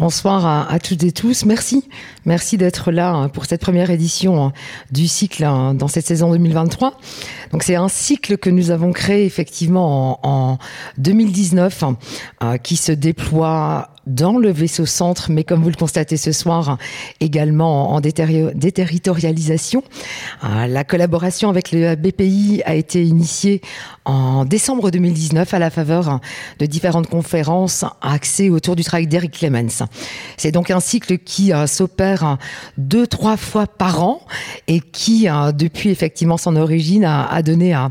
Bonsoir à, toutes et tous. Merci. Merci d'être là hein, pour cette première édition hein, du cycle hein, dans cette saison 2023. Donc c'est un cycle que nous avons créé effectivement en, 2019 euh, qui se déploie dans le vaisseau centre, mais comme vous le constatez ce soir, également en déterritorialisation. Euh, la collaboration avec le BPI a été initiée en décembre 2019 à la faveur de différentes conférences axées autour du travail d'Eric Clemens. C'est donc un cycle qui euh, s'opère deux, trois fois par an et qui, euh, depuis effectivement son origine, a, donné à,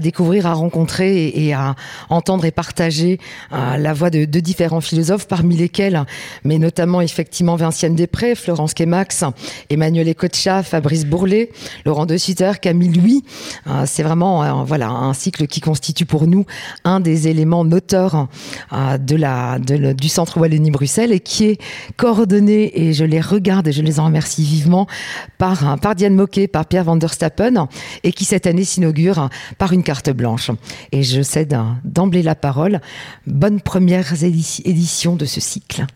découvrir, à rencontrer et, à entendre et partager la voix de, de différents philosophes parmi lesquels, mais notamment effectivement Vinciane Després, Florence Kemax, Emmanuel Ecocha, Fabrice Bourlet, Laurent De Sutter, Camille Louis. Euh, c'est vraiment euh, voilà un cycle qui constitue pour nous un des éléments noteurs euh, de la, du Centre Wallonie-Bruxelles et qui est coordonné, et je les regarde et je les en remercie vivement, par, par Diane Moquet, par Pierre Van der Stappen, et qui cette année s'inaugure par une carte blanche. Et je cède d'emblée la parole. Bonne première édition de ce cycle.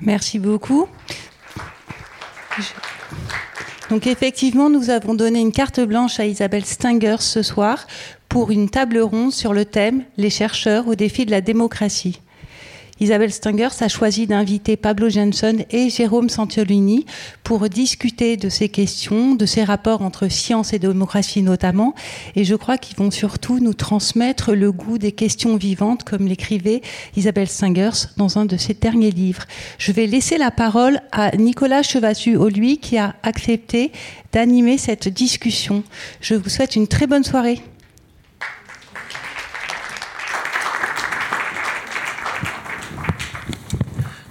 Merci beaucoup. Donc effectivement, nous avons donné une carte blanche à Isabelle Stenger ce soir pour une table ronde sur le thème Les chercheurs au défi de la démocratie. Isabelle Stengers a choisi d'inviter Pablo Jensen et Jérôme Santiolini pour discuter de ces questions, de ces rapports entre science et démocratie notamment. Et je crois qu'ils vont surtout nous transmettre le goût des questions vivantes, comme l'écrivait Isabelle Stengers dans un de ses derniers livres. Je vais laisser la parole à Nicolas Chevassu-Olui qui a accepté d'animer cette discussion. Je vous souhaite une très bonne soirée.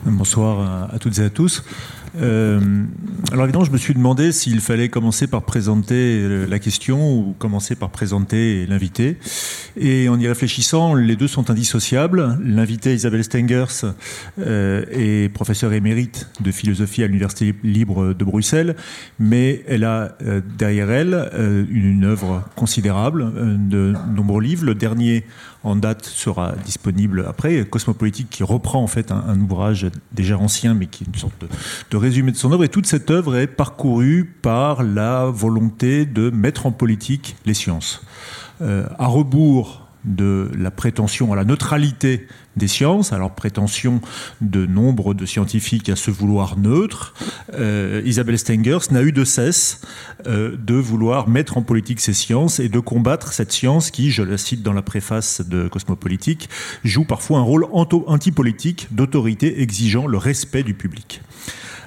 Bonsoir à, toutes et à tous. Euh, alors évidemment, je me suis demandé s'il fallait commencer par présenter la question ou commencer par présenter l'invité. Et en y réfléchissant, les deux sont indissociables. L'invité Isabelle Stengers euh, est professeure émérite de philosophie à l'Université libre de Bruxelles, mais elle a euh, derrière elle une, œuvre considérable de nombreux livres. Le dernier en date sera disponible après. Cosmopolitique qui reprend en fait un, ouvrage déjà ancien mais qui est une sorte de, résumé de son œuvre. Et toute cette œuvre est parcourue par la volonté de mettre en politique les sciences. Euh, à rebours de la prétention à la neutralité des sciences, alors prétention de nombre de scientifiques à se vouloir neutre, euh, Isabelle Stengers n'a eu de cesse euh, de vouloir mettre en politique ces sciences et de combattre cette science qui, je la cite dans la préface de Cosmopolitique, joue parfois un rôle antipolitique d'autorité exigeant le respect du public.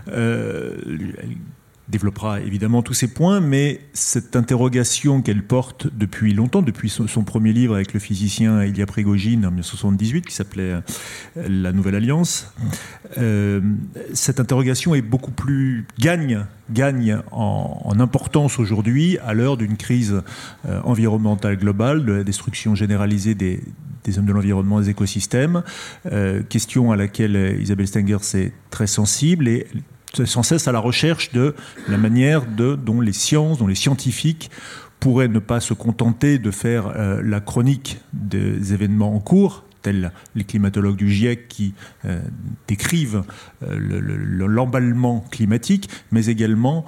Euh, développera évidemment tous ces points, mais cette interrogation qu'elle porte depuis longtemps, depuis son, premier livre avec le physicien Ilya Prigogine en 1978, qui s'appelait euh, La Nouvelle Alliance, euh, cette interrogation est beaucoup plus gagne gagne en, importance aujourd'hui à l'heure d'une crise euh, environnementale globale, de la destruction généralisée des, des hommes de l'environnement, des écosystèmes, question à laquelle Isabelle Stenger est très sensible et sans cesse à la recherche de la manière dont les sciences, dont les scientifiques pourraient ne pas se contenter de faire euh, la chronique des événements en cours, tels les climatologues du GIEC qui euh, décrivent euh, l'emballement climatique, mais également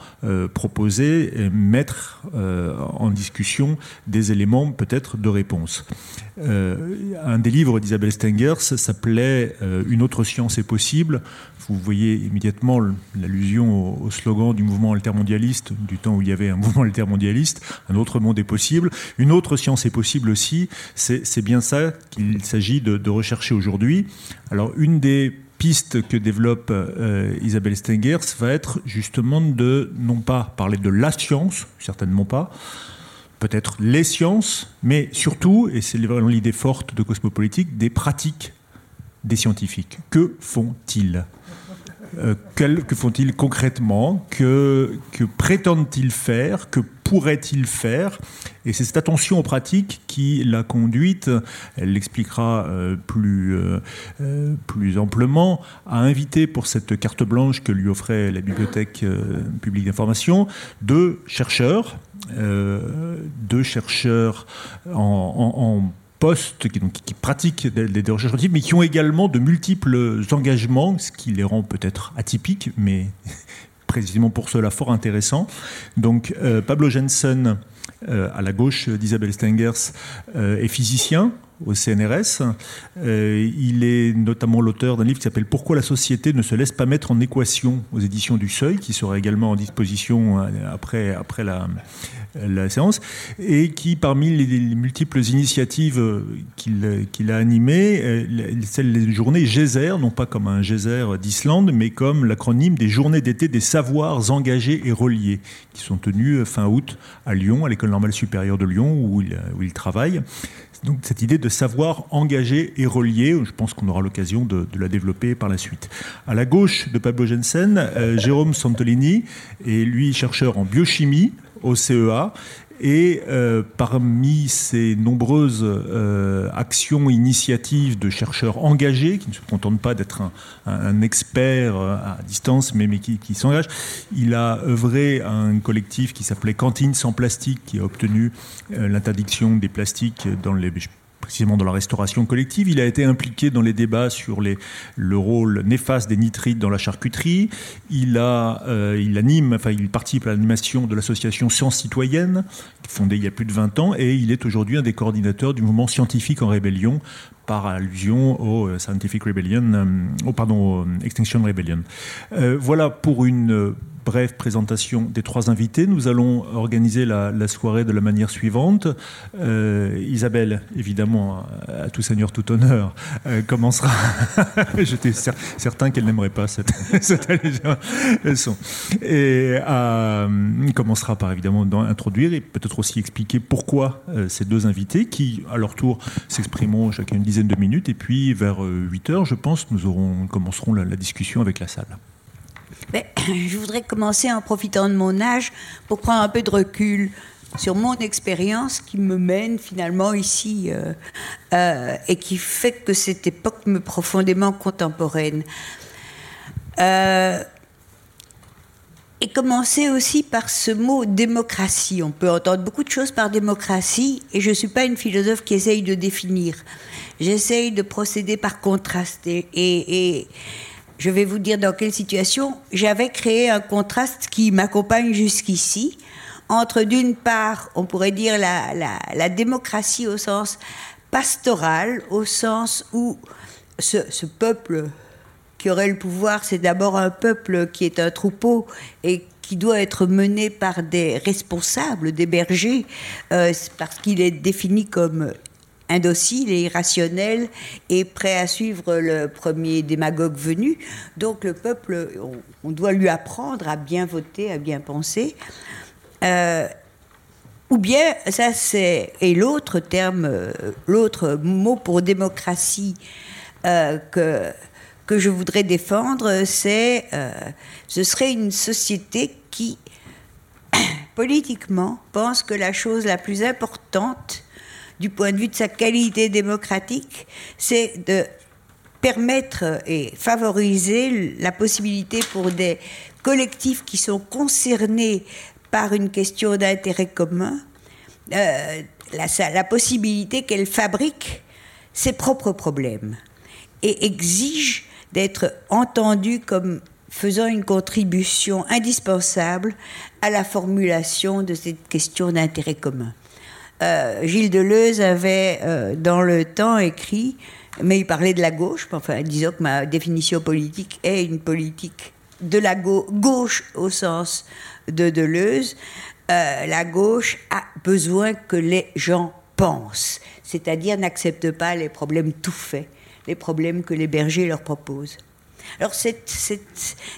proposer et mettre en discussion des éléments peut-être de réponse. un des livres d'Isabelle Stengers s'appelait Une autre science est possible vous voyez immédiatement l'allusion au, slogan du mouvement altermondialiste, du temps où il y avait un mouvement altermondialiste, un autre monde est possible, une autre science est possible aussi, c'est bien ça qu'il s'agit de, rechercher aujourd'hui. Alors une des pistes que développe euh, Isabelle Stengers va être justement de non pas parler de la science, certainement pas, peut-être les sciences, mais surtout, et c'est vraiment l'idée forte de Cosmopolitique, des pratiques des scientifiques. Que font-ils? Euh, que font-ils concrètement? Que, que prétendent-ils faire? Que pourraient-ils faire? Et c'est cette attention aux pratiques qui l'a conduite, elle l'expliquera euh, plus, euh, plus amplement, à inviter pour cette carte blanche que lui offrait la Bibliothèque publique d'information deux chercheurs, deux chercheurs en postent, qui, donc, qui pratiquent des, recherches scientifiques, mais qui ont également de multiples engagements, ce qui les rend peut-être atypiques, mais précisément pour cela fort intéressants. Donc Pablo Jensen, à la gauche d'Isabelle Stengers, est physicien au CNRS. Euh, il est notamment l'auteur d'un livre qui s'appelle Pourquoi la société ne se laisse pas mettre en équation aux éditions du Seuil, qui sera également en disposition euh, après, après la, la séance, et qui, parmi les, multiples initiatives qu'il a animées, celle des journées GESER, non pas comme un GESER d'Islande, mais comme l'acronyme des journées d'été des savoirs engagés et reliés, qui sont tenues fin août à Lyon, à l'École normale supérieure de Lyon, où il, travaille donc cette idée de savoir engagé et relié, je pense qu'on aura l'occasion de, la développer par la suite. À la gauche de Pablo Jensen, euh, Jérôme Santolini est lui chercheur en biochimie au CEA et euh, parmi ces nombreuses euh, actions, initiatives de chercheurs engagés, qui ne se contentent pas d'être un, expert euh, à distance, mais, mais qui, s'engagent, il a œuvré à un collectif qui s'appelait Cantine sans plastique, qui a obtenu l'interdiction des plastiques dans les précisément dans la restauration collective. Il a été impliqué dans les débats sur le rôle néfaste des nitrites dans la charcuterie. Il, euh, anime, il participe à l'animation de l'association Science Citoyenne, fondée il y a plus de 20 ans, et il est aujourd'hui un des coordinateurs du mouvement scientifique en rébellion, par allusion au euh, Scientific Rebellion, euh, au, pardon, Extinction Rebellion. voilà pour une brève présentation des trois invités. Nous allons organiser la, soirée de la manière suivante. Euh, Isabelle, évidemment, à tout seigneur, tout honneur, euh, commencera. J'étais certain qu'elle n'aimerait pas cette, leçon. Et euh, commencera par évidemment introduire et peut-être aussi expliquer pourquoi ces deux invités, qui à leur tour s'exprimeront chacun une dizaine de minutes, et puis vers 8 heures, je pense, nous aurons, commencerons la discussion avec la salle. je voudrais commencer en profitant de mon âge pour prendre un peu de recul sur mon expérience qui me mène finalement ici euh, euh, et qui fait que cette époque me profondément contemporaine. Euh, et commencer aussi par ce mot démocratie. On peut entendre beaucoup de choses par démocratie et je ne suis pas une philosophe qui essaye de définir. J'essaye de procéder par contraste et, je vais vous dire dans quelle situation j'avais créé un contraste qui m'accompagne jusqu'ici entre d'une part, on pourrait dire la, la, démocratie au sens pastoral, au sens où ce peuple qui aurait le pouvoir, c'est d'abord un peuple qui est un troupeau et qui doit être mené par des responsables, des bergers, euh, parce qu'il est défini comme indocile et irrationnel et prêt à suivre le premier démagogue venu. Donc le peuple, on, doit lui apprendre à bien voter, à bien penser. Euh, ou bien, ça c'est, et l'autre terme, l'autre mot pour démocratie euh, que, que je voudrais défendre, c'est, euh, ce serait une société qui, politiquement, pense que la chose la plus importante, du point de vue de sa qualité démocratique, c'est de permettre et favoriser la possibilité pour des collectifs qui sont concernés par une question d'intérêt commun, euh, la, possibilité qu'elles fabriquent ses propres problèmes et exigent d'être entendues comme faisant une contribution indispensable à la formulation de cette question d'intérêt commun. Euh, Gilles Deleuze avait euh, dans le temps écrit, mais il parlait de la gauche, enfin disons que ma définition politique est une politique de la gauche au sens de Deleuze. Euh, la gauche a besoin que les gens pensent, c'est-à-dire n'acceptent pas les problèmes tout faits, les problèmes que les bergers leur proposent. Alors cette,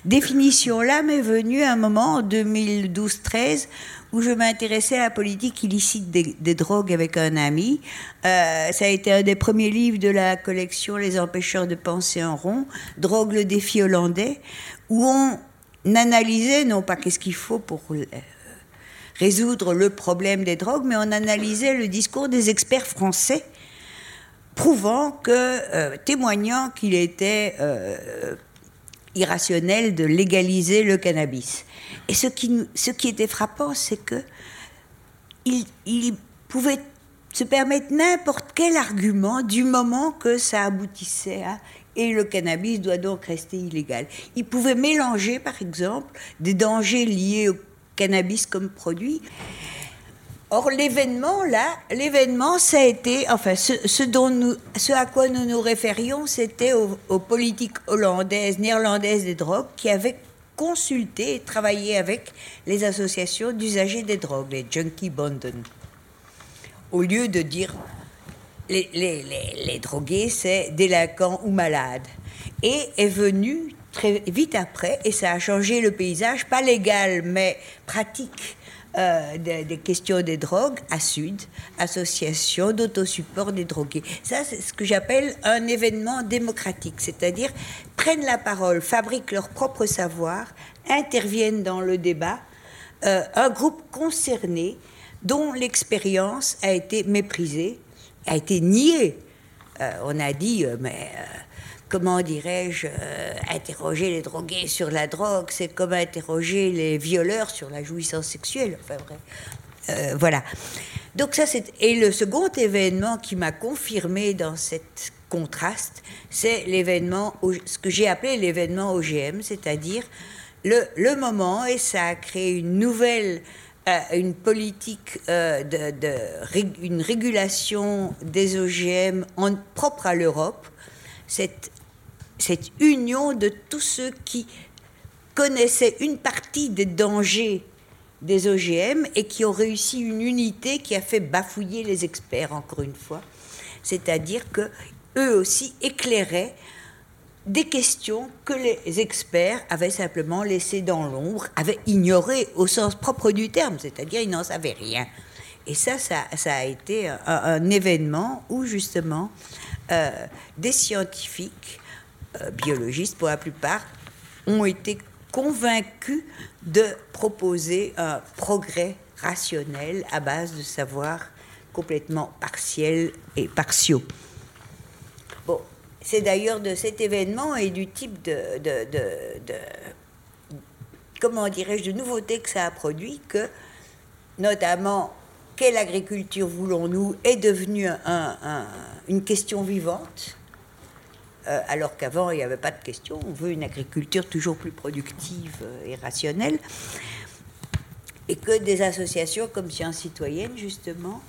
définition-là m'est venue à un moment en 2012-13 où je m'intéressais à la politique illicite des, drogues avec un ami. Euh, ça a été un des premiers livres de la collection Les empêcheurs de penser en rond, Drogue le défi hollandais, où on analysait non pas qu'est-ce qu'il faut pour euh, résoudre le problème des drogues, mais on analysait le discours des experts français prouvant que, euh, témoignant qu'il était irrationnel de légaliser le cannabis. Et ce qui, ce qui était frappant, c'est que il, il pouvait se permettre n'importe quel argument du moment que ça aboutissait à et le cannabis doit donc rester illégal. Ils pouvaient mélanger, par exemple, des dangers liés au cannabis comme produit. Or, l'événement, là, l'événement, ça a été, enfin, ce, dont nous, ce à quoi nous nous référions, c'était aux, politiques hollandaises, néerlandaises des drogues qui avaient consulté et travaillé avec les associations d'usagers des drogues, les Junkie Bonden. Au lieu de dire les, les, drogués, c'est délinquants ou malades. Et est venu très vite après, et ça a changé le paysage, pas légal, mais pratique, euh, des, questions des drogues à Sud, association d'autosupport des drogués. Ça, c'est ce que j'appelle un événement démocratique, c'est-à-dire prennent la parole, fabriquent leur propre savoir, interviennent dans le débat, euh, un groupe concerné dont l'expérience a été méprisée a été nié. Euh, on a dit, mais comment dirais-je, interroger les drogués sur la drogue, c'est comme interroger les violeurs sur la jouissance sexuelle. Enfin, vrai. voilà. Donc ça, c'est et le second événement qui m'a confirmé dans cette contraste, c'est l'événement, ce que j'ai appelé l'événement OGM, c'est-à-dire le, le moment et ça a créé une nouvelle une politique euh, de, une régulation des OGM propre à l'Europe, cette, cette union de tous ceux qui connaissaient une partie des dangers des OGM et qui ont réussi une unité qui a fait bafouiller les experts, encore une fois. C'est-à-dire que eux aussi éclairaient des questions que les experts avaient simplement laissées dans l'ombre, avaient ignorées au sens propre du terme, c'est-à-dire ils n'en savaient rien. Et ça, ça, a été un, événement où justement euh, des scientifiques, biologistes pour la plupart, ont été convaincus de proposer un progrès rationnel à base de savoirs complètement partiels et partiaux. C'est d'ailleurs de cet événement et du type de, comment dirais-je, de nouveautés que ça a produit que, notamment, quelle agriculture voulons-nous est devenue une question vivante. Euh, alors qu'avant, il n'y avait pas de question. On veut une agriculture toujours plus productive euh, et rationnelle. Et que des associations comme Sciences Citoyennes, justement,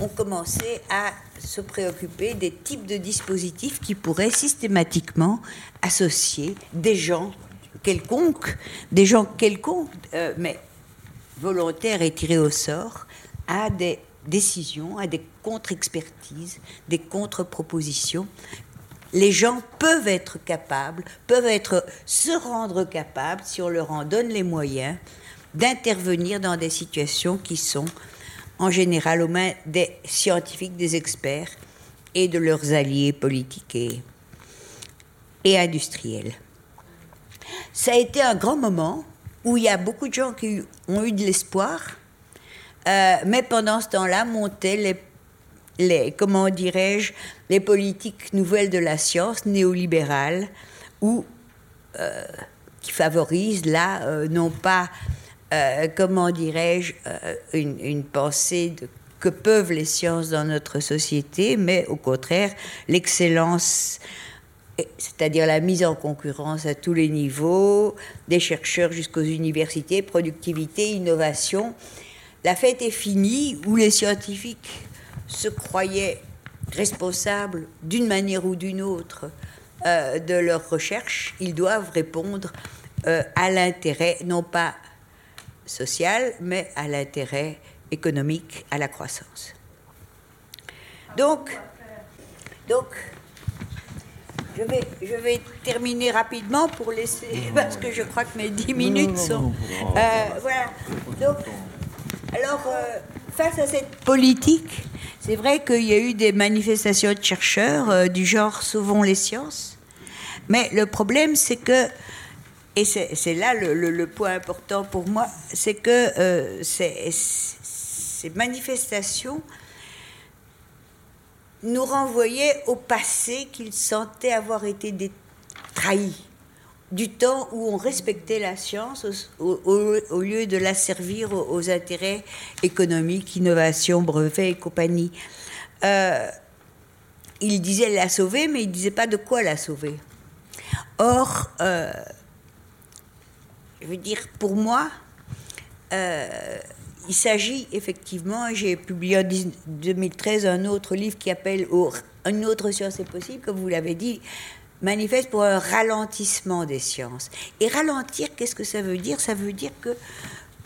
ont commencé à se préoccuper des types de dispositifs qui pourraient systématiquement associer des gens quelconques, des gens quelconques, euh, mais volontaires et tirés au sort, à des décisions, à des contre-expertises, des contre-propositions. Les gens peuvent être capables, peuvent être se rendre capables, si on leur en donne les moyens, d'intervenir dans des situations qui sont en général aux mains des scientifiques, des experts et de leurs alliés politiques et, industriels. Ça a été un grand moment où il y a beaucoup de gens qui ont eu de l'espoir, euh, mais pendant ce temps-là montaient les, les comment dirais-je, les politiques nouvelles de la science néolibérales, ou euh, qui favorisent là euh, non pas euh, comment dirais-je, euh, une, pensée de que peuvent les sciences dans notre société, mais au contraire, l'excellence, c'est-à-dire la mise en concurrence à tous les niveaux, des chercheurs jusqu'aux universités, productivité, innovation. La fête est finie où les scientifiques se croyaient responsables d'une manière ou d'une autre euh, de leurs recherches. Ils doivent répondre à l'intérêt, non pas social, mais à l'intérêt économique, à la croissance. Donc, donc je, vais, je vais terminer rapidement pour laisser, parce que je crois que mes dix minutes sont... Euh, voilà. Donc, alors, euh, face à cette politique, c'est vrai qu'il y a eu des manifestations de chercheurs euh, du genre Sauvons les sciences, mais le problème, c'est que et c'est là le, point important pour moi, c'est que euh, ces, manifestations nous renvoyaient au passé qu'ils sentaient avoir été trahis, du temps où on respectait la science au, lieu de la servir aux, intérêts économiques, innovation, brevets et compagnie. euh, il disait la sauver, mais il ne disait pas de quoi la sauver. Or, euh, je veux dire, pour moi, euh, il s'agit effectivement, j'ai publié en 2013 un autre livre qui appelle Une autre science est possible, comme vous l'avez dit, manifeste pour un ralentissement des sciences. Et ralentir, qu'est-ce que ça veut dire? Ça veut dire que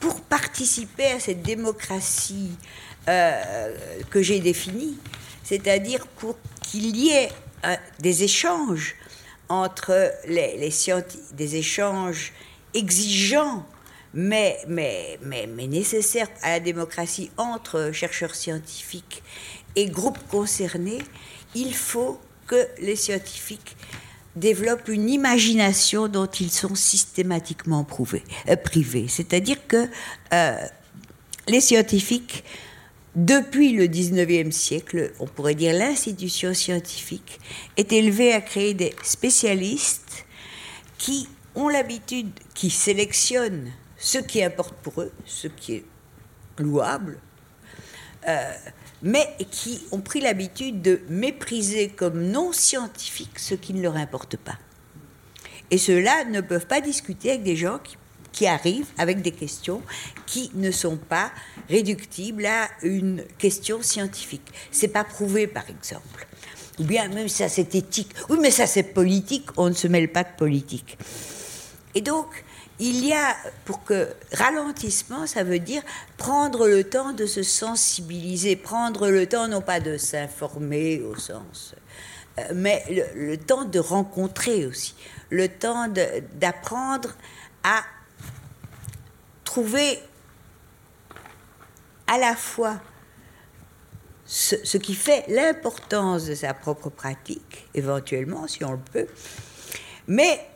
pour participer à cette démocratie euh, que j'ai définie, c'est-à-dire pour qu'il y ait euh, des échanges entre les, les scientifiques, des échanges exigeants mais, mais, mais, mais nécessaire à la démocratie entre chercheurs scientifiques et groupes concernés, il faut que les scientifiques développent une imagination dont ils sont systématiquement euh, privés. C'est-à-dire que euh, les scientifiques, depuis le 19e siècle, on pourrait dire l'institution scientifique, est élevée à créer des spécialistes qui ont l'habitude, qui sélectionnent ce qui importe pour eux, ce qui est louable, euh, mais qui ont pris l'habitude de mépriser comme non scientifique ce qui ne leur importe pas. Et ceux-là ne peuvent pas discuter avec des gens qui, qui arrivent avec des questions qui ne sont pas réductibles à une question scientifique. C'est pas prouvé, par exemple. Ou bien même ça c'est éthique. Oui, mais ça c'est politique. On ne se mêle pas de politique. Et donc, il y a, pour que ralentissement, ça veut dire prendre le temps de se sensibiliser, prendre le temps non pas de s'informer au sens, euh, mais le, temps de rencontrer aussi, le temps d'apprendre à trouver à la fois ce, ce qui fait l'importance de sa propre pratique, éventuellement, si on le peut, mais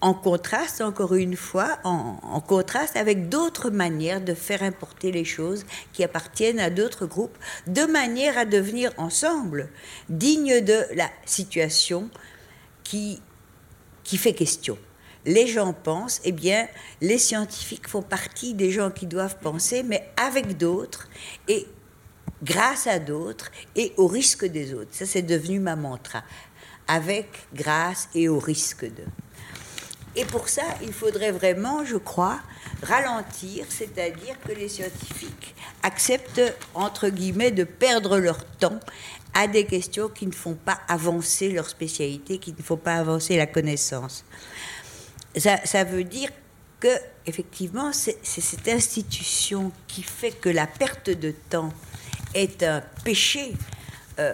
en contraste, encore une fois, en, contraste avec d'autres manières de faire importer les choses qui appartiennent à d'autres groupes, de manière à devenir ensemble dignes de la situation qui, qui fait question. Les gens pensent, eh bien, les scientifiques font partie des gens qui doivent penser, mais avec d'autres et grâce à d'autres et au risque des autres. Ça, c'est devenu ma mantra. Avec, grâce et au risque de. Et pour ça, il faudrait vraiment, je crois, ralentir, c'est-à-dire que les scientifiques acceptent, entre guillemets, de perdre leur temps à des questions qui ne font pas avancer leur spécialité, qui ne font pas avancer la connaissance. Ça, veut dire que, effectivement, c'est cette institution qui fait que la perte de temps est un péché. Euh,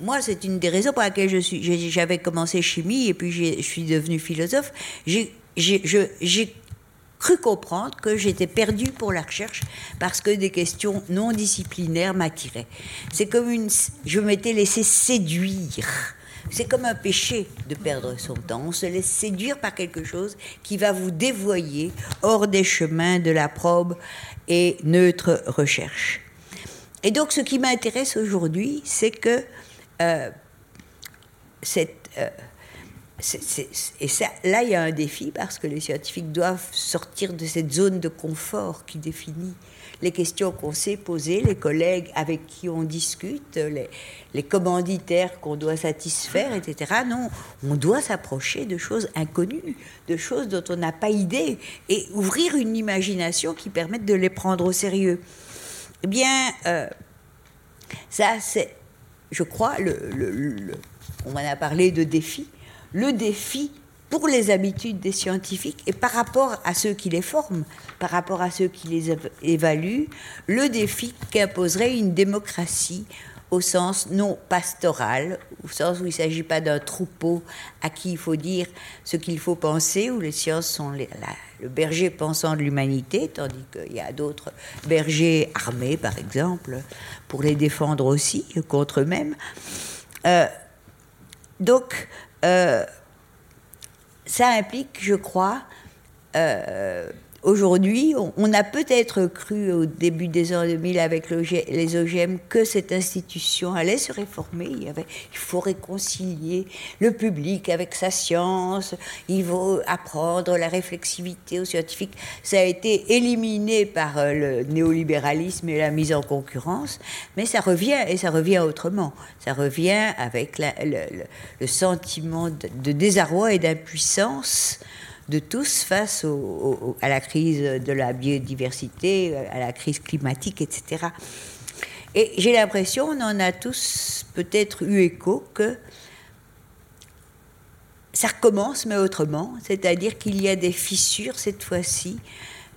moi, c'est une des raisons pour laquelle j'avais commencé chimie et puis je suis devenue philosophe. J'ai cru comprendre que j'étais perdue pour la recherche parce que des questions non disciplinaires m'attiraient. C'est comme une, je m'étais laissé séduire. C'est comme un péché de perdre son temps. On se laisse séduire par quelque chose qui va vous dévoyer hors des chemins de la probe et neutre recherche. Et donc, ce qui m'intéresse aujourd'hui, c'est que euh, euh, et là, il y a un défi parce que les scientifiques doivent sortir de cette zone de confort qui définit les questions qu'on sait poser, les collègues avec qui on discute, les, les commanditaires qu'on doit satisfaire, etc. Non, on doit s'approcher de choses inconnues, de choses dont on n'a pas idée, et ouvrir une imagination qui permette de les prendre au sérieux. Eh bien, euh, ça, c'est je crois, on en a parlé de défi, le défi pour les habitudes des scientifiques et par rapport à ceux qui les forment, par rapport à ceux qui les évaluent, le défi qu'imposerait une démocratie au sens non pastoral, au sens où il ne s'agit pas d'un troupeau à qui il faut dire ce qu'il faut penser, où les sciences sont le berger pensant de l'humanité, tandis qu'il y a d'autres bergers armés, par exemple, pour les défendre aussi contre eux-mêmes. Euh, donc, euh, ça implique, je crois, euh, Aujourd'hui, on, a peut-être cru au début des années 2000 avec les OGM que cette institution allait se réformer. Il, faut réconcilier le public avec sa science, il faut apprendre la réflexivité aux scientifiques. Ça a été éliminé par euh, le néolibéralisme et la mise en concurrence, mais ça revient et ça revient autrement. Ça revient avec le, sentiment de désarroi et d'impuissance de tous face à la crise de la biodiversité, à la crise climatique, etc. Et j'ai l'impression, on en a tous peut-être eu écho, que ça recommence, mais autrement. C'est-à-dire qu'il y a des fissures cette fois-ci.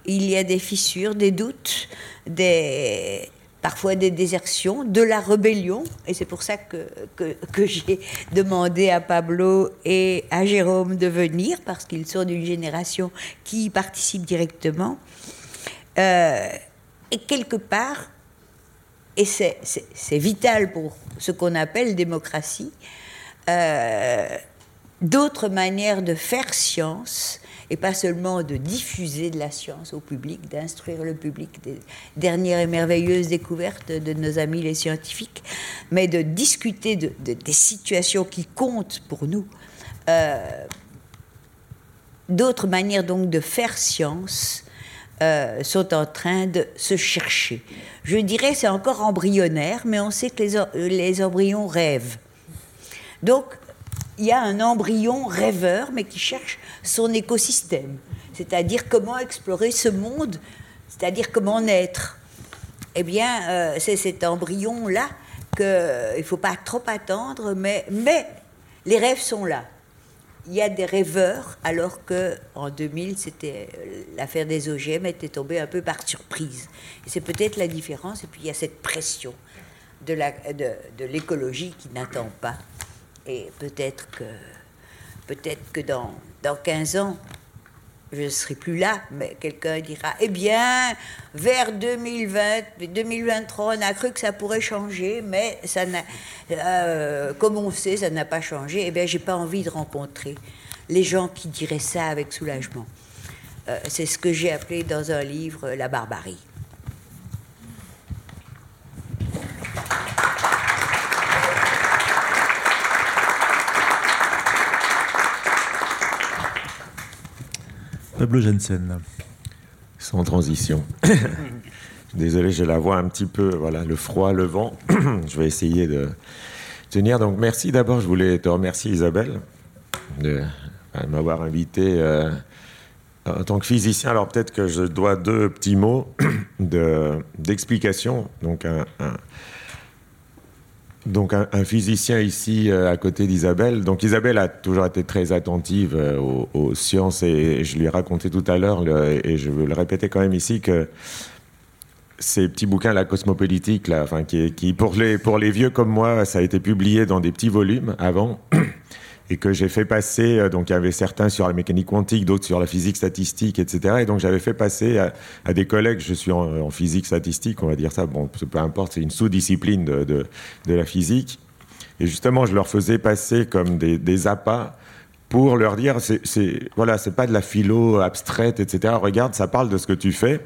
Il y a des fissures, des doutes, des, parfois des désertions, de la rébellion. Et c'est pour ça que, que, j'ai demandé à Pablo et à Jérôme de venir, parce qu'ils sont d'une génération qui y participe directement. Euh, et quelque part, et c'est vital pour ce qu'on appelle démocratie, euh, d'autres manières de faire science et pas seulement de diffuser de la science au public, d'instruire le public des dernières et merveilleuses découvertes de nos amis les scientifiques, mais de discuter de, des situations qui comptent pour nous. Euh, d'autres manières donc de faire science euh, sont en train de se chercher. Je dirais c'est encore embryonnaire, mais on sait que les, les embryons rêvent. Donc il y a un embryon rêveur, mais qui cherche son écosystème, c'est-à-dire comment explorer ce monde, c'est-à-dire comment naître. Eh bien, euh, c'est cet embryon-là qu'il ne faut pas trop attendre, mais, mais les rêves sont là. Il y a des rêveurs, alors que en 2000, c'était euh, l'affaire des OGM était tombée un peu par surprise. C'est peut-être la différence. Et puis il y a cette pression de l'écologie de, qui n'attend pas. Et peut-être que, peut-être que dans, dans 15 ans, je ne serai plus là, mais quelqu'un dira Eh bien, vers 2020, 2023, on a cru que ça pourrait changer, mais ça n'a, euh, comme on sait, ça n'a pas changé. Eh bien, j'ai pas envie de rencontrer les gens qui diraient ça avec soulagement. Euh, c'est ce que j'ai appelé dans un livre la barbarie. Pablo Jensen. Sans transition. Désolé, j'ai la voix un petit peu, voilà, le froid, le vent. je vais essayer de tenir. Donc, merci d'abord. Je voulais te remercier, Isabelle, de m'avoir invité euh, en tant que physicien. Alors, peut-être que je dois deux petits mots d'explication. Donc, un, donc un, physicien ici euh, à côté d'Isabelle. Donc Isabelle a toujours été très attentive euh, aux, sciences et, je lui ai raconté tout à l'heure et je veux le répéter quand même ici que ces petits bouquins, la cosmopolitique, là, enfin, qui, pour, les, pour les vieux comme moi, ça a été publié dans des petits volumes avant et que j'ai fait passer, euh, donc il y avait certains sur la mécanique quantique, d'autres sur la physique statistique, etc. Et donc j'avais fait passer à, des collègues, je suis en, physique statistique, on va dire ça, bon, peu importe, c'est une sous-discipline de, la physique. Et justement, je leur faisais passer comme des, des appâts pour leur dire, voilà, c'est pas de la philo abstraite, etc. Regarde, ça parle de ce que tu fais.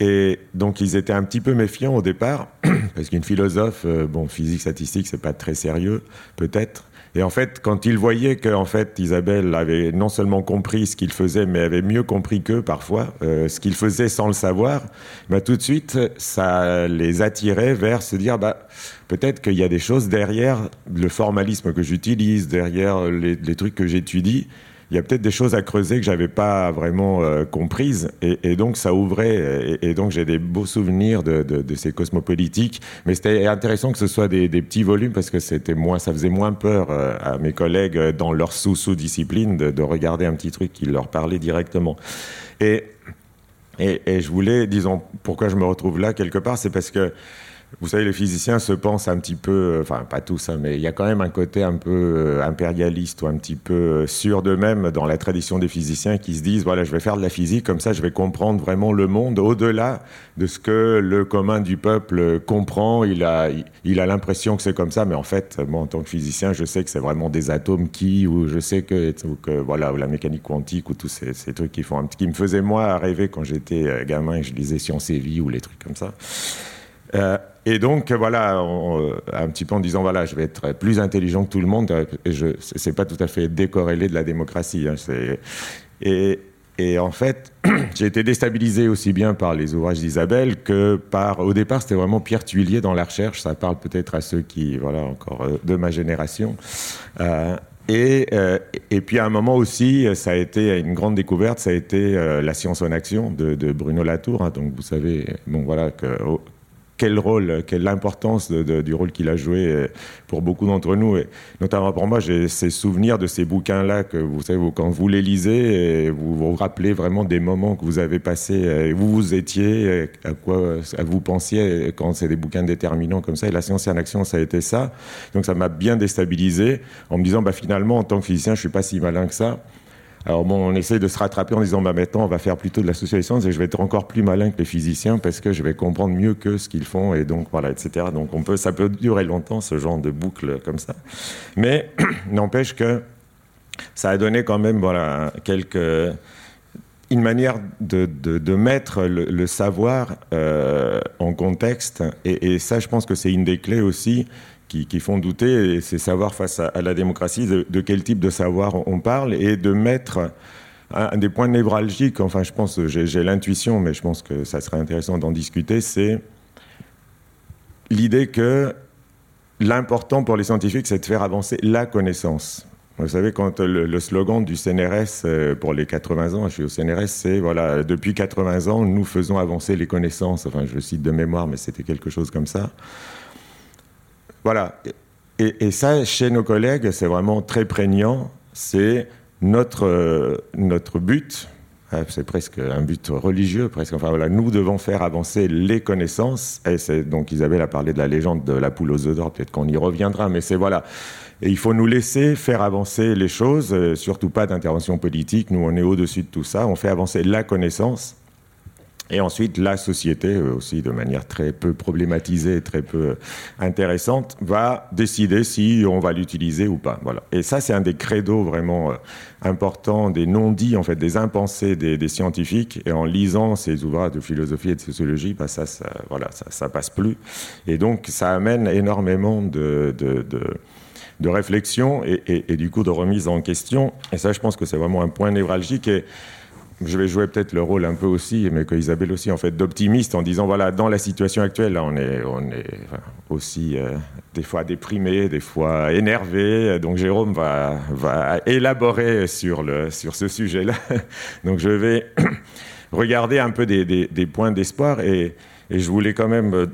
Et donc ils étaient un petit peu méfiants au départ, parce qu'une philosophe, euh, bon, physique statistique, c'est pas très sérieux, peut-être. Et en fait, quand ils voyaient que en fait, Isabelle avait non seulement compris ce qu'il faisait, mais avait mieux compris qu'eux parfois, euh, ce qu'il faisait sans le savoir, bah, tout de suite, ça les attirait vers se dire, bah, peut-être qu'il y a des choses derrière le formalisme que j'utilise, derrière les, les trucs que j'étudie, il y a peut-être des choses à creuser que j'avais pas vraiment euh, comprises, et, donc ça ouvrait, et, donc j'ai des beaux souvenirs de, ces cosmopolitiques, mais c'était intéressant que ce soit des, petits volumes parce que c'était moins, ça faisait moins peur euh, à mes collègues dans leur sous-sous-discipline de, regarder un petit truc qui leur parlait directement. Et, et, je voulais, disons, pourquoi je me retrouve là quelque part, c'est parce que vous savez, les physiciens se pensent un petit peu, euh, enfin pas tous, hein, mais il y a quand même un côté un peu euh, impérialiste ou un petit peu euh, sûr d'eux-mêmes dans la tradition des physiciens qui se disent, voilà, je vais faire de la physique, comme ça je vais comprendre vraiment le monde au-delà de ce que le commun du peuple comprend. Il a, il a l'impression que c'est comme ça, mais en fait, moi en tant que physicien, je sais que c'est vraiment des atomes qui, ou je sais que, que voilà, ou la mécanique quantique, ou tous ces, trucs qui, font, qui me faisaient moi rêver quand j'étais gamin et je lisais Science et Vie ou les trucs comme ça. Et donc, voilà, euh, un petit peu en disant, voilà, je vais être plus intelligent que tout le monde, et je c'est pas tout à fait décorrélé de la démocratie. Hein, et, en fait, j'ai été déstabilisé aussi bien par les ouvrages d'Isabelle que par, au départ, c'était vraiment Pierre Tuillier dans la recherche, ça parle peut-être à ceux qui, voilà, encore euh, de ma génération. Euh, et, puis à un moment aussi, ça a été une grande découverte, ça a été La science en action de, de Bruno Latour. Hein. donc vous savez, bon voilà que quel rôle, quelle l'importance du rôle qu'il a joué euh, pour beaucoup d'entre nous. Et notamment pour moi, j'ai ces souvenirs de ces bouquins-là que vous savez, quand vous les lisez, vous vous rappelez vraiment des moments que vous avez passés, euh, où vous étiez, à quoi vous pensiez quand c'est des bouquins déterminants comme ça. Et la science en action, ça a été ça. Donc ça m'a bien déstabilisé en me disant, bah, finalement, en tant que physicien, je suis pas si malin que ça. Alors bon, on essaie de se rattraper en disant, bah maintenant, on va faire plutôt de la socialisation et je vais être encore plus malin que les physiciens parce que je vais comprendre mieux que ce qu'ils font et donc voilà, etc. Donc on peut, ça peut durer longtemps ce genre de boucle comme ça, mais n'empêche que ça a donné quand même voilà quelques une manière de, de, mettre le, savoir euh, en contexte et, ça, je pense que c'est une des clés aussi qui, font douter, et c'est savoir face à, la démocratie de, quel type de savoir on parle et de mettre un, des points névralgiques, enfin je pense, j'ai l'intuition, mais je pense que ça serait intéressant d'en discuter, c'est l'idée que l'important pour les scientifiques, c'est de faire avancer la connaissance. Vous savez, quand le, slogan du CNRS euh, pour les 80 ans, je suis au CNRS, c'est voilà, depuis 80 ans, nous faisons avancer les connaissances. Enfin, je cite de mémoire, mais c'était quelque chose comme ça. Voilà. Et, ça, chez nos collègues, c'est vraiment très prégnant. C'est notre, euh, notre but. Ah, c'est presque un but religieux, presque. Enfin voilà, nous devons faire avancer les connaissances. Et c'est donc Isabelle a parlé de la légende de la poule aux œufs d'or. Peut-être qu'on y reviendra, mais c'est voilà. Et il faut nous laisser faire avancer les choses, euh, surtout pas d'intervention politique. Nous, on est au-dessus de tout ça. On fait avancer la connaissance. Et ensuite, la société, euh, aussi de manière très peu problématisée, très peu intéressante, va décider si on va l'utiliser ou pas. Voilà. Et ça, c'est un des credos vraiment euh, importants, des non-dits, en fait, des impensés des, scientifiques. Et en lisant ces ouvrages de philosophie et de sociologie, bah, ça, ça, voilà, ça, ça, passe plus. Et donc, ça amène énormément de, de, de de réflexion et, et, et, du coup de remise en question. Et ça, je pense que c'est vraiment un point névralgique. Je vais jouer peut-être le rôle un peu aussi, mais que Isabelle aussi, en fait, d'optimiste en disant voilà, dans la situation actuelle, on est, on est aussi euh, des fois déprimé, des fois énervé. Donc Jérôme va, va élaborer sur, le, sur ce sujet-là. Donc je vais regarder un peu des, des, points d'espoir et, et, je voulais quand même,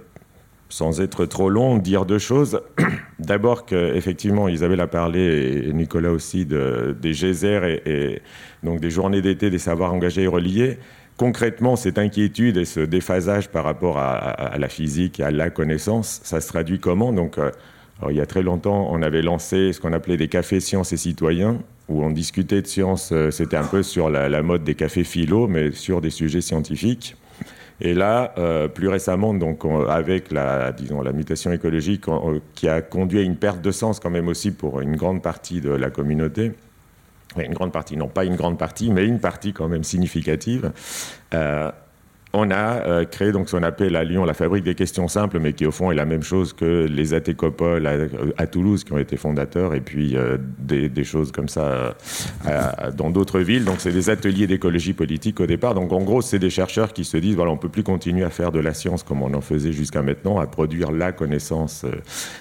sans être trop long, dire deux choses. D'abord qu'effectivement, Isabelle a parlé, et Nicolas aussi, de, des geysers et, donc des journées d'été des savoirs engagés et reliés. Concrètement, cette inquiétude et ce déphasage par rapport à, la physique et à la connaissance, ça se traduit comment? Donc, euh, il y a très longtemps, on avait lancé ce qu'on appelait des cafés sciences et citoyens, où on discutait de sciences, euh, c'était un peu sur la, mode des cafés philo, mais sur des sujets scientifiques. Et là, euh, plus récemment, donc, avec la, disons, la mutation écologique qui a conduit à une perte de sens quand même aussi pour une grande partie de la communauté, une grande partie, non pas une grande partie, mais une partie quand même significative. Euh, on a euh, créé donc ce qu'on appelle à Lyon la fabrique des questions simples, mais qui au fond est la même chose que les atécopoles à, Toulouse qui ont été fondateurs, et puis euh, des, choses comme ça euh, dans d'autres villes. Donc c'est des ateliers d'écologie politique au départ. Donc en gros, c'est des chercheurs qui se disent voilà, on peut plus continuer à faire de la science comme on en faisait jusqu'à maintenant, à produire la connaissance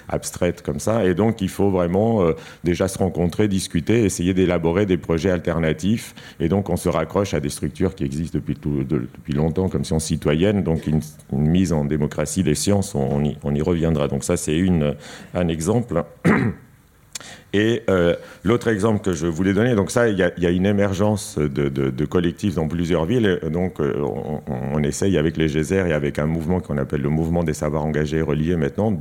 abstraite comme ça. Et donc il faut vraiment déjà se rencontrer, discuter, essayer d'élaborer des projets alternatifs. Et donc on se raccroche à des structures qui existent depuis, depuis longtemps comme citoyenne, donc une, mise en démocratie des sciences, on, y, reviendra. Donc ça, c'est un exemple. Et euh, l'autre exemple que je voulais donner, donc ça, il y, a, une émergence de, collectifs dans plusieurs villes. donc, euh, on, essaye avec les Gézers et avec un mouvement qu'on appelle le mouvement des savoirs engagés et reliés maintenant,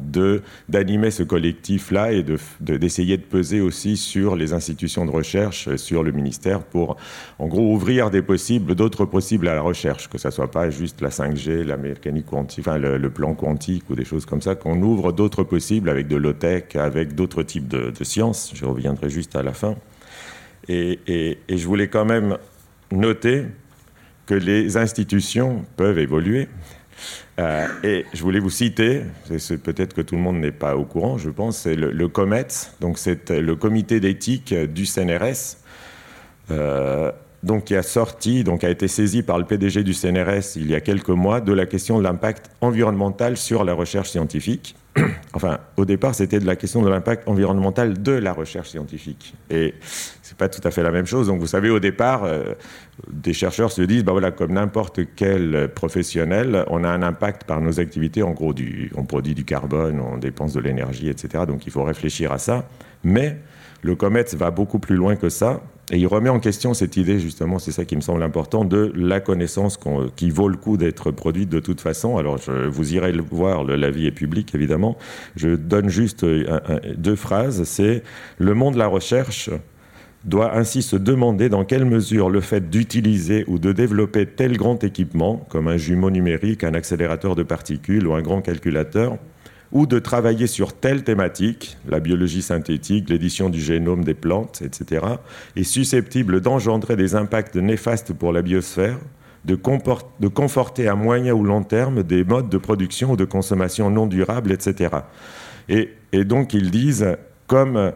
d'animer ce collectif-là et d'essayer de, peser aussi sur les institutions de recherche, sur le ministère, pour en gros ouvrir des possibles, d'autres possibles à la recherche, que ça soit pas juste la 5G, la mécanique quantique, le, plan quantique ou des choses comme ça, qu'on ouvre d'autres possibles avec de low-tech, avec d'autres types de sciences je reviendrai juste à la fin. Et, je voulais quand même noter que les institutions peuvent évoluer. Euh, et je voulais vous citer, peut-être que tout le monde n'est pas au courant, je pense, c'est le, COMET, donc c'est le comité d'éthique du CNRS, euh, donc qui a sorti, a été saisi par le PDG du CNRS il y a quelques mois de la question de l'impact environnemental sur la recherche scientifique. enfin, au départ, c'était de la question de l'impact environnemental de la recherche scientifique. Et c'est pas tout à fait la même chose. Donc, vous savez, au départ, euh, des chercheurs se disent, bah voilà, comme n'importe quel professionnel, on a un impact par nos activités. En gros, on produit du carbone, on dépense de l'énergie, etc. Donc, il faut réfléchir à ça. Mais le COMET va beaucoup plus loin que ça. Et il remet en question cette idée, justement, c'est ça qui me semble important, de la connaissance qui vaut le coup d'être produite de toute façon. Alors, je, vous irez le voir, l'avis est public, évidemment. Je donne juste deux phrases. C'est le monde de la recherche doit ainsi se demander dans quelle mesure le fait d'utiliser ou de développer tel grand équipement, comme un jumeau numérique, un accélérateur de particules ou un grand calculateur, ou de travailler sur telle thématique, la biologie synthétique, l'édition du génome des plantes, etc., est susceptible d'engendrer des impacts néfastes pour la biosphère, de, conforter à moyen ou long terme des modes de production ou de consommation non durables, etc. Et, et donc ils disent, comme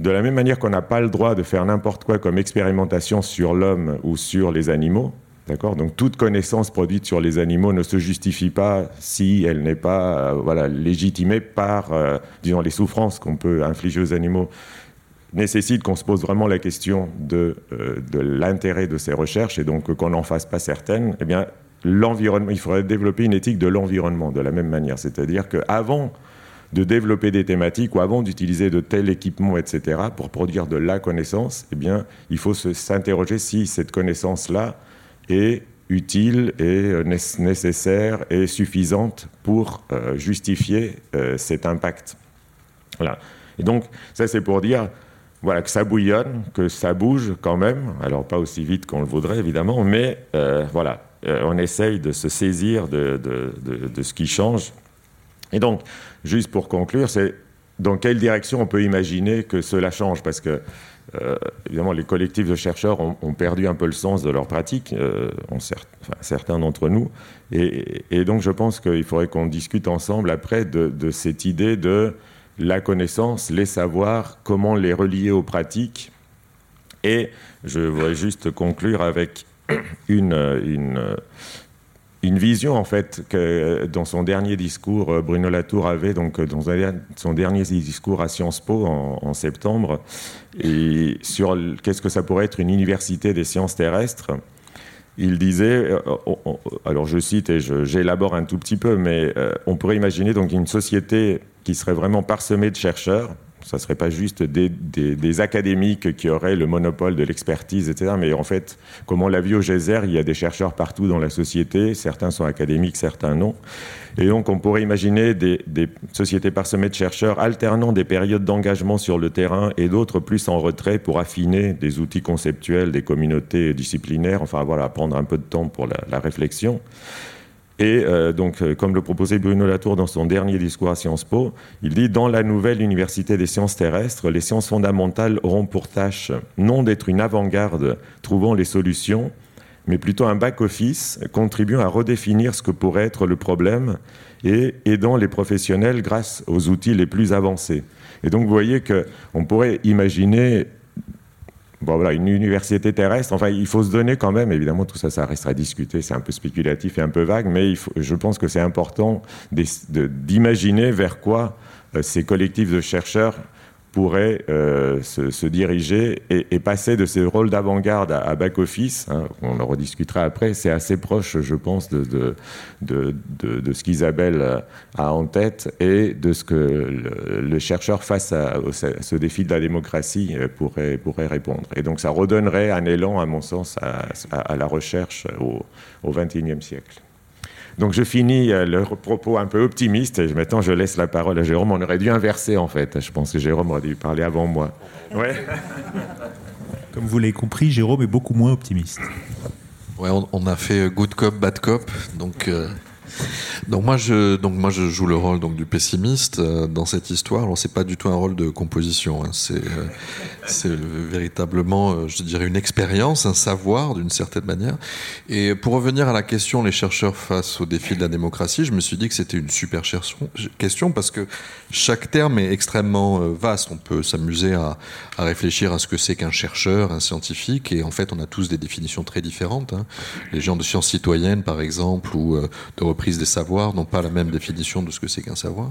de la même manière qu'on n'a pas le droit de faire n'importe quoi comme expérimentation sur l'homme ou sur les animaux, D'accord Donc toute connaissance produite sur les animaux ne se justifie pas si elle n'est pas euh, voilà, légitimée par, euh, disons, les souffrances qu'on peut infliger aux animaux nécessite qu'on se pose vraiment la question de, euh, de l'intérêt de ces recherches et donc qu'on n'en fasse pas certaines, eh bien, l'environnement, il faudrait développer une éthique de l'environnement de la même manière. C'est-à-dire qu'avant de développer des thématiques ou avant d'utiliser de tels équipements, etc., pour produire de la connaissance, eh bien, il faut s'interroger si cette connaissance-là est utile et euh, nécessaire et suffisante pour euh, justifier euh, cet impact. Voilà. Et donc, ça c'est pour dire voilà, que ça bouillonne, que ça bouge quand même, alors pas aussi vite qu'on le voudrait évidemment, mais voilà, on essaye de se saisir de, de, ce qui change. Et donc, juste pour conclure, c'est dans quelle direction on peut imaginer que cela change? Parce que euh, évidemment, les collectifs de chercheurs ont, perdu un peu le sens de leur pratique, euh, certains d'entre nous. Et, donc, je pense qu'il faudrait qu'on discute ensemble après de, cette idée de la connaissance, les savoirs, comment les relier aux pratiques. Et je voudrais juste conclure avec une une vision en fait que dans son dernier discours, euh, Bruno Latour avait donc dans son dernier discours à Sciences Po en, septembre, et sur qu'est-ce que ça pourrait être une université des sciences terrestres. Il disait, euh, alors je cite et j'élabore un tout petit peu, mais euh, on pourrait imaginer donc une société qui serait vraiment parsemée de chercheurs, ça ne serait pas juste des, académiques qui auraient le monopole de l'expertise, etc. Mais en fait, comme on l'a vu au Geyser, il y a des chercheurs partout dans la société. Certains sont académiques, certains non. Et donc, on pourrait imaginer des, sociétés parsemées de chercheurs alternant des périodes d'engagement sur le terrain et d'autres plus en retrait pour affiner des outils conceptuels, des communautés disciplinaires. Enfin, voilà, prendre un peu de temps pour la réflexion. Et euh, donc, euh, comme le proposait Bruno Latour dans son dernier discours à Sciences Po, il dit Dans la nouvelle université des sciences terrestres, les sciences fondamentales auront pour tâche non d'être une avant-garde trouvant les solutions, mais plutôt un back-office contribuant à redéfinir ce que pourrait être le problème et aidant les professionnels grâce aux outils les plus avancés. Et donc, vous voyez qu'on pourrait imaginer Voilà, une université terrestre, enfin, il faut se donner quand même, évidemment, tout ça, ça restera à discuter, c'est un peu spéculatif et un peu vague, mais je pense que c'est important d'imaginer vers quoi euh, ces collectifs de chercheurs pourrait euh, se, diriger et, passer de ces rôles d'avant-garde à, back-office. Hein, on en rediscutera après. C'est assez proche, je pense, de, ce qu'Isabelle a en tête et de ce que le, chercheur face à, ce défi de la démocratie euh, pourrait, répondre. Et donc ça redonnerait un élan, à mon sens, à la recherche au XXIe siècle. Donc je finis euh, le propos un peu optimiste et maintenant je laisse la parole à Jérôme. On aurait dû inverser en fait. Je pense que Jérôme aurait dû parler avant moi. Ouais. Comme vous l'avez compris, Jérôme est beaucoup moins optimiste. Ouais, on, a fait good cop, bad cop. Donc euh, donc moi je donc moi je joue le rôle donc du pessimiste euh, dans cette histoire. Alors c'est pas du tout un rôle de composition. Hein. C'est euh, c'est véritablement euh, je dirais une expérience, un savoir d'une certaine manière. Et pour revenir à la question les chercheurs face au défi de la démocratie, je me suis dit que c'était une super question parce que chaque terme est extrêmement vaste. On peut s'amuser à, à, réfléchir à ce que c'est qu'un chercheur, un scientifique, et en fait on a tous des définitions très différentes. Hein. Les gens de sciences citoyennes par exemple ou de des savoirs n'ont pas la même définition de ce que c'est qu'un savoir.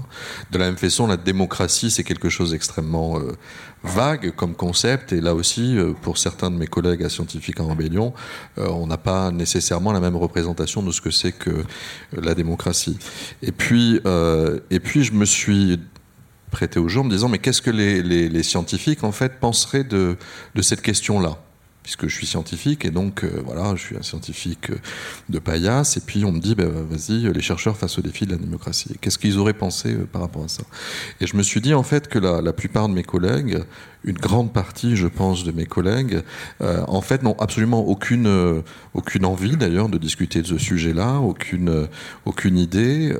De la même façon, la démocratie, c'est quelque chose d'extrêmement euh, vague comme concept. Et là aussi, euh, pour certains de mes collègues à Scientifiques en Rébellion, euh, on n'a pas nécessairement la même représentation de ce que c'est que la démocratie. Et puis, et puis, je me suis prêté au jeu en me disant, mais qu'est-ce que les, scientifiques, en fait, penseraient de cette question-là? Puisque je suis scientifique et donc euh, voilà, je suis un scientifique euh, de paillasse. Et puis on me dit, ben, vas-y, les chercheurs face au défi de la démocratie. Qu'est-ce qu'ils auraient pensé euh, par rapport à ça? Et je me suis dit en fait que la plupart de mes collègues une grande partie, je pense, de mes collègues, euh, en fait, n'ont absolument aucune, euh, aucune envie, d'ailleurs, de discuter de ce sujet-là, aucune, euh, aucune idée,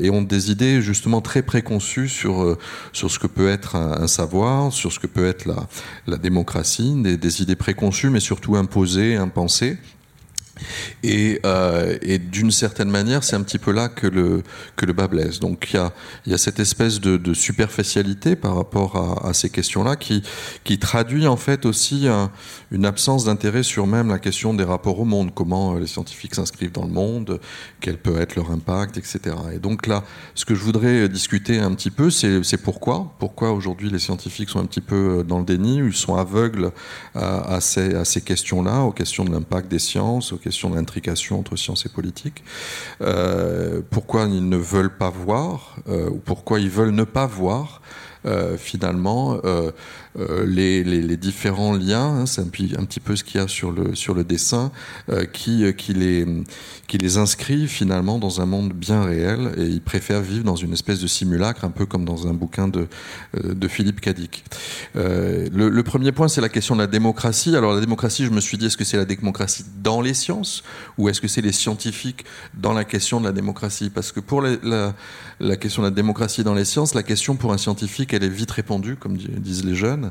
et ont des idées justement très préconçues sur, sur ce que peut être un, savoir, sur ce que peut être la, la démocratie, des idées préconçues, mais surtout imposées, impensées. Et, euh, et d'une certaine manière, c'est un petit peu là que le, que le bas blesse. Donc il y a, y a cette espèce de, superficialité par rapport à, ces questions-là qui, qui traduit en fait aussi un, une absence d'intérêt sur même la question des rapports au monde, comment euh, les scientifiques s'inscrivent dans le monde, quel peut être leur impact, etc. Et donc là, ce que je voudrais discuter un petit peu, c'est pourquoi? Pourquoi aujourd'hui les scientifiques sont un petit peu euh, dans le déni, ils sont aveugles à, à ces, à ces questions-là, aux questions de l'impact des sciences, aux question de l'intrication entre science et politique. Euh, pourquoi ils ne veulent pas voir, euh, ou pourquoi ils veulent ne pas voir euh, finalement les, les, différents liens, hein, c'est un, petit peu ce qu'il y a sur le, dessin, qui, qui, les, qui les inscrit finalement dans un monde bien réel et ils préfèrent vivre dans une espèce de simulacre, un peu comme dans un bouquin de, Philippe Cadic. Le, premier point, c'est la question de la démocratie. Alors la démocratie, je me suis dit, est-ce que c'est la démocratie dans les sciences ou est-ce que c'est les scientifiques dans la question de la démocratie? Parce que pour la, la question de la démocratie dans les sciences, la question pour un scientifique, elle est vite répandue, comme disent les jeunes.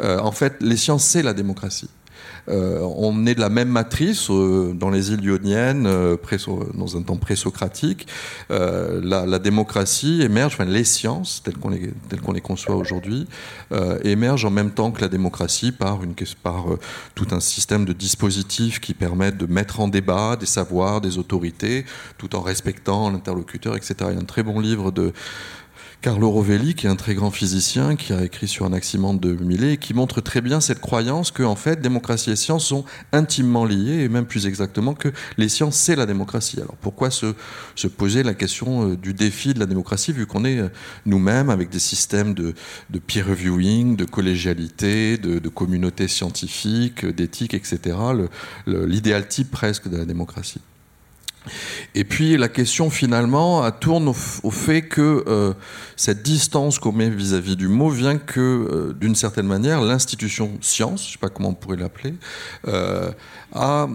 Euh, en fait, les sciences, c'est la démocratie. Euh, on est de la même matrice euh, dans les îles ioniennes, dans un temps présocratique. La, la, démocratie émerge, enfin les sciences telles qu'on les, conçoit aujourd'hui, émergent en même temps que la démocratie par tout un système de dispositifs qui permettent de mettre en débat des savoirs, des autorités, tout en respectant l'interlocuteur, etc. Il y a un très bon livre de Carlo Rovelli, qui est un très grand physicien, qui a écrit sur un accident de Millet, et qui montre très bien cette croyance que, en fait, démocratie et science sont intimement liées, et même plus exactement que les sciences, c'est la démocratie. Alors pourquoi se, se, poser la question euh, du défi de la démocratie, vu qu'on est euh, nous-mêmes avec des systèmes de, de, peer reviewing, de collégialité, de, de communauté scientifique, d'éthique, etc., l'idéal type presque de la démocratie? Et puis la question finalement tourne au, fait que euh, cette distance qu'on met vis-à-vis du mot vient que euh, d'une certaine manière l'institution science, je ne sais pas comment on pourrait l'appeler, euh, a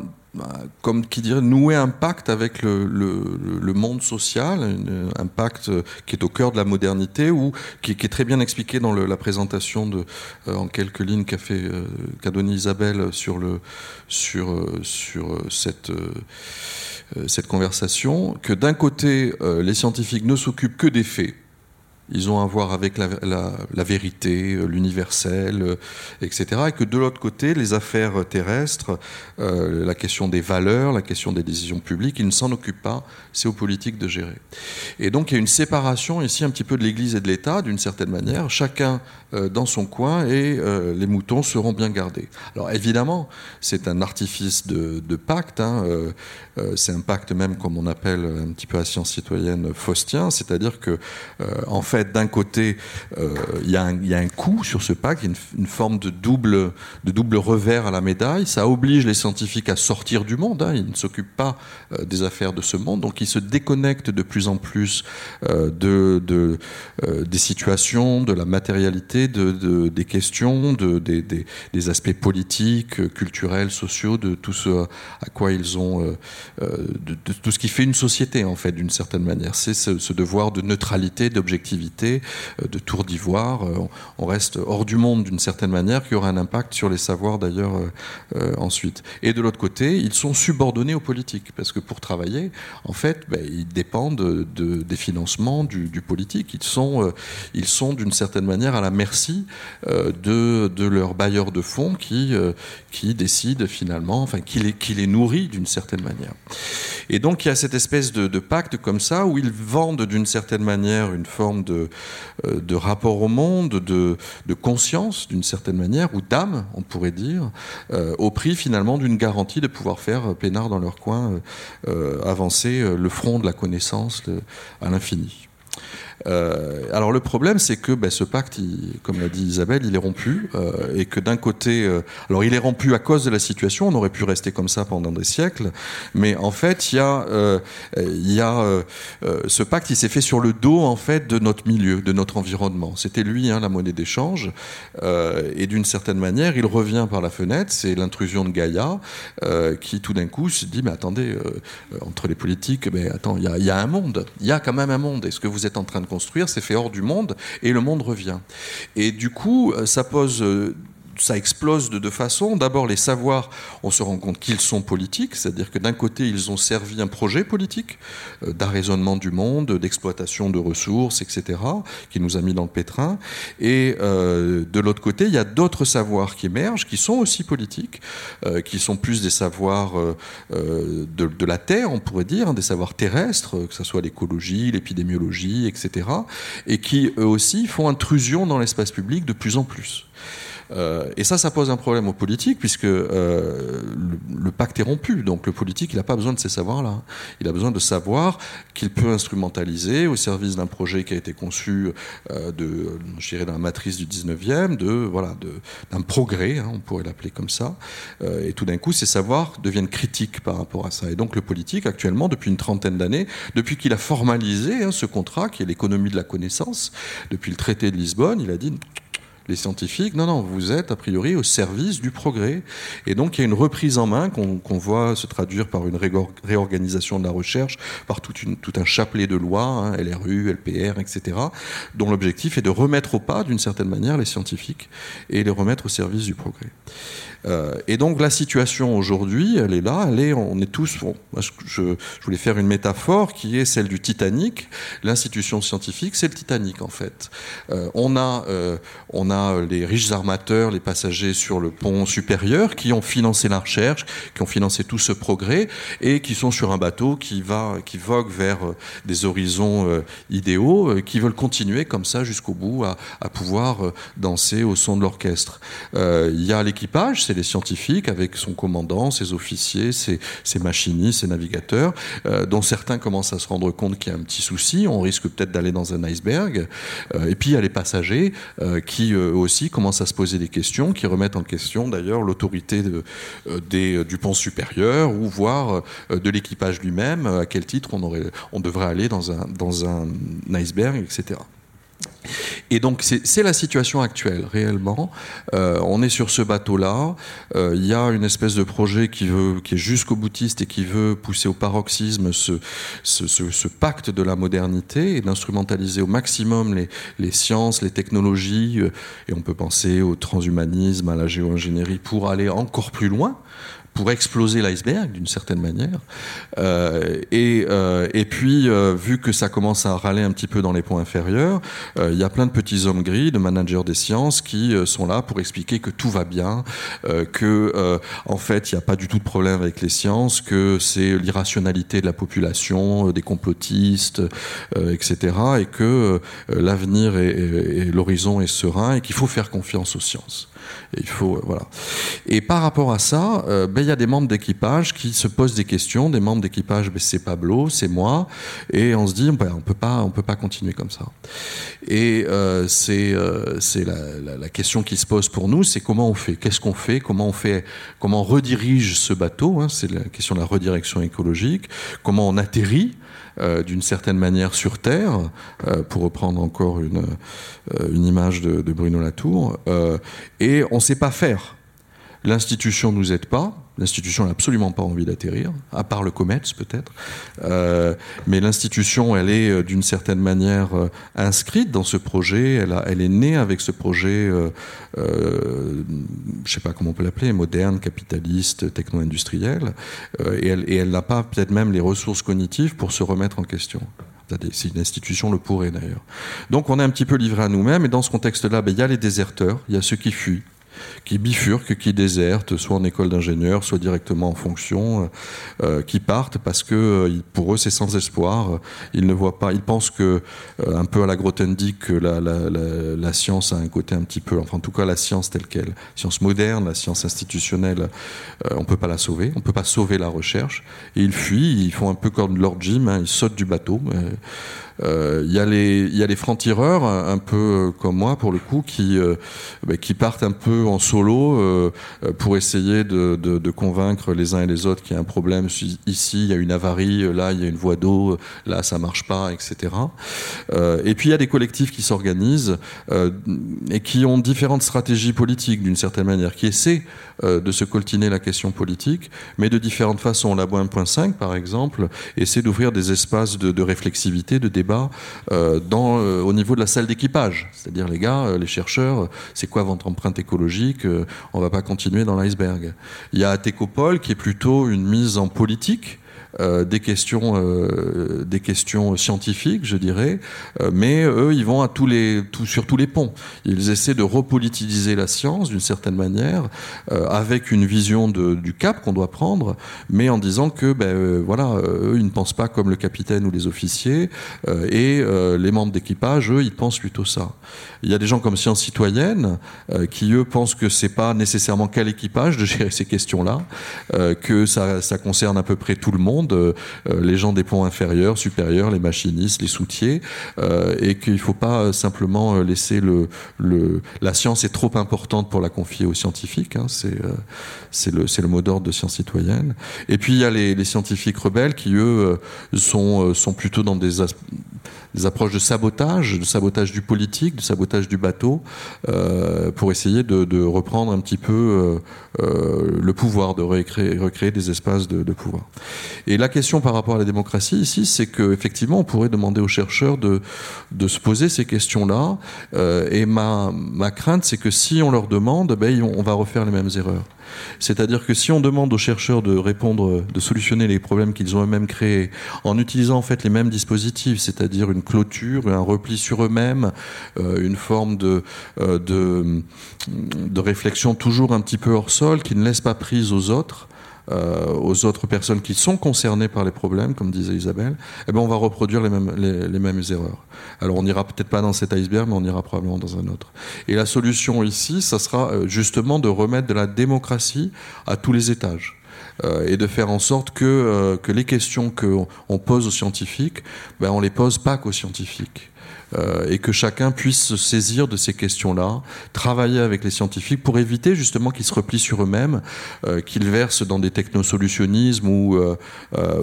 comme qui dirait nouer un pacte avec le, le, monde social, un pacte qui est au cœur de la modernité ou qui, est très bien expliqué dans la présentation de, euh, en quelques lignes qu'a fait euh, qu'a donné Isabelle sur le sur euh, cette conversation que d'un côté, les scientifiques ne s'occupent que des faits, ils ont à voir avec la, vérité, euh, l'universel, euh, etc. Et que de l'autre côté, les affaires terrestres, euh, la question des valeurs, la question des décisions publiques, ils ne s'en occupent pas, c'est aux politiques de gérer. Et donc il y a une séparation ici un petit peu de l'Église et de l'État, d'une certaine manière, chacun dans son coin, et les moutons seront bien gardés. Alors évidemment, c'est un artifice de, pacte, hein, c'est un pacte même, comme on appelle un petit peu à science citoyenne, faustien, c'est-à-dire que, en fait, d'un côté, euh, il y, a un coût sur ce pacte, une, forme de double, de double revers à la médaille. Ça oblige les scientifiques à sortir du monde. Hein. ils ne s'occupent pas euh, des affaires de ce monde, donc ils se déconnectent de plus en plus euh, de, des situations, de la matérialité, de, des questions, de, des, aspects politiques, culturels, sociaux, de tout ce à quoi ils ont, de, tout ce qui fait une société en fait, d'une certaine manière. C'est ce devoir de neutralité, d'objectivité euh, de tour d'ivoire. Euh, on reste hors du monde d'une certaine manière, qui aura un impact sur les savoirs d'ailleurs euh, ensuite. Et de l'autre côté, ils sont subordonnés aux politiques, parce que pour travailler, en fait, ben, ils dépendent de, des financements du, politique. Ils sont, ils sont d'une certaine manière à la merci de, de leurs bailleurs de fonds qui, qui décident finalement, enfin, qui les, qui les nourrit d'une certaine manière. Et donc il y a cette espèce de pacte comme ça où ils vendent d'une certaine manière une forme de euh, de, rapport au monde, de, conscience d'une certaine manière, ou d'âme, on pourrait dire, euh, au prix finalement d'une garantie de pouvoir faire euh, peinard dans leur coin, avancer le front de la connaissance à l'infini. Euh, alors le problème, c'est que ben, ce pacte, comme l'a dit Isabelle, il est rompu euh, et que d'un côté, euh, alors il est rompu à cause de la situation. On aurait pu rester comme ça pendant des siècles, mais en fait, il y a, y a ce pacte, il s'est fait sur le dos en fait de notre milieu, de notre environnement. C'était lui, hein, la monnaie d'échange, et d'une certaine manière, il revient par la fenêtre. C'est l'intrusion de Gaïa qui, tout d'un coup, se dit mais attendez, entre les politiques, mais attends, il y, a, il y a un monde, il y a quand même un monde. Est-ce que vous êtes en train de construire, c'est fait hors du monde, et le monde revient. Et du coup, euh, ça pose euh, ça explose de deux façons. D'abord, les savoirs, on se rend compte qu'ils sont politiques, c'est-à-dire que d'un côté, ils ont servi un projet politique euh, d'arraisonnement du monde, d'exploitation de ressources, etc., qui nous a mis dans le pétrin. Et euh, de l'autre côté, il y a d'autres savoirs qui émergent, qui sont aussi politiques, euh, qui sont plus des savoirs de, la terre, on pourrait dire, hein, des savoirs terrestres, que ce soit l'écologie, l'épidémiologie, etc., et qui eux aussi font intrusion dans l'espace public de plus en plus. Euh, et ça, ça pose un problème aux politiques, puisque euh, le, pacte est rompu. Donc le politique, il n'a pas besoin de ces savoirs-là. Il a besoin de savoir qu'il peut instrumentaliser au service d'un projet qui a été conçu euh, de, je dirais, dans la matrice du 19e, de, voilà, d'un progrès, hein, on pourrait l'appeler comme ça. et tout d'un coup, ces savoirs deviennent critiques par rapport à ça. Et donc le politique, actuellement, depuis une trentaine d'années, depuis qu'il a formalisé hein, ce contrat, qui est l'économie de la connaissance, depuis le traité de Lisbonne, il a dit les scientifiques, non, non, vous êtes a priori au service du progrès. Et donc il y a une reprise en main qu'on voit se traduire par une réorganisation de la recherche, par tout, un chapelet de lois, hein, LRU, LPR, etc., dont l'objectif est de remettre au pas, d'une certaine manière, les scientifiques et les remettre au service du progrès. Euh, et donc la situation aujourd'hui, elle est là, elle est, on est tous. Je, voulais faire une métaphore qui est celle du Titanic. L'institution scientifique, c'est le Titanic en fait. Euh, on a, euh, on a les riches armateurs, les passagers sur le pont supérieur qui ont financé la recherche, qui ont financé tout ce progrès et qui sont sur un bateau qui va, qui vogue vers des horizons idéaux, qui veulent continuer comme ça jusqu'au bout à, à pouvoir danser au son de l'orchestre. Il y a l'équipage, c'est les scientifiques avec son commandant, ses officiers, ses, machinistes, ses navigateurs, euh, dont certains commencent à se rendre compte qu'il y a un petit souci, on risque peut-être d'aller dans un iceberg. Euh, et puis il y a les passagers euh, qui aussi commencent à se poser des questions, qui remettent en question d'ailleurs l'autorité du pont supérieur ou voire de l'équipage lui-même, à quel titre on, devrait aller dans un iceberg, etc. Et donc c'est la situation actuelle réellement. Euh, on est sur ce bateau-là. Euh, il y a une espèce de projet qui veut, qui est jusqu'au boutiste et qui veut pousser au paroxysme ce, ce, pacte de la modernité et d'instrumentaliser au maximum les, les, sciences, les technologies. Euh, et on peut penser au transhumanisme, à la géo-ingénierie pour aller encore plus loin pour exploser l'iceberg d'une certaine manière. Euh, et, euh, et puis, euh, vu que ça commence à râler un petit peu dans les points inférieurs, euh, il y a plein de petits hommes gris, de managers des sciences, qui euh, sont là pour expliquer que tout va bien, que en fait, il n'y a pas du tout de problème avec les sciences, que c'est l'irrationalité de la population, des complotistes, etc., et que l'avenir et l'horizon est serein et qu'il faut faire confiance aux sciences. Et il faut, euh, voilà. Et par rapport à ça, euh, ben, il y a des membres d'équipage qui se posent des questions. Des membres d'équipage, ben, c'est Pablo, c'est moi, et on se dit, ben, on peut pas, on peut pas continuer comme ça. Et euh, c'est euh, la, question qui se pose pour nous, c'est comment on fait, qu'est-ce qu'on fait, comment on fait, comment redirige ce bateau. Hein, c'est la question de la redirection écologique. Comment on atterrit euh, d'une certaine manière sur Terre, euh, pour reprendre encore une, euh, une image de, de Bruno Latour, et on ne sait pas faire. L'institution ne nous aide pas, L'institution n'a absolument pas envie d'atterrir, à part le COMETS peut-être. Euh, mais l'institution, elle est euh, d'une certaine manière euh, inscrite dans ce projet. Elle, est née avec ce projet, je ne sais pas comment on peut l'appeler, moderne, capitaliste, techno-industriel. Et elle n'a pas peut-être même les ressources cognitives pour se remettre en question. Si une institution le pourrait d'ailleurs. Donc on est un petit peu livré à nous-mêmes. Et dans ce contexte-là, ben, il y a les déserteurs, il y a ceux qui fuient qui bifurquent, qui désertent, soit en école d'ingénieur, soit directement en fonction, euh, qui partent parce que euh, pour eux c'est sans espoir. Ils ne voient pas, ils pensent que euh, un peu à la Grothendieck que la, science a un côté un petit peu, enfin en tout cas la science telle qu'elle, science moderne, la science institutionnelle, euh, on peut pas la sauver, on peut pas sauver la recherche. Et ils fuient, ils font un peu comme Lord Jim, hein, ils sautent du bateau. Il euh, y, a les, y a les francs-tireurs, un peu euh, comme moi pour le coup, qui, euh, bah, qui partent un peu en solo pour essayer de, convaincre les uns et les autres qu'il y a un problème. Ici, il y a une avarie, là, il y a une voie d'eau, là, ça marche pas, etc. Et puis, il y a des collectifs qui s'organisent et qui ont différentes stratégies politiques, d'une certaine manière, qui essaient de se coltiner la question politique, mais de différentes façons. La Bois 1.5, par exemple, essaie d'ouvrir des espaces de, de réflexivité, de débat débat euh, euh, au niveau de la salle d'équipage. C'est-à-dire, les gars, euh, les chercheurs, c'est quoi votre empreinte écologique On va pas continuer dans l'iceberg. Il y a Técopole qui est plutôt une mise en politique des questions, euh, des questions scientifiques, je dirais, euh, mais eux, ils vont sur tous les ponts. Ils essaient de repolitiser la science d'une certaine manière, euh, avec une vision du cap qu'on doit prendre, mais en disant que, ben euh, voilà, eux, ils ne pensent pas comme le capitaine ou les officiers, euh, et les membres d'équipage, eux, ils pensent plutôt ça. Il y a des gens comme Sciences Citoyennes qui, eux, pensent que c'est pas nécessairement qu'à l'équipage de gérer ces questions-là, que ça concerne à peu près tout le monde euh, les gens des ponts inférieurs, supérieurs, les machinistes, les soutiers, euh, et qu'il ne faut pas simplement laisser le, la science est trop importante pour la confier aux scientifiques. Hein, c'est euh, c'est le, le mot d'ordre de sciences citoyennes. Et puis il y a les, les scientifiques rebelles qui eux sont, sont plutôt dans des des approches de sabotage, de sabotage du politique, de sabotage du bateau, euh, pour essayer de, reprendre un petit peu euh, euh, le pouvoir, de recréer, des espaces de, pouvoir. Et la question par rapport à la démocratie ici, c'est qu'effectivement, on pourrait demander aux chercheurs de, se poser ces questions-là. Et ma, ma crainte, c'est que si on leur demande, ben, on va refaire les mêmes erreurs. C'est-à-dire que si on demande aux chercheurs de répondre, de solutionner les problèmes qu'ils ont eux-mêmes créés en utilisant en fait les mêmes dispositifs, c'est-à-dire une clôture, un repli sur eux-mêmes, euh, une forme de, euh, de, réflexion toujours un petit peu hors sol qui ne laisse pas prise aux autres, euh, aux autres personnes qui sont concernées par les problèmes, comme disait Isabelle, eh ben on va reproduire les mêmes, les, mêmes erreurs. Alors on n'ira peut-être pas dans cet iceberg, mais on ira probablement dans un autre. Et la solution ici, ça sera justement de remettre de la démocratie à tous les étages. Euh, et de faire en sorte que, euh, les questions qu'on pose aux scientifiques, ben on les pose pas qu'aux scientifiques euh, et que chacun puisse se saisir de ces questions-là, travailler avec les scientifiques pour éviter justement qu'ils se replient sur eux-mêmes, qu'ils versent dans des technosolutionnismes ou,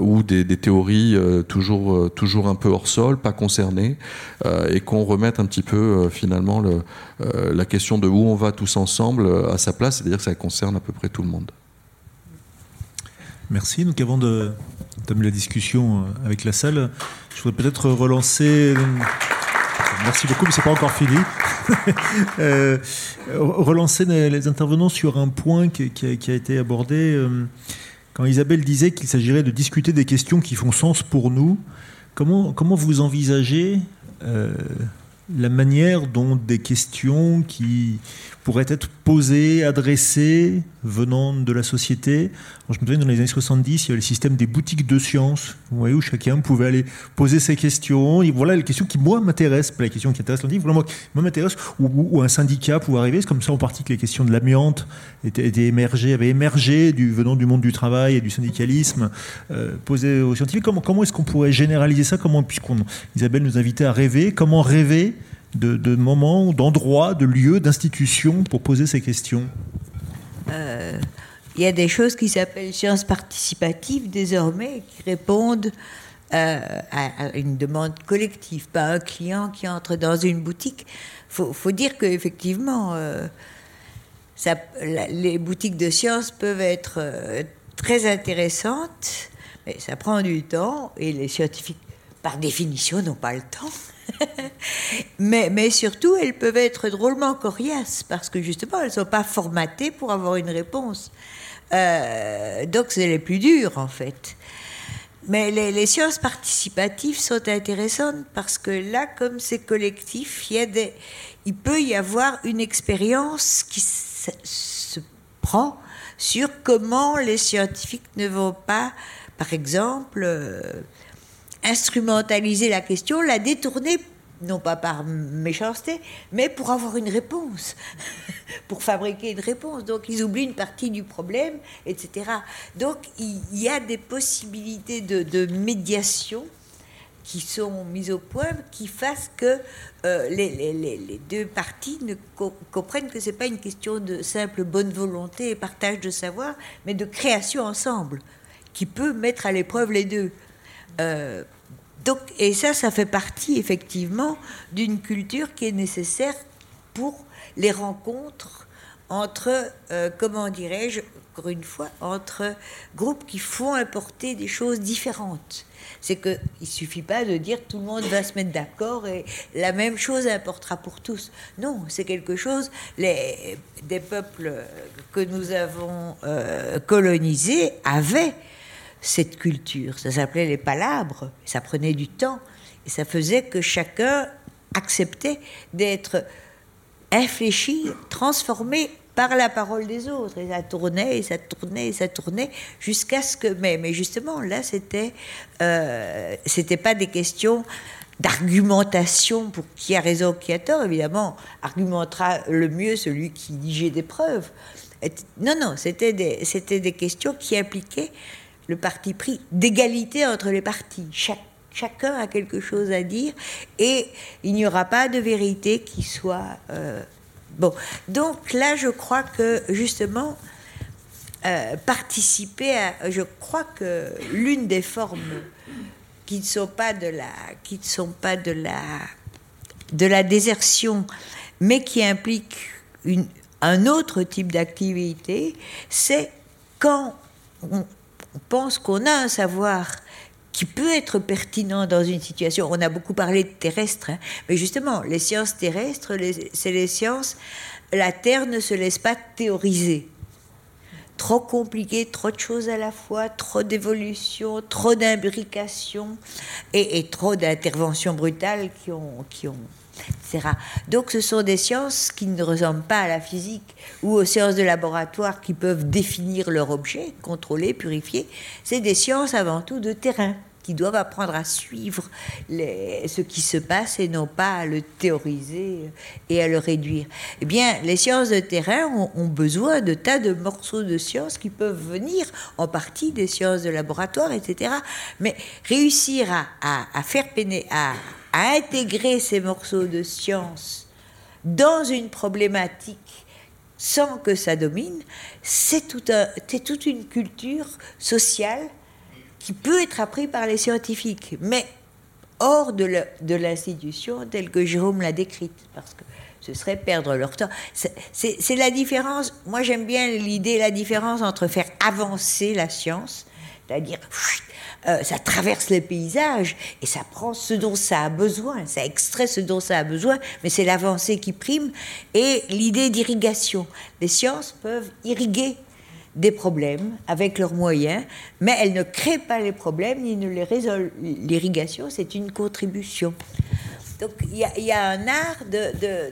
ou des, théories toujours, un peu hors sol, pas concernées, et qu'on remette un petit peu finalement le, la question de où on va tous ensemble à sa place, c'est-à-dire que ça concerne à peu près tout le monde. Merci. Donc avant de terminer la discussion avec la salle, je voudrais peut-être relancer Merci beaucoup, mais c'est pas encore fini. euh, relancer les intervenants sur un point qui, a, été abordé euh, quand Isabelle disait qu'il s'agirait de discuter des questions qui font sens pour nous. Comment, comment vous envisagez euh, la manière dont des questions qui pourraient être posées, adressées, venant de la société. je me souviens, dans les années 70, il y avait le système des boutiques de sciences, vous voyez, où chacun pouvait aller poser ses questions. Et voilà les questions qui, moi, m'intéressent, pas les questions qui intéressent l'indif, vraiment, moi, m'intéressent, ou, un syndicat pouvait arriver. C'est comme ça, en partie, que les questions de l'amiante étaient, émergées, avaient émergé du, venant du monde du travail et du syndicalisme, euh, posées aux scientifiques. Comment, comment est-ce qu'on pourrait généraliser ça? Comment, puisqu'on Isabelle nous invitait à rêver, comment rêver de, moments, d'endroits, de lieux, d'institutions pour poser ces questions euh, Il y a des choses qui s'appellent sciences participatives désormais, qui répondent euh, à, une demande collective, pas un client qui entre dans une boutique. Il faut, dire qu'effectivement, euh, les boutiques de sciences peuvent être très intéressantes, mais ça prend du temps et les scientifiques, par définition, n'ont pas le temps. mais, surtout, elles peuvent être drôlement coriaces parce que justement, elles ne sont pas formatées pour avoir une réponse. Euh, donc, c'est les plus dures en fait. Mais les, sciences participatives sont intéressantes parce que là, comme c'est collectif, il peut y avoir une expérience qui se, prend sur comment les scientifiques ne vont pas, par exemple, euh, instrumentaliser la question, la détourner, non pas par méchanceté, mais pour avoir une réponse, pour fabriquer une réponse. Donc ils oublient une partie du problème, etc. Donc il y a des possibilités de, médiation qui sont mises au point, qui fassent que euh, les, deux parties ne comprennent que ce n'est pas une question de simple bonne volonté et partage de savoir, mais de création ensemble, qui peut mettre à l'épreuve les deux. Euh, et ça, ça fait partie effectivement d'une culture qui est nécessaire pour les rencontres entre, euh, comment dirais-je, encore une fois, entre groupes qui font importer des choses différentes. C'est qu'il ne suffit pas de dire tout le monde va se mettre d'accord et la même chose importera pour tous. Non, c'est quelque chose, les, des peuples que nous avons euh, colonisés avaient cette culture. Ça s'appelait les palabres, ça prenait du temps, et ça faisait que chacun acceptait d'être infléchi, transformé par la parole des autres. Et ça tournait, et ça tournait, et ça tournait, jusqu'à ce que... Mais, mais justement, là, c'était euh, c'était pas des questions d'argumentation pour qui a raison, qui a tort. Évidemment, argumentera le mieux celui qui dit j'ai des preuves. Non, non, c'était des, des questions qui impliquaient le parti pris d'égalité entre les partis. chacun a quelque chose à dire et il n'y aura pas de vérité qui soit... Euh, bon, donc là, je crois que justement, euh, participer à... Je crois que l'une des formes qui ne sont pas de la... qui ne sont pas de la de la désertion, mais qui implique une, un autre type d'activité, c'est quand on pense qu'on a un savoir qui peut être pertinent dans une situation. On a beaucoup parlé de terrestre, hein, mais justement, les sciences terrestres, c'est les sciences. La Terre ne se laisse pas théoriser. Trop compliqué, trop de choses à la fois, trop d'évolution, trop d'imbrication et, trop d'interventions brutales qui ont donc ce sont des sciences qui ne ressemblent pas à la physique ou aux sciences de laboratoire qui peuvent définir leur objet, contrôler, purifier. C'est des sciences avant tout de terrain qui doivent apprendre à suivre ce qui se passe et non pas à le théoriser et à le réduire. Eh bien, les sciences de terrain ont, besoin de tas de morceaux de sciences qui peuvent venir en partie des sciences de laboratoire, etc. Mais réussir à, faire pénétrer, à, à intégrer ces morceaux de science dans une problématique sans que ça domine, c'est tout toute une culture sociale qui peut être apprise par les scientifiques, mais hors de l'institution telle que Jérôme l'a décrite, parce que ce serait perdre leur temps. C'est la différence, moi j'aime bien l'idée, la différence entre faire avancer la science, c'est-à-dire euh, ça traverse les paysages et ça prend ce dont ça a besoin, ça extrait ce dont ça a besoin, mais c'est l'avancée qui prime et l'idée d'irrigation. Les sciences peuvent irriguer des problèmes avec leurs moyens, mais elles ne créent pas les problèmes ni ne les résolvent. L'irrigation, c'est une contribution. Donc il y, a un art de,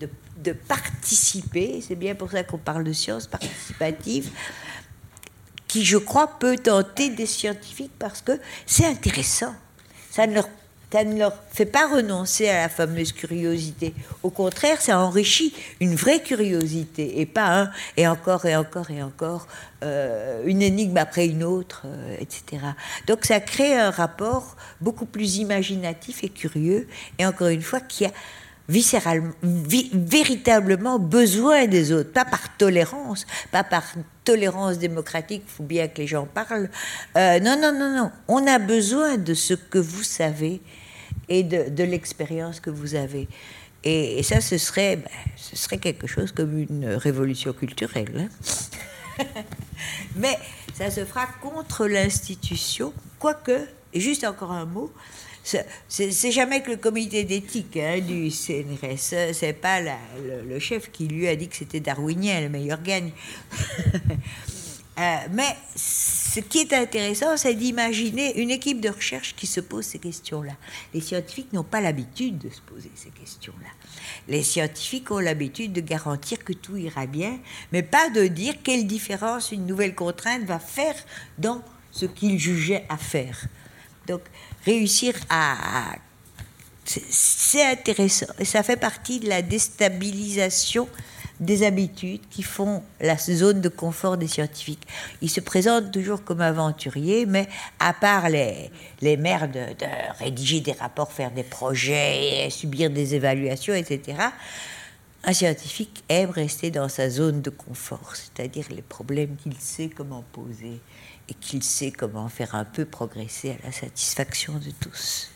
de, de participer, c'est bien pour ça qu'on parle de science participative, qui, je crois, peut tenter des scientifiques parce que c'est intéressant. Ça ne, leur, ne leur fait pas renoncer à la fameuse curiosité. Au contraire, ça enrichit une vraie curiosité et pas un et encore et encore et encore euh, une énigme après une autre, euh, etc. Donc ça crée un rapport beaucoup plus imaginatif et curieux et encore une fois qui a viscéralement, véritablement besoin des autres, pas par tolérance, pas par tolérance démocratique, il faut bien que les gens parlent. Euh, non, non, non, non. On a besoin de ce que vous savez et de, l'expérience que vous avez. Et, ça, ce serait, ben, ce serait quelque chose comme une révolution culturelle. Hein. Mais ça se fera contre l'institution, quoique, juste encore un mot, c'est jamais que le comité d'éthique hein, du CNRS, c'est pas le, chef qui lui a dit que c'était darwinien, le meilleur gagne. Euh, mais ce qui est intéressant, c'est d'imaginer une équipe de recherche qui se pose ces questions-là. Les scientifiques n'ont pas l'habitude de se poser ces questions-là. Les scientifiques ont l'habitude de garantir que tout ira bien, mais pas de dire quelle différence une nouvelle contrainte va faire dans ce qu'ils jugeaient à faire. Donc, réussir à... C'est intéressant. Et ça fait partie de la déstabilisation des habitudes qui font la zone de confort des scientifiques. Ils se présentent toujours comme aventuriers, mais à part les, les mères de, rédiger des rapports, faire des projets, subir des évaluations, etc., un scientifique aime rester dans sa zone de confort, c'est-à-dire les problèmes qu'il sait comment poser, et qu'il sait comment faire un peu progresser à la satisfaction de tous.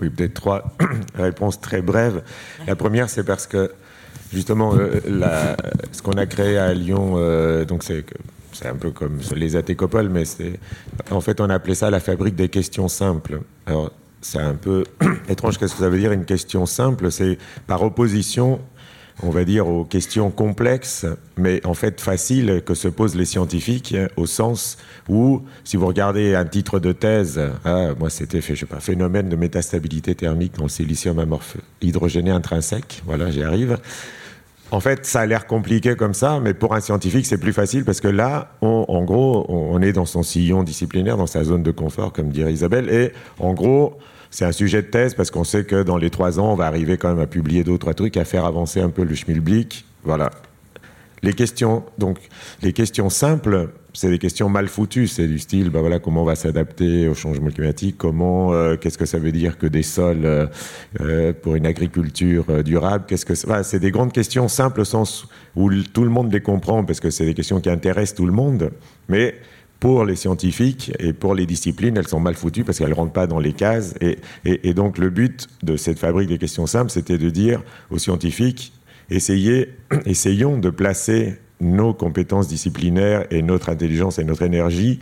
Oui, peut-être trois réponses très brèves. La première, c'est parce que justement, euh, ce qu'on a créé à Lyon, euh, donc c'est un peu comme les atécopoles, mais en fait on a appelé ça la fabrique des questions simples. Alors c'est un peu étrange. Qu'est-ce que ça veut dire une question simple? C'est par opposition on va dire, aux questions complexes, mais en fait faciles que se posent les scientifiques, au sens où, si vous regardez un titre de thèse, ah, moi c'était je sais pas, phénomène de métastabilité thermique dans le silicium amorphe hydrogéné intrinsèque, voilà, j'y arrive. En fait, ça a l'air compliqué comme ça, mais pour un scientifique, c'est plus facile parce que là, en gros, on est dans son sillon disciplinaire, dans sa zone de confort, comme dirait Isabelle, et en gros, c'est un sujet de thèse parce qu'on sait que dans les trois ans, on va arriver quand même à publier d'autres trucs, à faire avancer un peu le schmilblick. Voilà. Les questions, donc, les questions simples, c'est des questions mal foutues. C'est du style, bah voilà, comment on va s'adapter au changement climatique, comment, euh, qu'est-ce que ça veut dire que des sols euh, euh, pour une agriculture durable, qu'est-ce que c'est des grandes questions simples au sens où tout le monde les comprend parce que c'est des questions qui intéressent tout le monde, mais pour les scientifiques et pour les disciplines, elles sont mal foutues parce qu'elles ne rentrent pas dans les cases. Et, donc le but de cette fabrique des questions simples, c'était de dire aux scientifiques, essayons de placer nos compétences disciplinaires et notre intelligence et notre énergie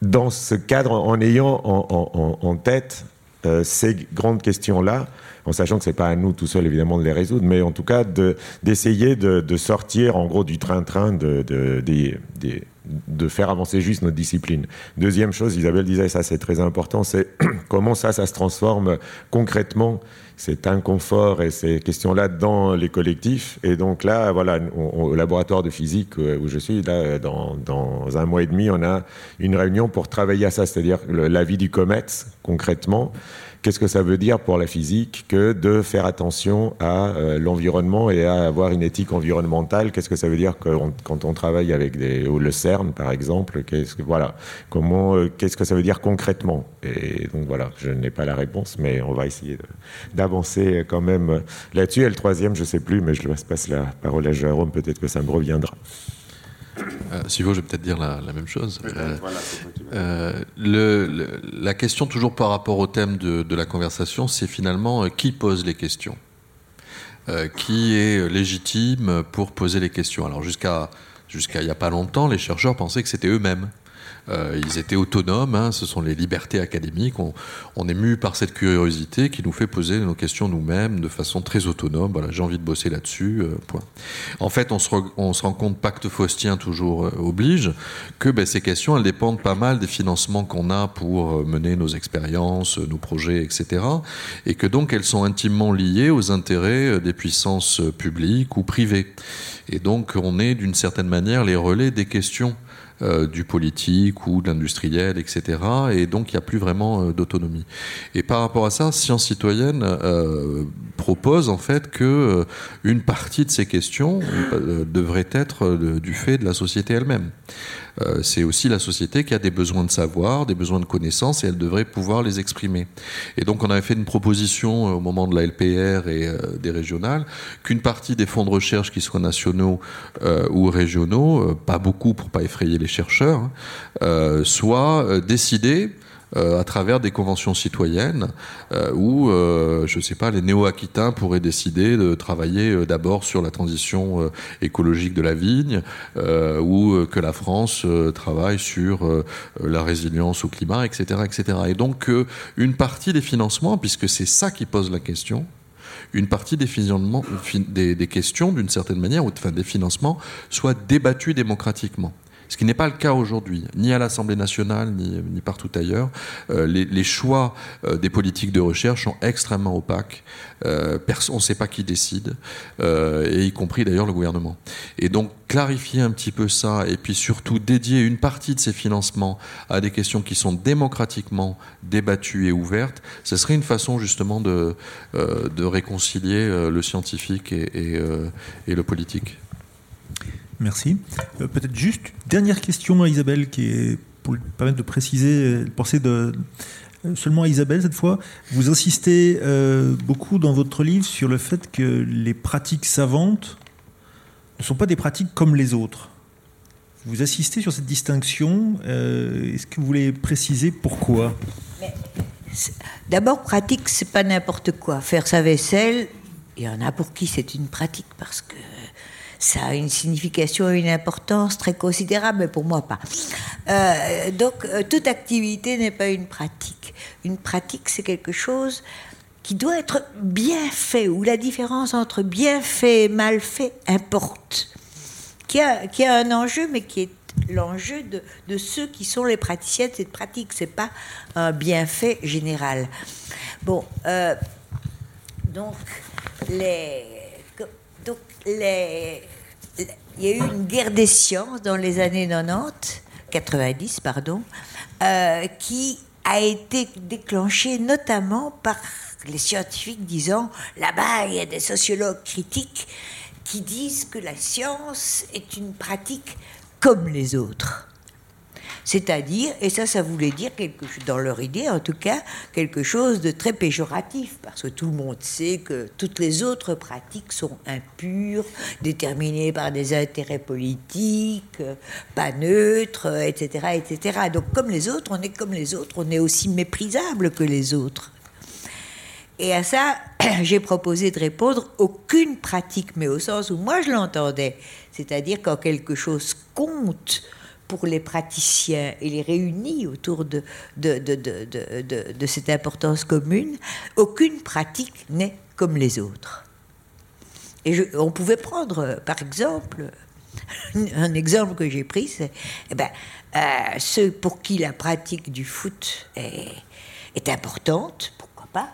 dans ce cadre en ayant en, tête euh, ces grandes questions-là, en sachant que ce n'est pas à nous tout seuls évidemment de les résoudre, mais en tout cas d'essayer de, sortir en gros du train-train de, des de faire avancer juste notre discipline. Deuxième chose, Isabelle disait, ça c'est très important, c'est comment ça, ça se transforme concrètement, cet inconfort et ces questions-là dans les collectifs. Et donc là, voilà, au laboratoire de physique euh, où je suis, là, dans, dans, un mois et demi, on a une réunion pour travailler à ça, c'est-à-dire la vie du comète, concrètement. Qu'est-ce que ça veut dire pour la physique que de faire attention à euh, l'environnement et à avoir une éthique environnementale? Qu'est-ce que ça veut dire quand on travaille avec des, ou le CERN par exemple? Qu'est-ce que voilà Comment euh, Qu'est-ce que ça veut dire concrètement? Et donc voilà, je n'ai pas la réponse, mais on va essayer d'avancer quand même là-dessus. Et le troisième, je sais plus, mais je passe la parole à Jérôme. Peut-être que ça me reviendra. Euh, si vous, je vais peut-être dire la, même chose. Euh, euh, la question, toujours par rapport au thème de, la conversation, c'est finalement qui pose les questions Qui est légitime pour poser les questions? Alors, jusqu'à jusqu'à il n'y a pas longtemps, les chercheurs pensaient que c'était eux-mêmes. Euh, ils étaient autonomes, hein, ce sont les libertés académiques. On, est mu par cette curiosité qui nous fait poser nos questions nous-mêmes de façon très autonome. Voilà, j'ai envie de bosser là-dessus. Euh. En fait, on se, rend compte, pacte faustien toujours euh, oblige, que ben, ces questions, elles dépendent pas mal des financements qu'on a pour mener nos expériences, nos projets, etc. Et que donc elles sont intimement liées aux intérêts des puissances publiques ou privées. Et donc on est d'une certaine manière les relais des questions euh, du politique ou de l'industriel, etc. Et donc il n'y a plus vraiment euh, d'autonomie. Et par rapport à ça, Science citoyenne euh, propose en fait que une partie de ces questions devrait être du fait de la société elle-même. Euh, c'est aussi la société qui a des besoins de savoir, des besoins de connaissances, et elle devrait pouvoir les exprimer. Et donc on avait fait une proposition euh, au moment de la LPR et euh, des régionales, qu'une partie des fonds de recherche, qui soient nationaux ou régionaux, pas beaucoup pour pas effrayer les chercheurs, hein, soient décidés euh, à travers des conventions citoyennes euh, où, euh, je ne sais pas, les néo-aquitains pourraient décider de travailler euh, d'abord sur la transition écologique de la vigne ou que la France travaille sur la résilience au climat, etc. etc. Et donc une partie des financements, puisque c'est ça qui pose la question, une partie des, questions, d'une certaine manière, ou des financements, soit débattue démocratiquement ce qui n'est pas le cas aujourd'hui, ni à l'Assemblée nationale, ni, partout ailleurs. Euh, les, choix euh, des politiques de recherche sont extrêmement opaques. Euh, on ne sait pas qui décide, y compris d'ailleurs le gouvernement. Et donc clarifier un petit peu ça, et puis surtout dédier une partie de ces financements à des questions qui sont démocratiquement débattues et ouvertes, ce serait une façon justement de, réconcilier le scientifique et le politique. Merci. Euh, Peut-être juste dernière question à Isabelle, qui est pour lui permettre de préciser, de penser de, seulement à Isabelle cette fois. Vous insistez euh, beaucoup dans votre livre sur le fait que les pratiques savantes ne sont pas des pratiques comme les autres. Vous insistez sur cette distinction. Euh, Est-ce que vous voulez préciser pourquoi? D'abord, pratique, c'est pas n'importe quoi. Faire sa vaisselle, il y en a pour qui c'est une pratique parce que ça a une signification et une importance très considérable, mais pour moi pas. Euh, donc, euh, toute activité n'est pas une pratique. Une pratique, c'est quelque chose qui doit être bien fait, où la différence entre bien fait et mal fait importe, qui a, qui a un enjeu, mais qui est l'enjeu de, de, ceux qui sont les praticiens de cette pratique. C'est pas un bienfait général. Bon, euh, donc les il y a eu une guerre des sciences dans les années 90, 90, pardon, euh, qui a été déclenchée notamment par les scientifiques disant là-bas, il y a des sociologues critiques qui disent que la science est une pratique comme les autres. C'est-à-dire, et ça, ça voulait dire quelque chose, dans leur idée en tout cas, quelque chose de très péjoratif, parce que tout le monde sait que toutes les autres pratiques sont impures, déterminées par des intérêts politiques, pas neutres, etc., etc. Donc, comme les autres, on est comme les autres, on est aussi méprisable que les autres. Et à ça, j'ai proposé de répondre aucune pratique, mais au sens où moi je l'entendais, c'est-à-dire quand quelque chose compte pour les praticiens et les réunit autour de, cette importance commune, aucune pratique n'est comme les autres. Et on pouvait prendre, par exemple, un exemple que j'ai pris, c'est eh ben, euh, ceux pour qui la pratique du foot est, est importante, pourquoi pas,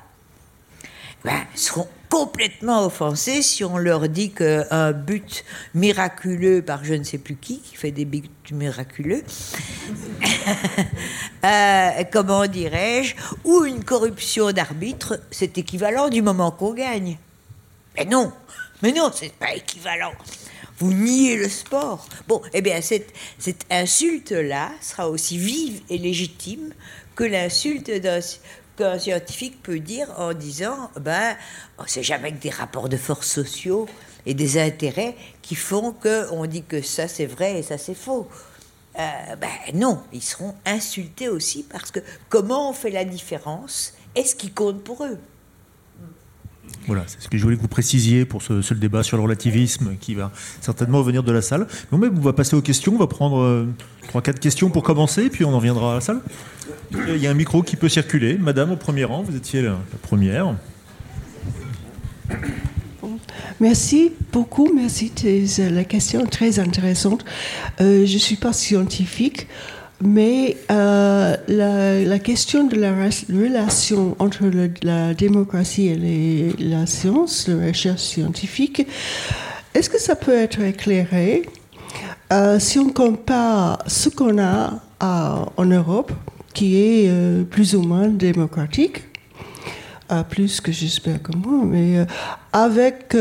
ben, seront complètement offensés si on leur dit qu'un but miraculeux par je ne sais plus qui, qui fait des buts miraculeux, euh, comment dirais-je, ou une corruption d'arbitre, c'est équivalent du moment qu'on gagne. Mais non, mais non, c'est pas équivalent. Vous niez le sport. Bon, eh bien, cette, cette insulte-là sera aussi vive et légitime que l'insulte d'un qu'un scientifique peut dire en disant ben, c'est jamais que des rapports de force sociaux et des intérêts qui font qu'on dit que ça c'est vrai et ça c'est faux. Euh, ben non, ils seront insultés aussi parce que comment on fait la différence? Est-ce qui compte pour eux? Voilà, c'est ce que je voulais que vous précisiez pour ce, débat sur le relativisme qui va certainement venir de la salle. Mais on va passer aux questions, on va prendre 3-4 euh, questions pour commencer, puis on en viendra à la salle. Il y a un micro qui peut circuler. Madame, au premier rang, vous étiez la, première. Merci beaucoup, merci. C'est la question très intéressante. Euh, je ne suis pas scientifique. Mais euh, la, question de la relation entre la démocratie et la science, la recherche scientifique, est-ce que ça peut être éclairé? Euh, si on compare ce qu'on a en Europe, qui est euh, plus ou moins démocratique, plus que j'espère que moi, mais avec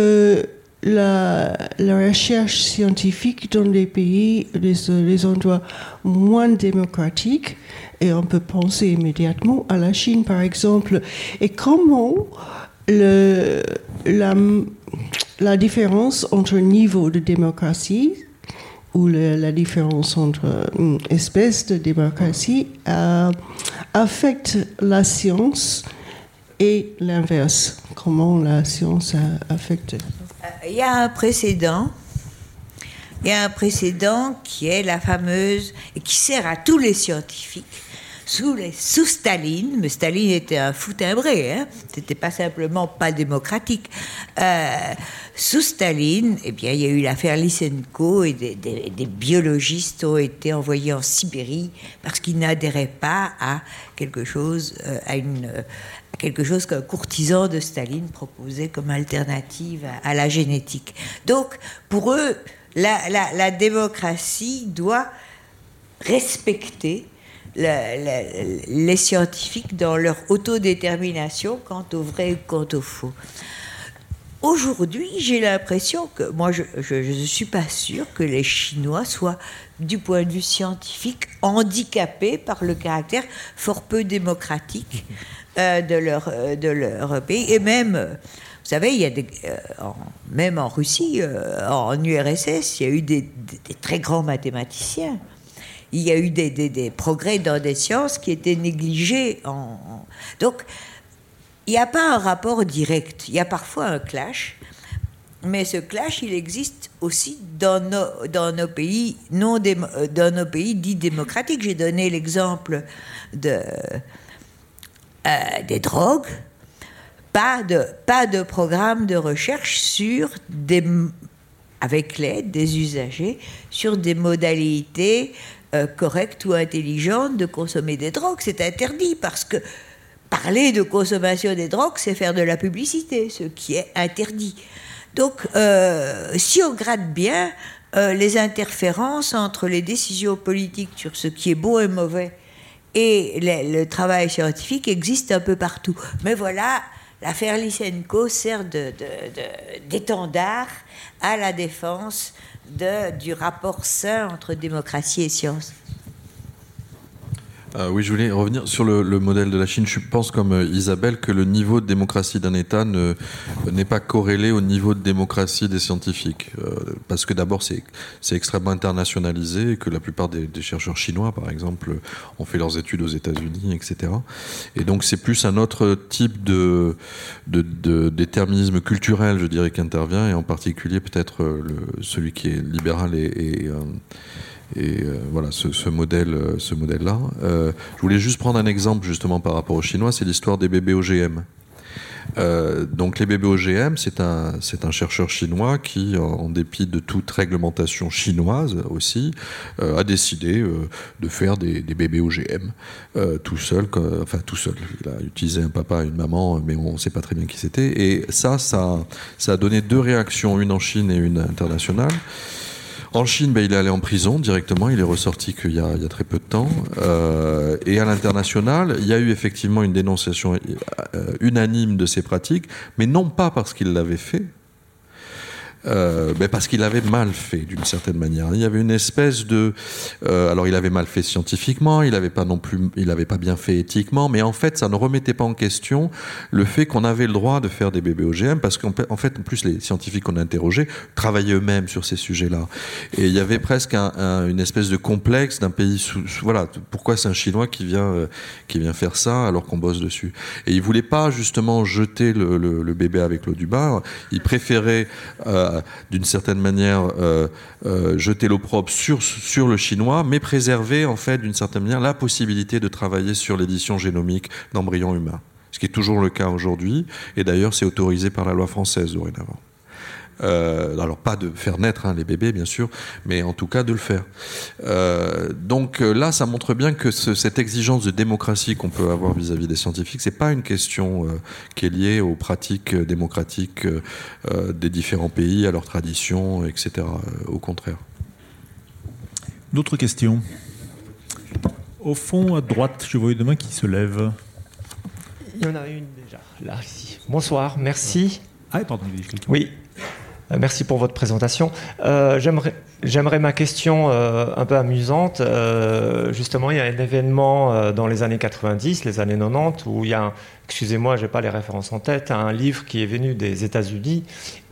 la, recherche scientifique dans les pays, les, endroits moins démocratiques, et on peut penser immédiatement à la Chine par exemple, et comment la, différence entre niveau de démocratie ou la différence entre une espèce de démocratie euh, affecte la science et l'inverse? Comment la science affecte il y a un précédent. Il y a un précédent qui est la fameuse, et qui sert à tous les scientifiques, sous, Staline, mais Staline était un fou timbré, hein, c'était pas simplement pas démocratique. Euh, sous Staline, eh bien, il y a eu l'affaire Lysenko et des, des, biologistes ont été envoyés en Sibérie parce qu'ils n'adhéraient pas à quelque chose, euh, à une, quelque chose qu'un courtisan de Staline proposait comme alternative à, la génétique. Donc, pour eux, la, démocratie doit respecter les scientifiques dans leur autodétermination quant au vrai et quant au faux. Aujourd'hui, j'ai l'impression que, moi, je ne suis pas sûre que les Chinois soient, du point de vue scientifique, handicapés par le caractère fort peu démocratique euh, de, leur, euh, de leur pays. Et même, euh, vous savez, il y a même en Russie, en URSS, il y a eu des, très grands mathématiciens. Il y a eu des, progrès dans des sciences qui étaient négligés. Donc, il n'y a pas un rapport direct. Il y a parfois un clash. Mais ce clash, il existe aussi dans nos, dans nos pays non dans nos pays dits démocratiques. J'ai donné l'exemple de euh, des drogues, pas de, pas de programme de recherche sur des, avec l'aide des usagers sur des modalités euh, correctes ou intelligentes de consommer des drogues. C'est interdit parce que parler de consommation des drogues, c'est faire de la publicité, ce qui est interdit. Donc, euh, si on gratte bien les interférences entre les décisions politiques sur ce qui est beau et mauvais et le, travail scientifique existe un peu partout. Mais voilà, l'affaire Lysenko sert d'étendard à la défense du rapport sain entre démocratie et science. Euh, oui, je voulais revenir sur le, modèle de la Chine. Je pense, comme euh, Isabelle, que le niveau de démocratie d'un État n'est pas corrélé au niveau de démocratie des scientifiques. Euh, parce que d'abord, c'est extrêmement internationalisé et que la plupart des, chercheurs chinois, par exemple, ont fait leurs études aux États-Unis, etc. Et donc, c'est plus un autre type de, déterminisme culturel, je dirais, qui intervient, et en particulier peut-être celui qui est libéral et et euh, voilà, ce, modèle, euh, ce modèle-là. Euh, je voulais juste prendre un exemple justement par rapport aux Chinois, c'est l'histoire des bébés OGM. donc les bébés OGM, c'est un, c'est un chercheur chinois qui, en, dépit de toute réglementation chinoise aussi, a décidé de faire des, bébés OGM tout seul, enfin tout seul. Il a utilisé un papa et une maman, mais on ne sait pas très bien qui c'était. Et ça, ça, ça a donné deux réactions, une en Chine et une internationale. En Chine, ben, il est allé en prison directement. Il est ressorti qu'il y, a très peu de temps. Euh, et à l'international, il y a eu effectivement une dénonciation euh, unanime de ces pratiques, mais non pas parce qu'il l'avait fait, euh, ben parce qu'il avait mal fait d'une certaine manière. Il y avait une espèce de, euh, alors il avait mal fait scientifiquement, il n'avait pas non plus, il avait pas bien fait éthiquement, mais en fait ça ne remettait pas en question le fait qu'on avait le droit de faire des bébés OGM parce qu'en en fait en plus les scientifiques qu'on a interrogés travaillaient eux-mêmes sur ces sujets-là. Et il y avait presque un, une espèce de complexe d'un pays sous, voilà pourquoi c'est un chinois qui vient euh, qui vient faire ça alors qu'on bosse dessus. Et il voulait pas justement jeter le, bébé avec l'eau du bar, il préférait euh, d'une certaine manière euh, euh, jeter l'opprobre sur, sur le chinois, mais préserver en fait d'une certaine manière la possibilité de travailler sur l'édition génomique d'embryons humains. Ce qui est toujours le cas aujourd'hui, et d'ailleurs c'est autorisé par la loi française dorénavant. Euh, alors pas de faire naître hein, les bébés bien sûr, mais en tout cas de le faire. Euh, donc euh, là, ça montre bien que ce, cette exigence de démocratie qu'on peut avoir vis-à-vis -vis des scientifiques, c'est pas une question euh, qui est liée aux pratiques démocratiques euh, des différents pays, à leurs traditions, etc. au contraire. D'autres questions? Au fond, à droite, je vois une main qui se lève. Il y en a une déjà, là, ici. Bonsoir, merci. Ah, pardon, il y a quelqu'un. Oui, merci pour votre présentation. Euh, J'aimerais ma question euh, un peu amusante. Euh, justement, il y a un événement euh, dans les années 90, les années 90, où il y a, excusez-moi, je n'ai pas les références en tête, un livre qui est venu des États-Unis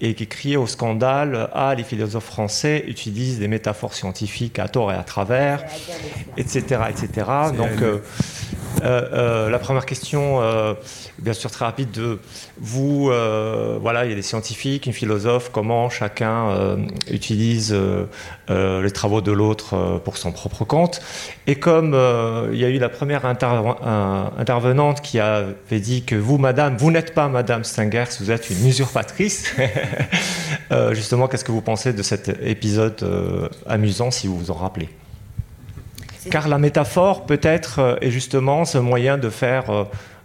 et qui criait au scandale Ah, les philosophes français utilisent des métaphores scientifiques à tort et à travers, etc. etc. Donc, euh, euh, la première question, euh, bien sûr très rapide, de vous, euh, voilà, il y a des scientifiques, une philosophe, comment chacun euh, utilise euh, les travaux de l'autre pour son propre compte. Et comme il y a eu la première interve intervenante qui avait dit que vous, madame, vous n'êtes pas madame Stengers, vous êtes une usurpatrice, justement, qu'est-ce que vous pensez de cet épisode amusant, si vous vous en rappelez? Car la métaphore peut-être est justement ce moyen de faire euh,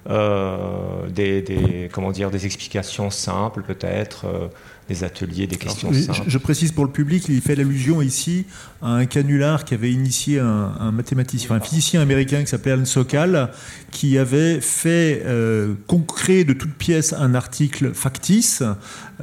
euh, des, des, comment dire, des explications simples peut-être, euh, des ateliers, des questions Alors, simples. Je, je précise pour le public, il fait allusion ici à un canular qui avait initié un, mathématicien, enfin, un physicien américain qui s'appelait Alan Sokal, qui avait fait euh, concret de toute pièce un article factice,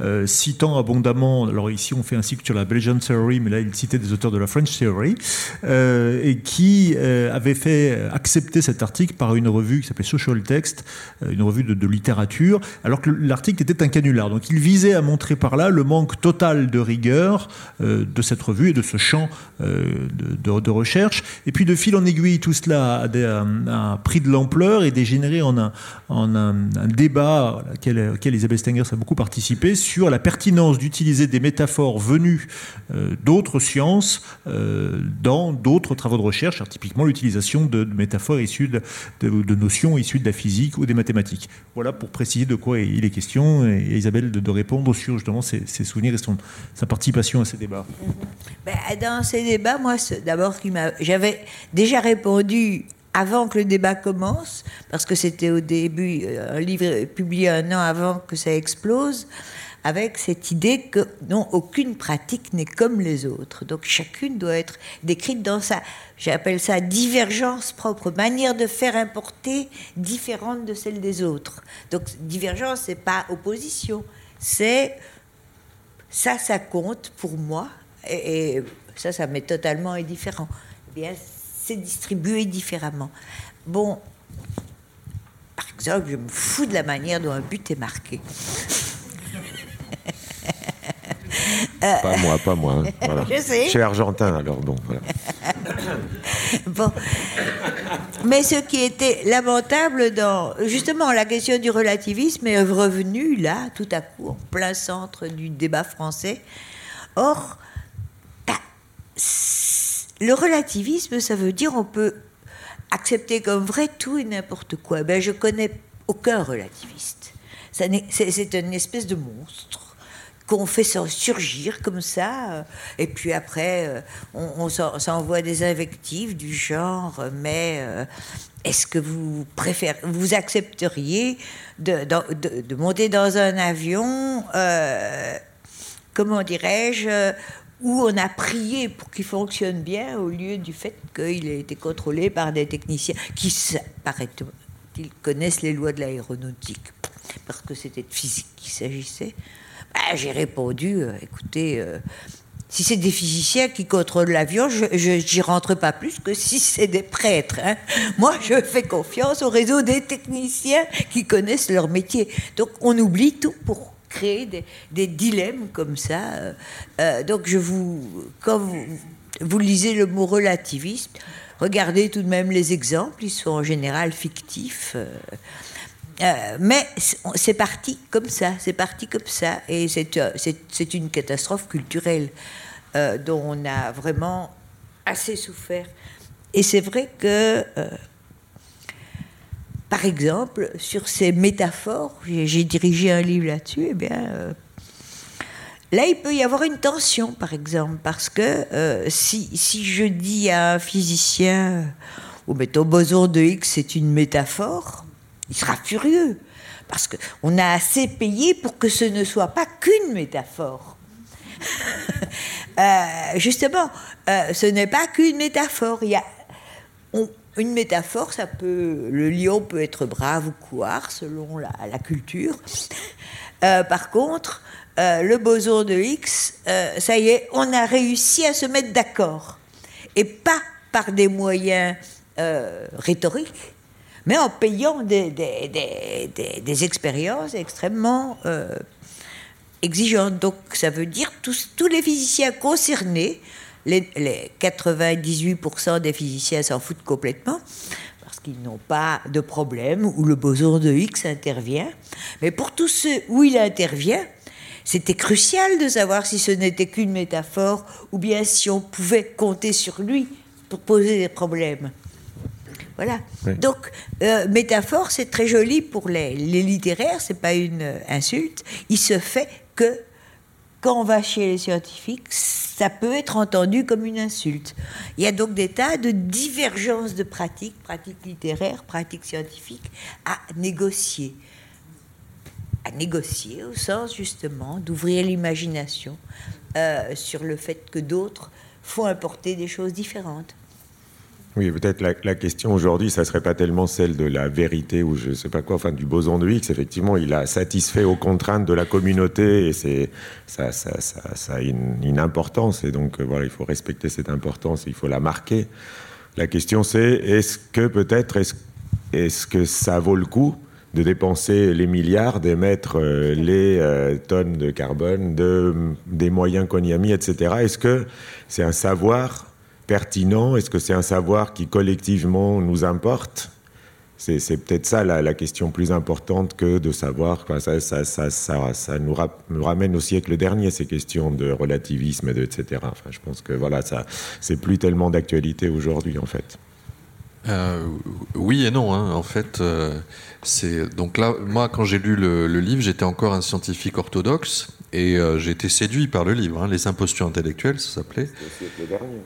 euh, citant abondamment, alors ici on fait un cycle sur la Bayesian Theory, mais là il citait des auteurs de la French Theory, euh, et qui euh, avait fait accepter cet article par une revue qui s'appelait Social Text, une revue de, de littérature, alors que l'article était un canular. Donc il visait à montrer par là le manque total de rigueur de cette revue et de ce champ de, de, recherche. Et puis de fil en aiguille, tout cela a, pris de l'ampleur et dégénéré en un, en un, débat auquel, auquel Isabelle Stengers a beaucoup participé sur la pertinence d'utiliser des métaphores venues euh, d'autres sciences euh, dans d'autres travaux de recherche, alors typiquement l'utilisation de, métaphores issues de, notions issues de la physique ou des mathématiques. Voilà pour préciser de quoi il est question et, Isabelle de, répondre sur justement ses, souvenirs et son, sa participation à ces débats. Ben, dans ces débats, moi, d'abord, j'avais déjà répondu avant que le débat commence, parce que c'était au début euh, un livre publié un an avant que ça explose, avec cette idée que non, aucune pratique n'est comme les autres. Donc chacune doit être décrite dans sa, j'appelle ça divergence propre, manière de faire importer différente de celle des autres. Donc divergence, c'est pas opposition, c'est ça, ça compte pour moi, et ça, ça m'est totalement indifférent. Eh bien, c'est distribué différemment. Bon, par exemple, je me fous de la manière dont un but est marqué. Pas moi, pas moi. Hein. Voilà. Je sais. Je suis argentin, alors bon. Voilà. bon. Mais ce qui était lamentable dans. Justement, la question du relativisme est revenue là, tout à coup, en plein centre du débat français. Or, le relativisme, ça veut dire on peut accepter comme vrai tout et n'importe quoi. Ben, je connais aucun relativiste. C'est une espèce de monstre qu'on fait surgir comme ça, euh, et puis après, euh, on, on s'envoie des invectives du genre, mais euh, est-ce que vous préférez, vous accepteriez de, monter dans un avion, comment dirais-je, où on a prié pour qu'il fonctionne bien au lieu du fait qu'il ait été contrôlé par des techniciens qui, paraît-il, connaissent les lois de l'aéronautique, parce que c'était de physique qu'il s'agissait. Ah, j'ai répondu, euh, écoutez, euh, si c'est des physiciens qui contrôlent l'avion, je n'y rentre pas plus que si c'est des prêtres. hein. Moi, je fais confiance au réseau des techniciens qui connaissent leur métier. Donc, on oublie tout pour créer des, dilemmes comme ça. Euh, euh, donc, je vous, quand vous, lisez le mot relativisme, regardez tout de même les exemples. Ils sont en général fictifs. euh, mais c'est- parti comme ça, c'est parti comme ça, et c'est une catastrophe culturelle dont on a vraiment assez souffert. Et c'est vrai que, par exemple, sur ces métaphores, j'ai dirigé un livre là-dessus, et bien, euh, là, il peut y avoir une tension, par exemple, parce que euh, si, si je dis à un physicien, ou mettons boson de X, c'est une métaphore, il sera furieux. Parce qu'on a assez payé pour que ce ne soit pas qu'une métaphore. Euh, justement, ce n'est pas qu'une métaphore. Une métaphore, ça peut, le lion peut être brave ou couard selon la, culture. Euh, par contre, euh, le boson de X, euh, ça y est, on a réussi à se mettre d'accord. Et pas par des moyens rhétoriques, mais en payant des, expériences extrêmement exigeantes. Donc ça veut dire tous, tous les physiciens concernés, les, les 98% des physiciens s'en foutent complètement, parce qu'ils n'ont pas de problème où le boson de X intervient. Mais pour tous ceux où il intervient, c'était crucial de savoir si ce n'était qu'une métaphore ou bien si on pouvait compter sur lui pour poser des problèmes. Voilà. Oui. Donc, euh, métaphore, c'est très joli pour les, les littéraires, c'est pas une insulte. Il se fait que quand on va chez les scientifiques, ça peut être entendu comme une insulte. Il y a donc des tas de divergences de pratiques, pratiques littéraires, pratiques scientifiques, à négocier. À négocier au sens justement d'ouvrir l'imagination euh, sur le fait que d'autres font importer des choses différentes. Oui, peut-être la, question aujourd'hui, ça serait pas tellement celle de la vérité ou je sais pas quoi, enfin du boson de Higgs. Effectivement, il a satisfait aux contraintes de la communauté et c'est ça, a une, importance et donc euh, voilà, il faut respecter cette importance, il faut la marquer. La question c'est est-ce que peut-être est-ce est-ce que ça vaut le coup de dépenser les milliards, d'émettre euh, les euh, tonnes de carbone, de, des moyens qu'on y a mis, etc. Est-ce que c'est un savoir pertinent? Est-ce que c'est un savoir qui collectivement nous importe? C'est, c'est peut-être ça la, la, question plus importante que de savoir. Quoi. Ça, ça, ça, ça, ça nous, ra- nous, ramène au siècle dernier ces questions de relativisme, et de, etc. Enfin, je pense que voilà, ça, c'est plus tellement d'actualité aujourd'hui en fait. Euh, oui et non. Hein. En fait, euh, c'est donc là, moi, quand j'ai lu le, le livre, j'étais encore un scientifique orthodoxe et euh, j'ai été séduit par le livre. Hein. Les impostures intellectuelles, ça s'appelait. Au siècle dernier.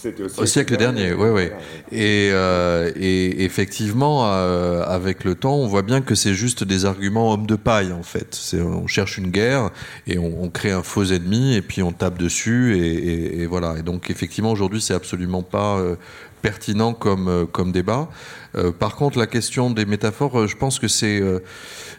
C'était au siècle, au siècle dernier, oui, oui. Et, euh, et effectivement, euh, avec le temps, on voit bien que c'est juste des arguments hommes de paille, en fait. On cherche une guerre et on, on, crée un faux ennemi et puis on tape dessus et, et, et voilà. Et donc, effectivement, aujourd'hui, c'est absolument pas euh, pertinent comme, comme débat. Euh, par contre, la question des métaphores, je pense que c'est euh,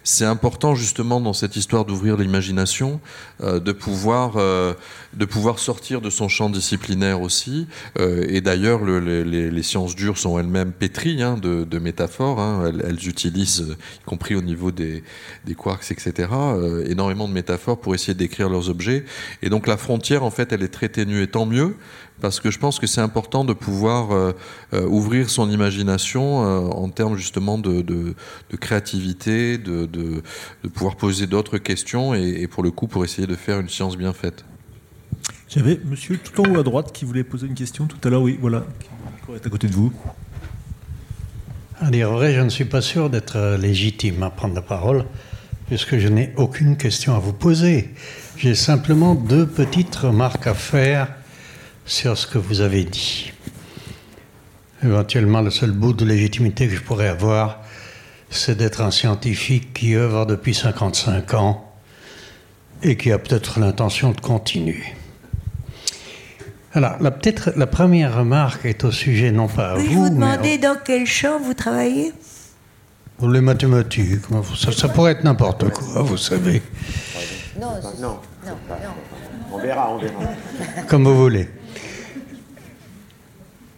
c'est important justement dans cette histoire d'ouvrir l'imagination, euh, de pouvoir euh, de pouvoir sortir de son champ disciplinaire aussi. Euh, et d'ailleurs, le, les, sciences dures sont elles-mêmes pétries hein, de, métaphores. Hein. Elles, elles, utilisent, y compris au niveau des, des quarks, etc., euh, énormément de métaphores pour essayer d'écrire leurs objets. Et donc la frontière, en fait, elle est très ténue. Et tant mieux, parce que je pense que c'est important de pouvoir euh, euh, ouvrir son imagination euh, en termes justement de, de, de créativité, de, de, pouvoir poser d'autres questions et, et, pour le coup pour essayer de faire une science bien faite. J'avais monsieur tout en haut à droite qui voulait poser une question tout à l'heure, oui, voilà, qui est à côté de vous. À dire vrai, je ne suis pas sûr d'être légitime à prendre la parole, puisque je n'ai aucune question à vous poser. J'ai simplement deux petites remarques à faire sur ce que vous avez dit. Éventuellement, le seul bout de légitimité que je pourrais avoir, c'est d'être un scientifique qui œuvre depuis 55 ans et qui a peut-être l'intention de continuer. Alors, la, peut-être la première remarque est au sujet non pas à vous. Je vous demander dans quel champ vous travaillez? Les mathématiques, ça, ça pourrait être n'importe quoi, vous savez. Non, non, non, On verra, on verra. Comme vous voulez.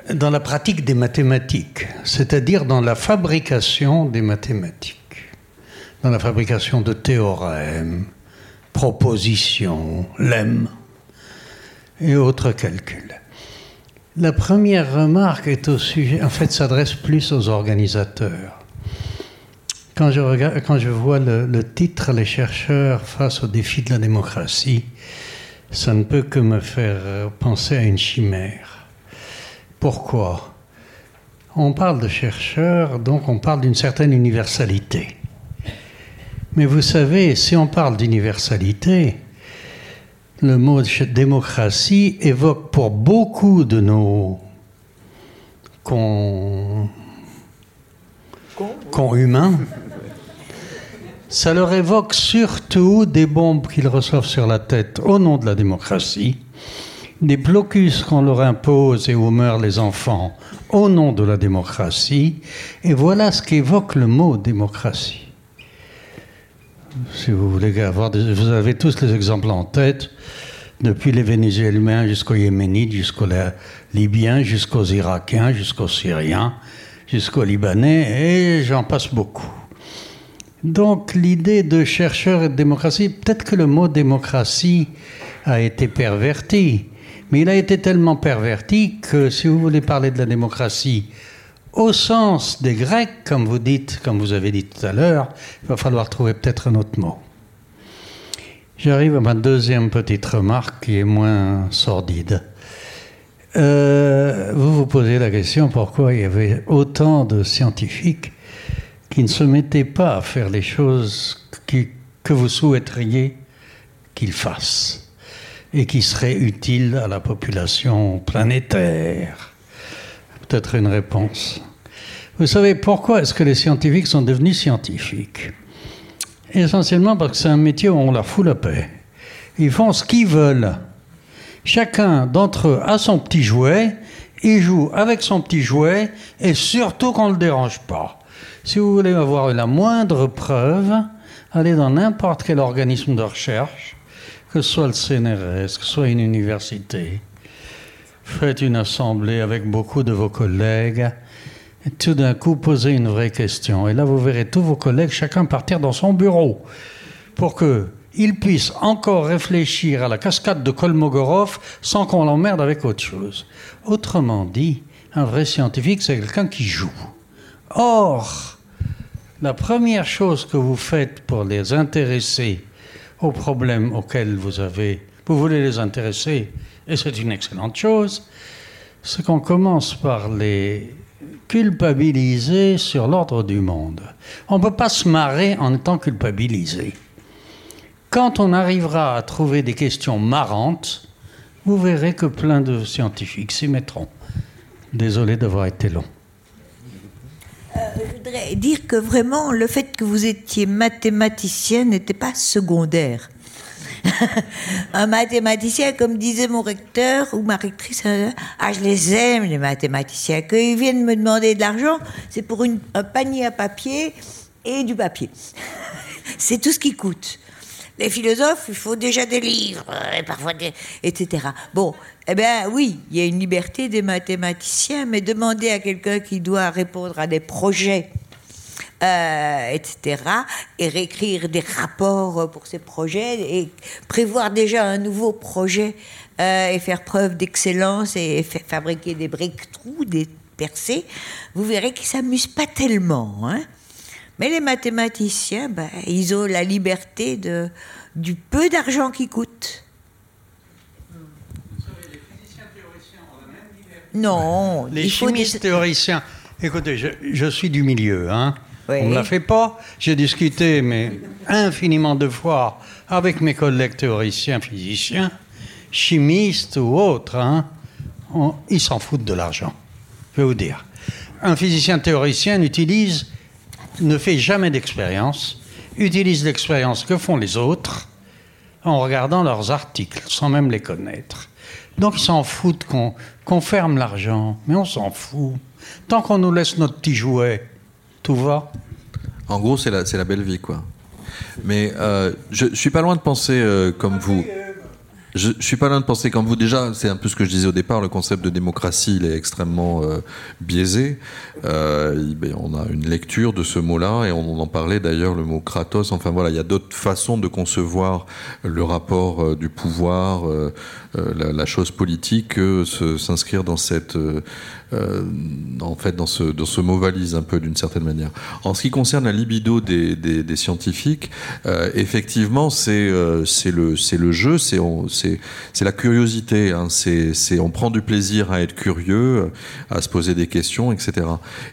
Dans la pratique des mathématiques, c'est-à-dire dans la fabrication des mathématiques, dans la fabrication de théorèmes, propositions, lemmes et autres calculs. La première remarque est au sujet, en fait, s'adresse plus aux organisateurs. Quand je, regarde, quand je vois le, le, titre Les chercheurs face au défi de la démocratie, ça ne peut que me faire penser à une chimère. Pourquoi? On parle de chercheurs, donc on parle d'une certaine universalité. Mais vous savez, si on parle d'universalité, le mot démocratie évoque pour beaucoup de nos cons, cons humains, ça leur évoque surtout des bombes qu'ils reçoivent sur la tête au nom de la démocratie, des blocus qu'on leur impose et où meurent les enfants au nom de la démocratie, et voilà ce qu'évoque le mot démocratie. Si vous voulez avoir vous avez tous les exemples en tête, depuis les Vénézuéliens jusqu'aux Yéménites, jusqu'aux Libyens, jusqu'aux Irakiens, jusqu'aux Syriens, jusqu'aux Libanais, et j'en passe beaucoup. Donc l'idée de chercheur et de démocratie, peut-être que le mot démocratie a été perverti, mais il a été tellement perverti que si vous voulez parler de la démocratie au sens des Grecs, comme vous dites, comme vous avez dit tout à l'heure, il va falloir trouver peut-être un autre mot. J'arrive à ma deuxième petite remarque qui est moins sordide. Euh, vous vous posez la question pourquoi il y avait autant de scientifiques qui ne se mettaient pas à faire les choses que vous souhaiteriez qu'ils fassent? Et qui seraient utiles à la population planétaire peut-être une réponse. Vous savez pourquoi est-ce que les scientifiques sont devenus scientifiques? Essentiellement parce que c'est un métier où on leur fout la paix. Ils font ce qu'ils veulent. Chacun d'entre eux a son petit jouet, il joue avec son petit jouet et surtout qu'on ne le dérange pas. Si vous voulez avoir la moindre preuve, allez dans n'importe quel organisme de recherche, que ce soit le CNRS, que ce soit une université, faites une assemblée avec beaucoup de vos collègues et tout d'un coup posez une vraie question. Et là, vous verrez tous vos collègues, chacun partir dans son bureau pour qu'ils puissent encore réfléchir à la cascade de Kolmogorov sans qu'on l'emmerde avec autre chose. Autrement dit, un vrai scientifique, c'est quelqu'un qui joue. Or, la première chose que vous faites pour les intéresser aux problèmes auxquels vous avez, vous voulez les intéresser, et c'est une excellente chose, c'est qu'on commence par les culpabiliser sur l'ordre du monde. On ne peut pas se marrer en étant culpabilisé. Quand on arrivera à trouver des questions marrantes, vous verrez que plein de scientifiques s'y mettront. Désolé d'avoir été long. Dire que vraiment, le fait que vous étiez mathématicien n'était pas secondaire. un mathématicien, comme disait mon recteur ou ma rectrice, euh, ah, je les aime, les mathématiciens. Quand ils viennent me demander de l'argent, c'est pour un panier à papier et du papier. c'est tout ce qui coûte. Les philosophes, il faut déjà des livres, euh, et parfois des, etc. Bon, eh bien oui, il y a une liberté des mathématiciens, mais demander à quelqu'un qui doit répondre à des projets euh, etc. Et réécrire des rapports pour ces projets et prévoir déjà un nouveau projet euh, et faire preuve d'excellence et fabriquer des breakthroughs, des percées, vous verrez qu'ils ne s'amusent pas tellement. Hein. Mais les mathématiciens, ben, ils ont la liberté du peu d'argent qui coûte. Non, les chimistes théoriciens. Écoutez, je, je, suis du milieu, hein. On ne la fait pas. J'ai discuté, mais infiniment de fois, avec mes collègues théoriciens, physiciens, chimistes ou autres. Hein. ils s'en foutent de l'argent. Je vais vous dire. Un physicien théoricien utilise, ne fait jamais d'expérience, utilise l'expérience que font les autres en regardant leurs articles, sans même les connaître. Donc ils s'en foutent qu'on ferme l'argent, mais on s'en fout. Tant qu'on nous laisse notre petit jouet, tout va En gros, c'est la, la belle vie, quoi. Mais je, je suis pas loin de penser comme vous. Je, je suis pas loin de penser comme vous. Déjà, c'est un peu ce que je disais au départ. Le concept de démocratie, il est extrêmement euh, biaisé. Euh, ben, on a une lecture de ce mot-là et on en parlait d'ailleurs le mot kratos. Enfin voilà, il y a d'autres façons de concevoir le rapport euh, du pouvoir, euh, euh, la, la, chose politique, que s'inscrire dans cette euh, en fait, dans ce, dans ce mot valise un peu d'une certaine manière. En ce qui concerne la libido des, des, des scientifiques, euh, effectivement, c'est euh, le, le jeu, c'est la curiosité. Hein, c'est on prend du plaisir à être curieux, à se poser des questions, etc.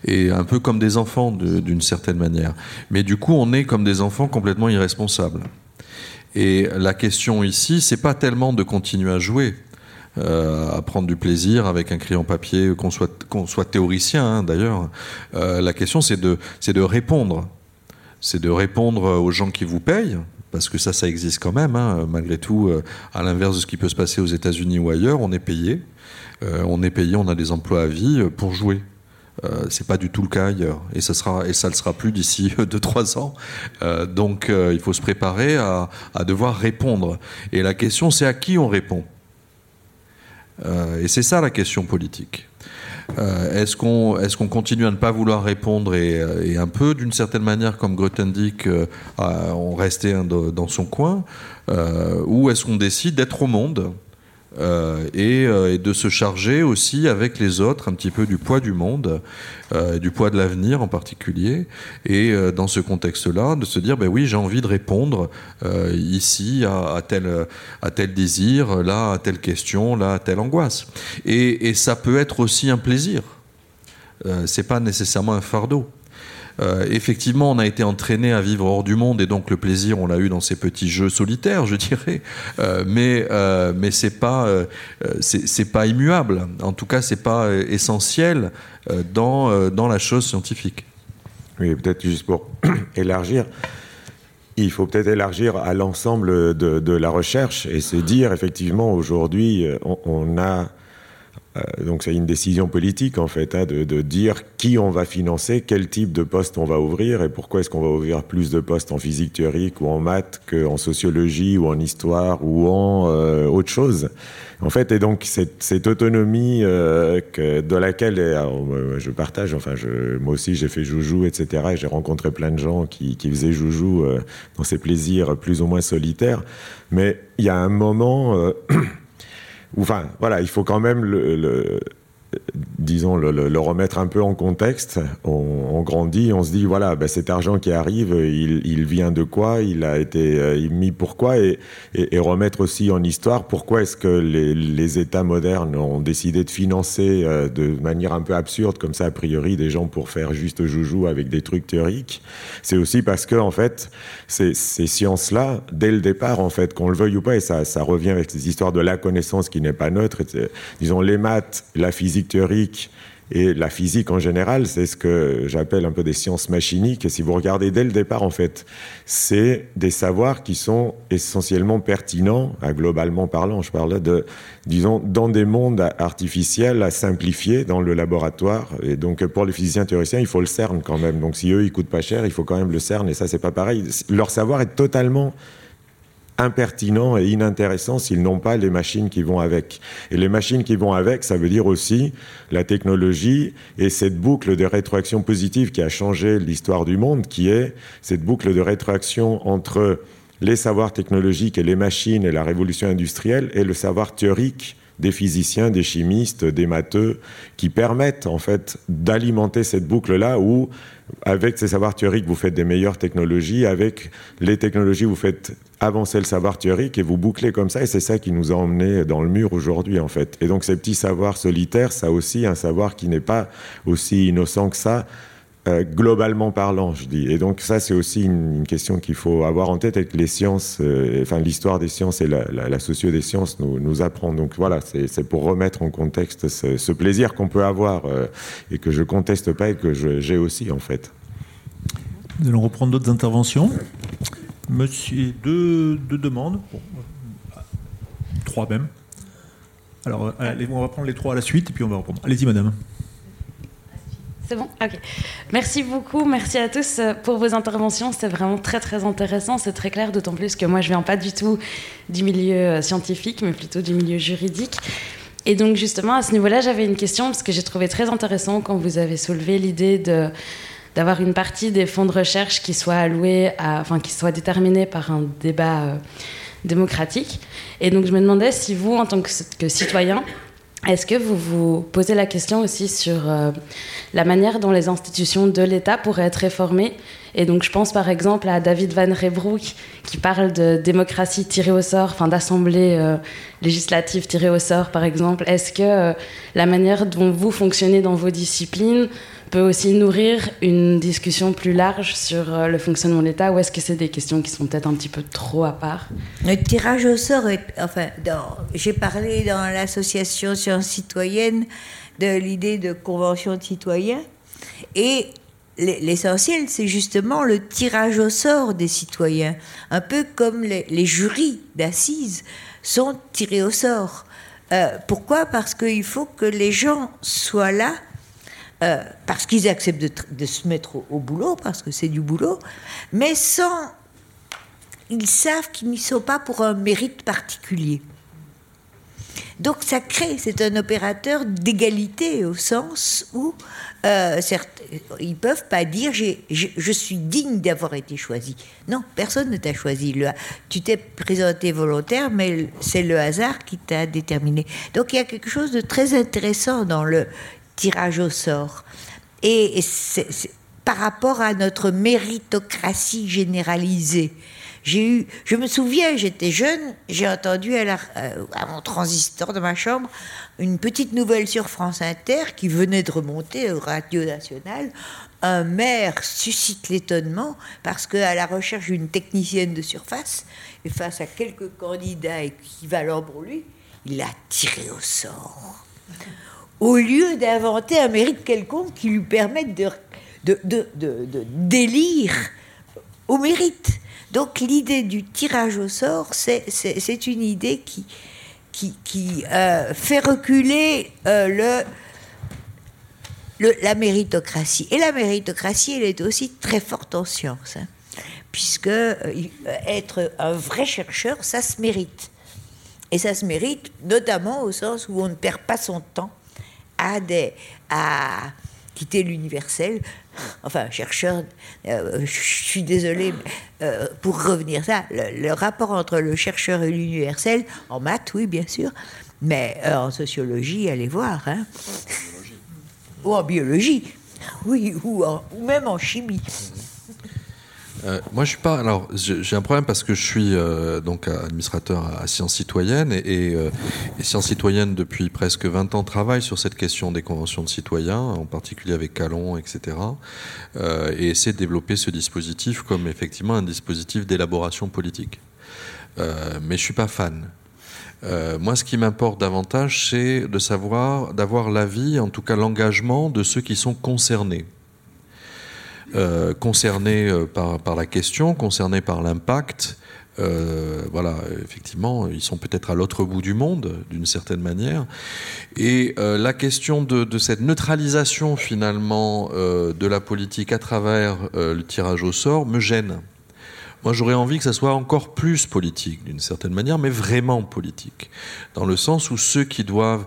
Et un peu comme des enfants d'une certaine manière. Mais du coup, on est comme des enfants complètement irresponsables. Et la question ici, c'est pas tellement de continuer à jouer, euh, à prendre du plaisir avec un crayon papier, qu'on soit, qu'on soit théoricien hein, d'ailleurs. Euh, la question, c'est de, de répondre. C'est de répondre aux gens qui vous payent, parce que ça, ça existe quand même, hein, malgré tout, euh, à l'inverse de ce qui peut se passer aux États-Unis ou ailleurs, on est payé. On est payé, on a des emplois à vie pour jouer. Euh, c'est pas du tout le cas ailleurs, et ça sera et ça le sera plus d'ici 2-3 ans. Donc il faut se préparer à, à, devoir répondre. Et la question c'est à qui on répond? Euh, et c'est ça la question politique. Euh, est-ce qu'on est qu'on continue à ne pas vouloir répondre et, et un peu, d'une certaine manière, comme Grothendieck, euh, on restait dans son coin euh, Ou est-ce qu'on décide d'être au monde euh, et, euh, et, de se charger aussi avec les autres un petit peu du poids du monde, euh, du poids de l'avenir en particulier, et dans ce contexte-là, de se dire ben oui j'ai envie de répondre ici à, tel, à tel désir, là à telle question, là à telle angoisse, et, et ça peut être aussi un plaisir. C'est pas nécessairement un fardeau. Euh, effectivement, on a été entraîné à vivre hors du monde et donc le plaisir, on l'a eu dans ces petits jeux solitaires, je dirais. Euh, mais euh, mais c'est pas c'est pas immuable. En tout cas, c'est pas essentiel dans dans la chose scientifique. Oui, peut-être juste pour élargir. Il faut peut-être élargir à l'ensemble de, de, la recherche et se dire effectivement aujourd'hui on, a donc c'est une décision politique en fait hein, de, dire qui on va financer, quel type de poste on va ouvrir et pourquoi est-ce qu'on va ouvrir plus de postes en physique théorique ou en maths qu'en sociologie ou en histoire ou en euh, autre chose. En fait, et donc cette, autonomie euh, de laquelle euh, je partage, enfin moi aussi j'ai fait joujou, etc. Et j'ai rencontré plein de gens qui, qui faisaient joujou euh, dans ces plaisirs plus ou moins solitaires. Mais il y a un moment... Enfin voilà il faut quand même le, le disons le, remettre un peu en contexte on, grandit on se dit voilà ben, cet argent qui arrive il, vient de quoi il a été euh, mis pourquoi et, et, et remettre aussi en histoire pourquoi est-ce que les, états modernes ont décidé de financer euh, de manière un peu absurde comme ça a priori des gens pour faire juste joujou avec des trucs théoriques. C'est aussi parce que en fait ces, ces sciences là dès le départ en fait qu'on le veuille ou pas et ça, ça revient avec ces histoires de la connaissance qui n'est pas neutre disons les maths la physique théorique et la physique en général, c'est ce que j'appelle un peu des sciences machiniques. Et si vous regardez dès le départ, en fait, c'est des savoirs qui sont essentiellement pertinents, globalement parlant, je parle de, disons, dans des mondes artificiels à simplifier dans le laboratoire. Et donc, pour les physiciens théoriciens, il faut le CERN quand même. Donc, si eux, ils coûtent pas cher, il faut quand même le CERN. Et ça, c'est pas pareil. Leur savoir est totalement impertinent et inintéressant s'ils n'ont pas les machines qui vont avec. Et les machines qui vont avec, ça veut dire aussi la technologie et cette boucle de rétroaction positive qui a changé l'histoire du monde, qui est cette boucle de rétroaction entre les savoirs technologiques et les machines et la révolution industrielle et le savoir théorique des physiciens, des chimistes, des matheux, qui permettent en fait d'alimenter cette boucle-là où, avec ces savoirs théoriques, vous faites des meilleures technologies, avec les technologies, vous faites avancer le savoir théorique et vous bouclez comme ça, et c'est ça qui nous a emmenés dans le mur aujourd'hui en fait. Et donc ces petits savoirs solitaires, ça aussi un savoir qui n'est pas aussi innocent que ça, euh, globalement parlant, je dis. Et donc ça, c'est aussi une, question qu'il faut avoir en tête avec les sciences, euh, enfin l'histoire des sciences et la, la, des sciences nous, nous apprend. Donc voilà, c'est pour remettre en contexte ce, plaisir qu'on peut avoir euh, et que je conteste pas et que j'ai aussi en fait. Nous allons reprendre d'autres interventions. Monsieur, deux, deux demandes. Trois même. Alors, allez, on va prendre les trois à la suite et puis on va reprendre. Allez-y, madame. C'est bon Ok. Merci beaucoup, merci à tous euh, pour vos interventions. C'était vraiment très très intéressant, c'est très clair, d'autant plus que moi je viens pas du tout du milieu euh, scientifique, mais plutôt du milieu juridique. Et donc justement à ce niveau-là, j'avais une question parce que j'ai trouvé très intéressant quand vous avez soulevé l'idée de d'avoir une partie des fonds de recherche qui soit allouée à, enfin qui soit déterminée par un débat euh, démocratique. Et donc je me demandais si vous, en tant que, que citoyen, est-ce que vous vous posez la question aussi sur euh, la manière dont les institutions de l'État pourraient être réformées? Et donc je pense par exemple à David Van Rebroek qui parle de démocratie tirée au sort, enfin d'assemblée euh, législative tirée au sort par exemple. Est-ce que euh, la manière dont vous fonctionnez dans vos disciplines peut aussi nourrir une discussion plus large sur euh, le fonctionnement de l'État ou est-ce que c'est des questions qui sont peut-être un petit peu trop à part? Le tirage au sort, est, enfin, j'ai parlé dans l'association Sciences Citoyennes de l'idée de convention de citoyens et l'essentiel, c'est justement le tirage au sort des citoyens, un peu comme les, jurys d'assises sont tirés au sort. Euh, pourquoi? Parce qu'il faut que les gens soient là euh, parce qu'ils acceptent de, se mettre au, boulot, parce que c'est du boulot, mais sans. Ils savent qu'ils n'y sont pas pour un mérite particulier. Donc ça crée, c'est un opérateur d'égalité au sens où euh, ils peuvent pas dire je, suis digne d'avoir été choisi. Non, personne ne t'a choisi. Tu t'es présenté volontaire, mais c'est le hasard qui t'a déterminé. Donc il y a quelque chose de très intéressant dans le tirage au sort. Et, par rapport à notre méritocratie généralisée. J'ai eu, je me souviens, j'étais jeune, j'ai entendu à, euh, mon transistor de ma chambre une petite nouvelle sur France Inter qui venait de remonter au Radio National. Un maire suscite l'étonnement parce qu'à la recherche d'une technicienne de surface et face à quelques candidats équivalents pour lui, il a tiré au sort au lieu d'inventer un mérite quelconque qui lui permette de, de, de, de délire au mérite. Donc l'idée du tirage au sort, c'est une idée qui, qui, qui euh, fait reculer euh, le, le, la méritocratie. Et la méritocratie, elle est aussi très forte en sciences, hein, puisque euh, être un vrai chercheur, ça se mérite. Et ça se mérite notamment au sens où on ne perd pas son temps à, des, à quitter l'universel. Enfin, chercheur, euh, je suis désolée, euh, pour revenir ça, le, rapport entre le chercheur et l'universel, en maths, oui, bien sûr, mais euh, en sociologie, allez voir. Hein. Ou en biologie, oui, ou, ou même en chimie. Euh, moi, je suis pas. Alors, j'ai un problème parce que je suis euh, donc administrateur à, Sciences Citoyennes et, euh, Sciences Citoyennes depuis presque 20 ans travaille sur cette question des conventions de citoyens, en particulier avec Calon, etc. et essaie de développer ce dispositif comme effectivement un dispositif d'élaboration politique. mais je suis pas fan. moi, ce qui m'importe davantage, c'est de savoir, d'avoir l'avis, en tout cas l'engagement de ceux qui sont concernés. Euh, concernés euh, par, la question, concernés par l'impact. Euh, voilà, effectivement, ils sont peut-être à l'autre bout du monde, d'une certaine manière. Et la question de, cette neutralisation, finalement, de la politique à travers le tirage au sort me gêne. Moi, j'aurais envie que ça soit encore plus politique, d'une certaine manière, mais vraiment politique. Dans le sens où ceux qui doivent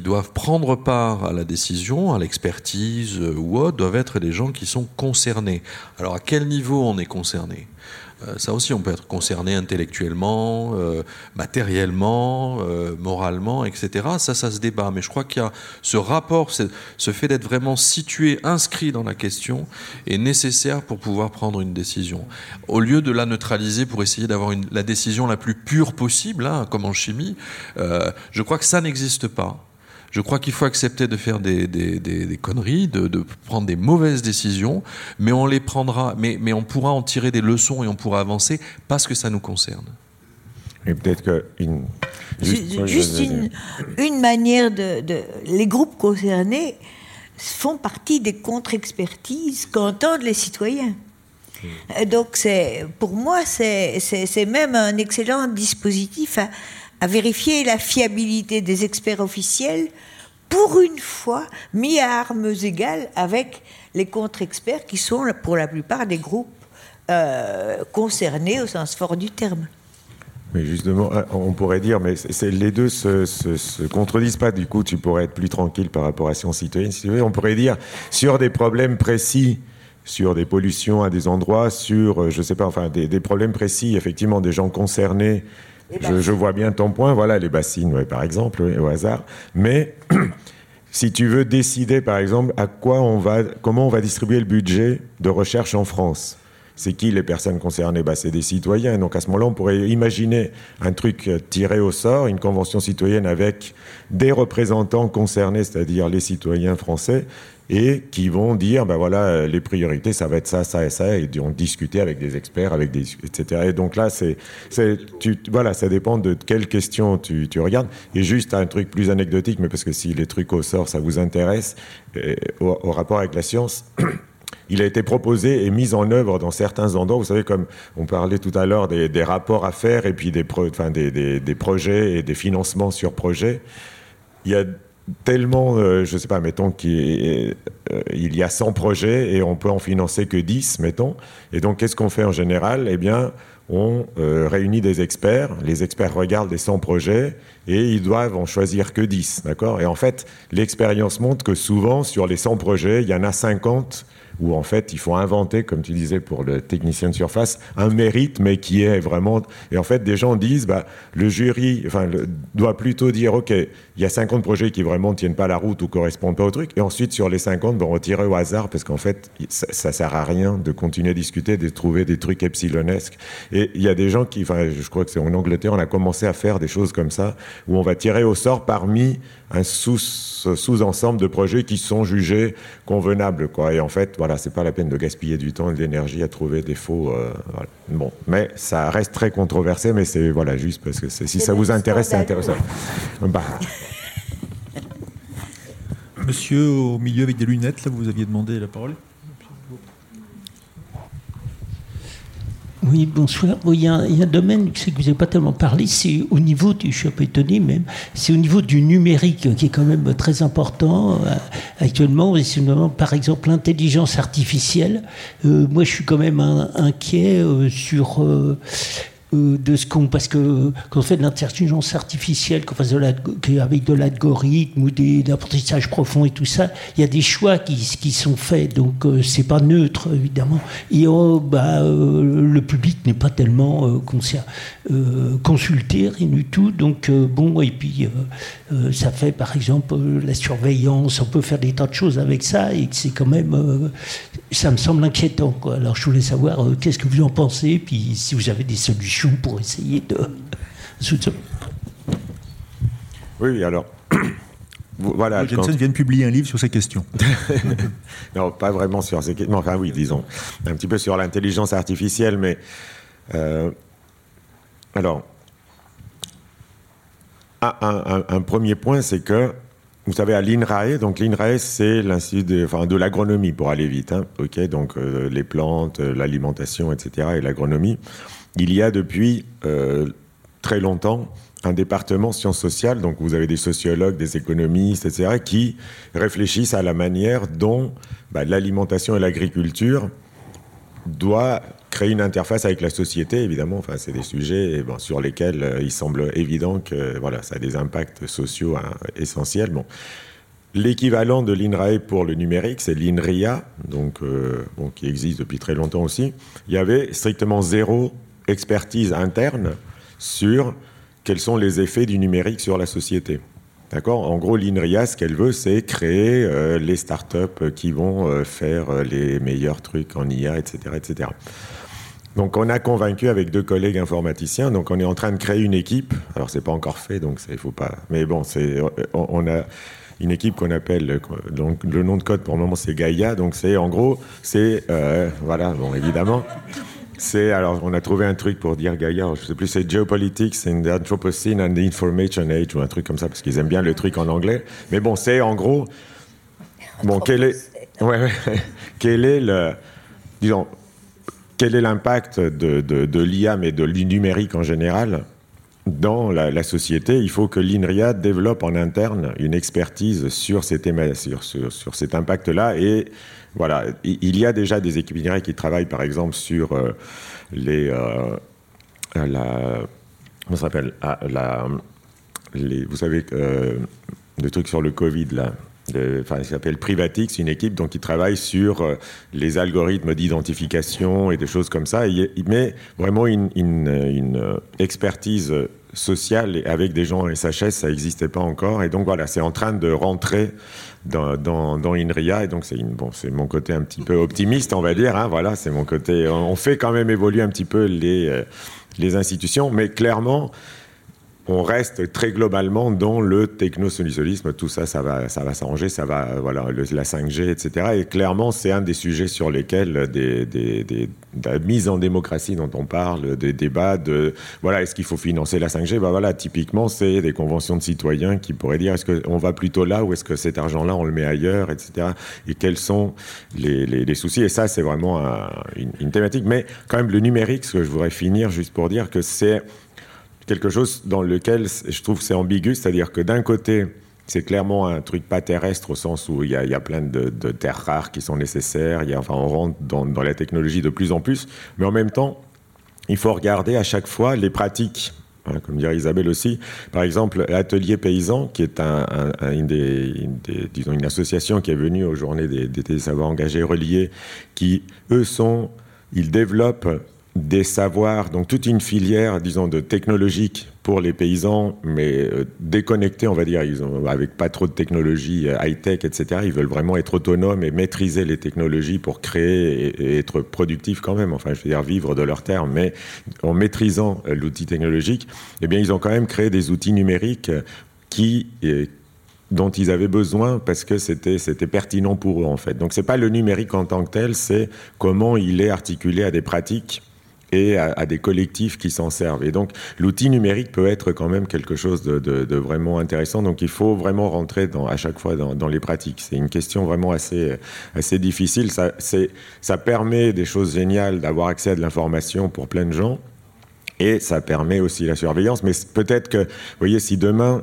doivent prendre part à la décision, à l'expertise euh, ou autre, doivent être des gens qui sont concernés. Alors à quel niveau on est concerné? euh, ça aussi, on peut être concerné intellectuellement, euh, matériellement, moralement, etc. Ça, ça se débat. Mais je crois qu'il y a ce rapport, ce fait d'être vraiment situé, inscrit dans la question, est nécessaire pour pouvoir prendre une décision. Au lieu de la neutraliser pour essayer d'avoir la décision la plus pure possible, hein, comme en chimie, je crois que ça n'existe pas. Je crois qu'il faut accepter de faire des, des, des, conneries, de, de, prendre des mauvaises décisions, mais on les prendra, mais, mais on pourra en tirer des leçons et on pourra avancer parce que ça nous concerne. Et peut-être que une, juste, une, une, manière de, de, les groupes concernés font partie des contre-expertises qu'entendent les citoyens. Hmm. Donc c'est, pour moi, c'est même un excellent dispositif à, à vérifier la fiabilité des experts officiels pour une fois, mis à armes égales avec les contre-experts qui sont pour la plupart des groupes euh, concernés au sens fort du terme. Mais justement, euh, on pourrait dire, mais les deux se, se, contredisent pas. Du coup, tu pourrais être plus tranquille par rapport à Science Citoyenne. Si tu veux. On pourrait dire, sur des problèmes précis, sur des pollutions à des endroits, sur, euh, je sais pas, enfin, des, problèmes précis, effectivement, des gens concernés. Je, vois bien ton point. Voilà, les bassines, par exemple, au hasard. Mais si tu veux décider, par exemple, à quoi on va, comment on va distribuer le budget de recherche en France? C'est qui les personnes concernées? Bah, C'est des citoyens. Donc à ce moment-là, on pourrait imaginer un truc tiré au sort, une convention citoyenne avec des représentants concernés, c'est-à-dire les citoyens français, et qui vont dire, ben voilà, les priorités, ça va être ça, ça et ça, et on discuter avec des experts, avec des, etc. Et donc là, c'est, voilà, ça dépend de quelles questions tu, tu, regardes. Et juste un truc plus anecdotique, mais parce que si les trucs au sort, ça vous intéresse, au rapport avec la science, il a été proposé et mis en œuvre dans certains endroits. Vous savez, comme on parlait tout à l'heure des, rapports à faire et puis des, des, projets et des financements sur projets. Il y a tellement, euh, je ne sais pas, mettons qu'il euh, y a 100 projets et on peut en financer que 10, mettons. Et donc, qu'est-ce qu'on fait en général? Eh bien, on euh, réunit des experts, les experts regardent les 100 projets et ils doivent en choisir que 10, d'accord? Et en fait, l'expérience montre que souvent, sur les 100 projets, il y en a 50 où en fait il faut inventer, comme tu disais pour le technicien de surface, un mérite, mais qui est vraiment. Et en fait, des gens disent, bah, le jury doit plutôt dire, OK, il y a 50 projets qui vraiment ne tiennent pas la route ou correspondent pas au truc, et ensuite sur les 50, on tirer au hasard, parce qu'en fait, ça, ça, sert à rien de continuer à discuter, de trouver des trucs epsilonesques. Et il y a des gens qui, enfin, je crois que c'est en Angleterre, on a commencé à faire des choses comme ça, où on va tirer au sort parmi un sous, sous-ensemble de projets qui sont jugés convenables. Et en fait, voilà, c'est pas la peine de gaspiller du temps et de l'énergie à trouver des faux. Euh, bon, mais ça reste très controversé, mais c'est voilà, juste parce que si ça vous intéresse, c'est intéressant. Bah. Monsieur au milieu avec des lunettes, là, vous aviez demandé la parole. Oui, bonsoir. il, y a, un domaine que vous n'avez pas tellement parlé, c'est au niveau, du, je suis même, c'est au niveau du numérique qui est quand même très important euh, actuellement. Et par exemple l'intelligence artificielle. Euh, moi, je suis quand même inquiet euh, sur de ce qu'on parce que quand on fait de l'intelligence artificielle, qu'on fasse de avec de l'algorithme ou des l'apprentissage profond et tout ça, il y a des choix qui, sont faits, donc euh, c'est pas neutre évidemment. Et oh, bah, euh, le public n'est pas tellement consulté, rien du tout. Donc bon, et puis ça fait par exemple la surveillance, on peut faire des tas de choses avec ça et c'est quand même, ça me semble inquiétant. Quoi. Alors je voulais savoir qu'est-ce que vous en pensez, puis si vous avez des solutions pour essayer de. Oui, alors. voilà. Jensen vient de publier un livre sur ces questions. non, pas vraiment sur ces questions. Enfin, oui, disons. Un petit peu sur l'intelligence artificielle, mais. Euh, alors. Un, premier point, c'est que. Vous savez, à l'INRAE, donc l'INRAE, c'est l'Institut de, enfin, de l'agronomie, pour aller vite. Hein, ok, donc euh, les plantes, l'alimentation, etc., et l'agronomie il y a depuis euh, très longtemps un département sciences sociales, donc vous avez des sociologues, des économistes, etc., qui réfléchissent à la manière dont bah, l'alimentation et l'agriculture doivent créer une interface avec la société, évidemment. Enfin, c'est des sujets sur lesquels euh, il semble évident que voilà, ça a des impacts sociaux hein, essentiels. L'équivalent de l'INRAE pour le numérique, c'est l'INRIA, donc, euh, qui existe depuis très longtemps aussi. Il y avait strictement zéro expertise interne sur quels sont les effets du numérique sur la société. D'accord? En gros, l'INRIA, ce qu'elle veut, c'est créer euh, les startups qui vont euh, faire euh, les meilleurs trucs en IA, etc., etc. Donc, on a convaincu avec deux collègues informaticiens. Donc, on est en train de créer une équipe. Alors, c'est pas encore fait, donc il faut pas. Mais bon, c'est on, a une équipe qu'on appelle donc le nom de code pour le moment c'est Gaia. Donc, c'est en gros, c'est voilà, bon évidemment. C'est, alors, on a trouvé un truc pour dire Gaïa, je sais plus, c'est Geopolitics in the Anthropocene and the Information Age, ou un truc comme ça, parce qu'ils aiment bien le truc en anglais. Mais bon, c'est en gros. Bon, quel est. Ouais, quel est le. Disons, quel est l'impact de, de, de l'IA, mais de numérique en général, dans la, société, il faut que l'INRIA développe en interne une expertise sur, ces thèmes, sur, sur, cet impact-là. Et voilà, il y a déjà des équipes qui travaillent, par exemple, sur euh, les, euh, la, comment s'appelle, ah, la, les, vous savez, euh, le truc sur le Covid là enfin, il s'appelle Privatix, une équipe donc, qui travaille sur les algorithmes d'identification et des choses comme ça. Met vraiment une, euh, expertise sociale avec des gens en SHS, ça n'existait pas encore. Et donc voilà, c'est en train de rentrer dans, INRIA. Et donc c'est bon, mon côté un petit peu optimiste, on va dire. Hein, voilà, c'est mon côté. On fait quand même évoluer un petit peu les, euh, les institutions, mais clairement, on reste très globalement dans le technosolutionnisme. Tout ça, ça va, ça va s'arranger, ça va, voilà, la 5G, etc. Et clairement, c'est un des sujets sur lesquels des, des, la mise en démocratie dont on parle, des débats de, voilà, est-ce qu'il faut financer la 5G ben voilà, typiquement, c'est des conventions de citoyens qui pourraient dire, est-ce qu'on va plutôt là ou est-ce que cet argent-là, on le met ailleurs, etc. Et quels sont les, les, soucis? Et ça, c'est vraiment une, une thématique. Mais quand même, le numérique, ce que je voudrais finir juste pour dire que c'est quelque chose dans lequel je trouve c'est ambigu, c'est-à-dire que d'un côté, c'est clairement un truc pas terrestre au sens où il y a, plein de, terres rares qui sont nécessaires, il y a, enfin, on rentre dans, la technologie de plus en plus, mais en même temps, il faut regarder à chaque fois les pratiques. Hein, comme dirait Isabelle aussi, par exemple, l'atelier paysan, qui est une association qui est venue aux journées des, des savoirs engagés reliés, qui, eux, sont, ils développent des savoirs, donc toute une filière, disons, de technologique pour les paysans, mais euh, déconnectés, on va dire, ils ont, avec pas trop de technologie euh, high-tech, etc. Ils veulent vraiment être autonomes et maîtriser les technologies pour créer et, être productifs quand même, enfin, je veux dire, vivre de leur terme, mais en maîtrisant euh, l'outil technologique, eh bien, ils ont quand même créé des outils numériques qui, dont ils avaient besoin parce que c'était c'était pertinent pour eux en fait. Donc c'est pas le numérique en tant que tel, c'est comment il est articulé à des pratiques et à, des collectifs qui s'en servent. Et donc, l'outil numérique peut être quand même quelque chose de, vraiment intéressant. Donc, il faut vraiment rentrer à chaque fois dans, les pratiques. C'est une question vraiment assez, difficile. Ça, ça permet des choses géniales d'avoir accès à de l'information pour plein de gens. Et ça permet aussi la surveillance. Mais peut-être que, vous voyez, si demain,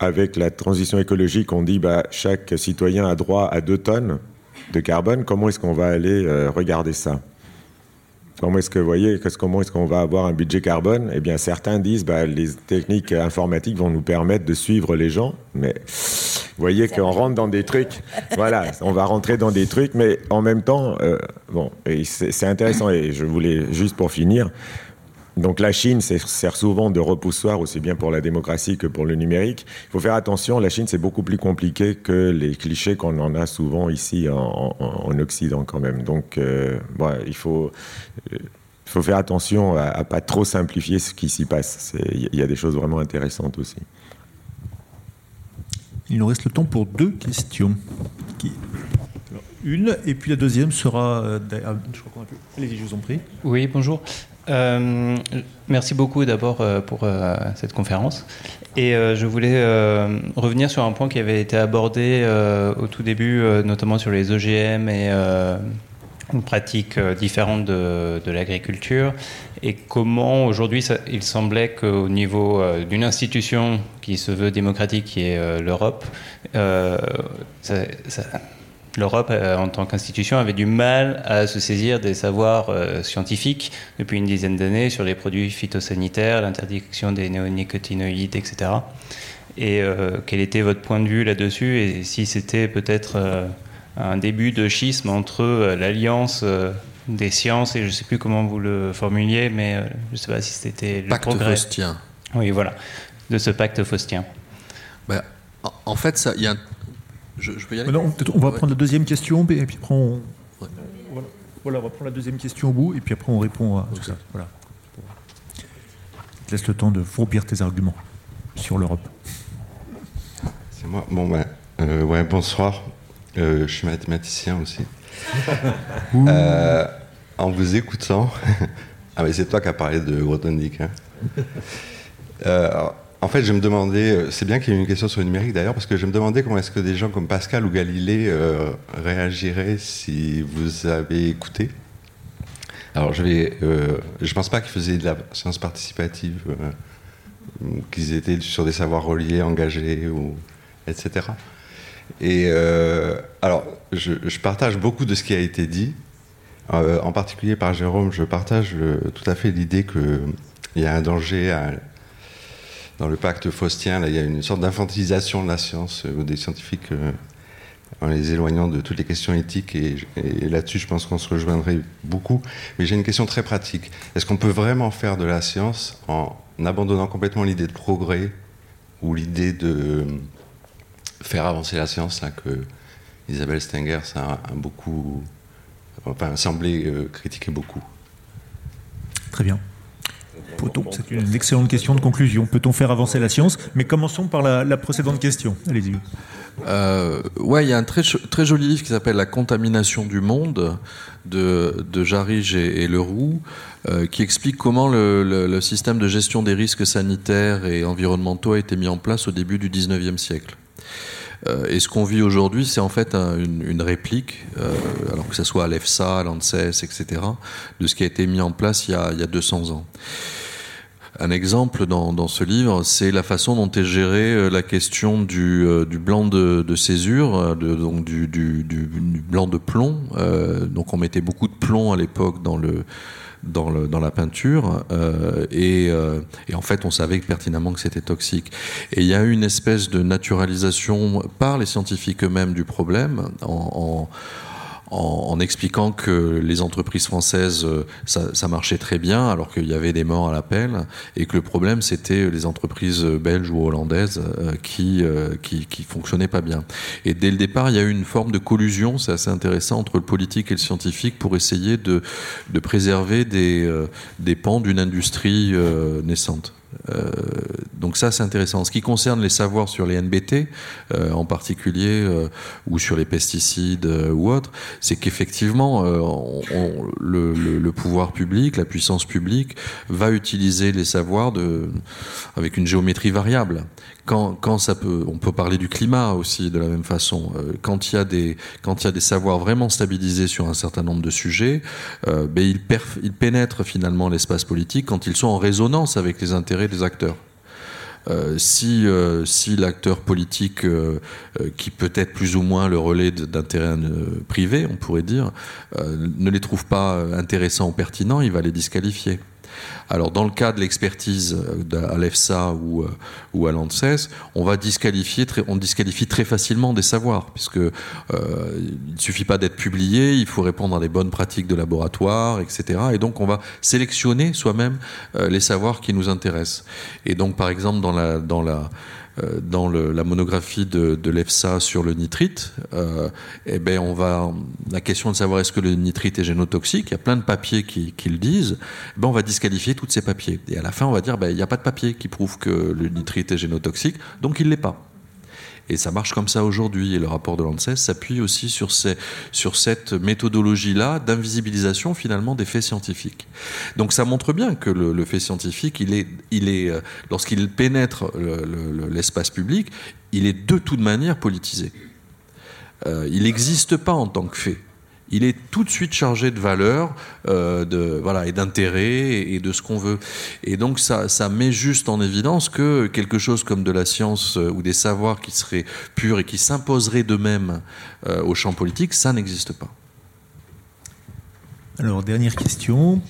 avec la transition écologique, on dit bah, chaque citoyen a droit à deux tonnes de carbone, comment est-ce qu'on va aller euh, regarder ça? Comment est-ce que vous voyez, comment est-ce qu'on va avoir un budget carbone? Eh bien, certains disent bah, les techniques informatiques vont nous permettre de suivre les gens, mais vous voyez qu'on rentre dans des trucs. Voilà, on va rentrer dans des trucs, mais en même temps, euh, bon, c'est intéressant. Et je voulais juste pour finir, donc la Chine sert souvent de repoussoir aussi bien pour la démocratie que pour le numérique. Il faut faire attention, la Chine c'est beaucoup plus compliqué que les clichés qu'on en a souvent ici en, Occident quand même. Donc euh, il faut, euh, faut faire attention à, ne pas trop simplifier ce qui s'y passe. Il y a des choses vraiment intéressantes aussi. Il nous reste le temps pour deux questions. Une, et puis la deuxième sera. Euh, allez-y, je vous en prie. Oui, bonjour. Euh, merci beaucoup d'abord euh, pour euh, cette conférence. Et je voulais revenir sur un point qui avait été abordé au tout début, notamment sur les OGM et une pratique différente de, l'agriculture. Et comment aujourd'hui il semblait qu'au niveau d'une institution qui se veut démocratique, qui est l'Europe, l'Europe, euh, en tant qu'institution, avait du mal à se saisir des savoirs euh, scientifiques depuis une dizaine d'années sur les produits phytosanitaires, l'interdiction des néonicotinoïdes, etc. Et euh, quel était votre point de vue là-dessus Et si c'était peut-être un début de schisme entre l'alliance des sciences et je ne sais plus comment vous le formuliez, mais je ne sais pas si c'était le pacte progrès. faustien. Oui, voilà, de ce pacte faustien. Ben, en fait, il y a un je, peux y aller on va prendre la deuxième question, et puis après on... Voilà, on va prendre la deuxième question au bout, et puis après on répond à tout ça. Voilà. Je laisse le temps de fourbir tes arguments sur l'Europe. C'est moi. Bon, ben, euh, ouais, bonsoir. Euh, je suis mathématicien aussi. Euh, en vous écoutant, ah mais c'est toi qui as parlé de Grothendieck. Hein. En fait, je me demandais, euh, c'est bien qu'il y ait une question sur le numérique d'ailleurs, parce que je me demandais comment est-ce que des gens comme Pascal ou Galilée euh, réagiraient si vous avez écouté. Alors, je vais, euh, je pense pas qu'ils faisaient de la science participative qu'ils étaient sur des savoirs reliés, engagés, ou, etc. Et alors, je, partage beaucoup de ce qui a été dit. En particulier par Jérôme, je partage tout à fait l'idée qu'il y a un danger dans le pacte faustien. Là, il y a une sorte d'infantilisation de la science ou des scientifiques en les éloignant de toutes les questions éthiques. Et, là-dessus, je pense qu'on se rejoindrait beaucoup. Mais j'ai une question très pratique. Est-ce qu'on peut vraiment faire de la science en abandonnant complètement l'idée de progrès ou l'idée de faire avancer la science, là, que Isabelle Stenger a, beaucoup, enfin, semblé euh, critiquer beaucoup? Très bien. C'est une excellente question de conclusion. Peut-on faire avancer la science? Mais commençons par la, précédente question. Allez-y. Euh, ouais, il y a un très, très joli livre qui s'appelle La contamination du monde de, de Jarige et, Leroux, euh, qui explique comment le, système de gestion des risques sanitaires et environnementaux a été mis en place au début du 19e siècle. Euh, et ce qu'on vit aujourd'hui, c'est en fait une, réplique, euh, alors que ce soit à l'EFSA, à l'ANSES, etc., de ce qui a été mis en place il y a, il y a 200 ans. Un exemple dans, ce livre, c'est la façon dont est gérée euh, la question du, euh, blanc de, césure, euh, donc du, blanc de plomb. donc on mettait beaucoup de plomb à l'époque dans le dans, la peinture et, en fait on savait pertinemment que c'était toxique. Et il y a eu une espèce de naturalisation par les scientifiques eux-mêmes du problème expliquant que les entreprises françaises, euh, ça, marchait très bien, alors qu'il y avait des morts à l'appel, et que le problème, c'était les entreprises belges ou hollandaises euh, qui, euh, qui, qui fonctionnaient pas bien. Et dès le départ, il y a eu une forme de collusion, c'est assez intéressant, entre le politique et le scientifique pour essayer de, de préserver des, des pans d'une industrie naissante. Euh, donc ça, c'est intéressant. En ce qui concerne les savoirs sur les NBT, euh, en particulier, euh, ou sur les pesticides ou autres, c'est qu'effectivement, le, pouvoir public, la puissance publique, va utiliser les savoirs avec une géométrie variable on peut parler du climat aussi de la même façon. Euh, quand il y a des, savoirs vraiment stabilisés sur un certain nombre de sujets, euh, ben ils, pénètrent finalement l'espace politique quand ils sont en résonance avec les intérêts des acteurs. Euh, si, si l'acteur politique, qui peut être plus ou moins le relais d'intérêts privés, on pourrait dire, ne les trouve pas intéressants ou pertinents, il va les disqualifier. Alors, dans le cas de l'expertise euh, à l'EFSA ou, euh, ou à l'ANSES, on va disqualifier, on disqualifie très facilement des savoirs, puisque euh, il ne suffit pas d'être publié, il faut répondre à des bonnes pratiques de laboratoire, etc. Et donc, on va sélectionner soi-même les savoirs qui nous intéressent. Et donc, par exemple, dans la euh, dans la monographie de, l'EFSA sur le nitrite, euh, eh ben on va la question de savoir est-ce que le nitrite est génotoxique, il y a plein de papiers qui, le disent, eh ben on va disqualifier tous ces papiers. Et à la fin, on va dire ben, il n'y a pas de papier qui prouve que le nitrite est génotoxique, donc il l'est pas. Et ça marche comme ça aujourd'hui. Et le rapport de l'ANSES s'appuie aussi sur, cette méthodologie-là d'invisibilisation finalement des faits scientifiques. Donc ça montre bien que le, fait scientifique, euh, lorsqu'il pénètre l'espace public, il est de toute manière politisé. Euh, il n'existe pas en tant que fait il est tout de suite chargé de valeur, euh, de voilà et d'intérêt et, de ce qu'on veut. Et donc ça, ça met juste en évidence que quelque chose comme de la science euh, ou des savoirs qui seraient purs et qui s'imposeraient d'eux-mêmes euh, au champ politique, ça n'existe pas. Alors dernière question.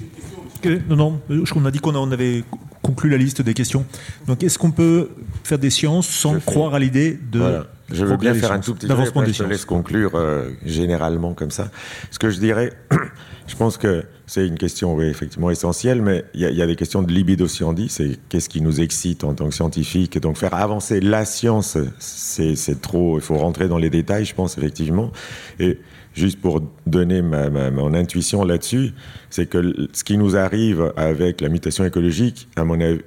non, non, on a dit qu'on avait conclu la liste des questions. Donc est-ce qu'on peut faire des sciences sans croire à l'idée de je veux bien faire un tout petit peu, je laisse conclure euh, généralement comme ça. Ce que je dirais, je pense que c'est une question oui, effectivement essentielle, mais il y, a des questions de libido scienti, c'est qu'est-ce qui nous excite en tant que scientifique. Et donc faire avancer la science, c'est trop, il faut rentrer dans les détails, je pense, effectivement. Et juste pour donner ma, mon intuition là-dessus, c'est que ce qui nous arrive avec la mutation écologique, à mon avis,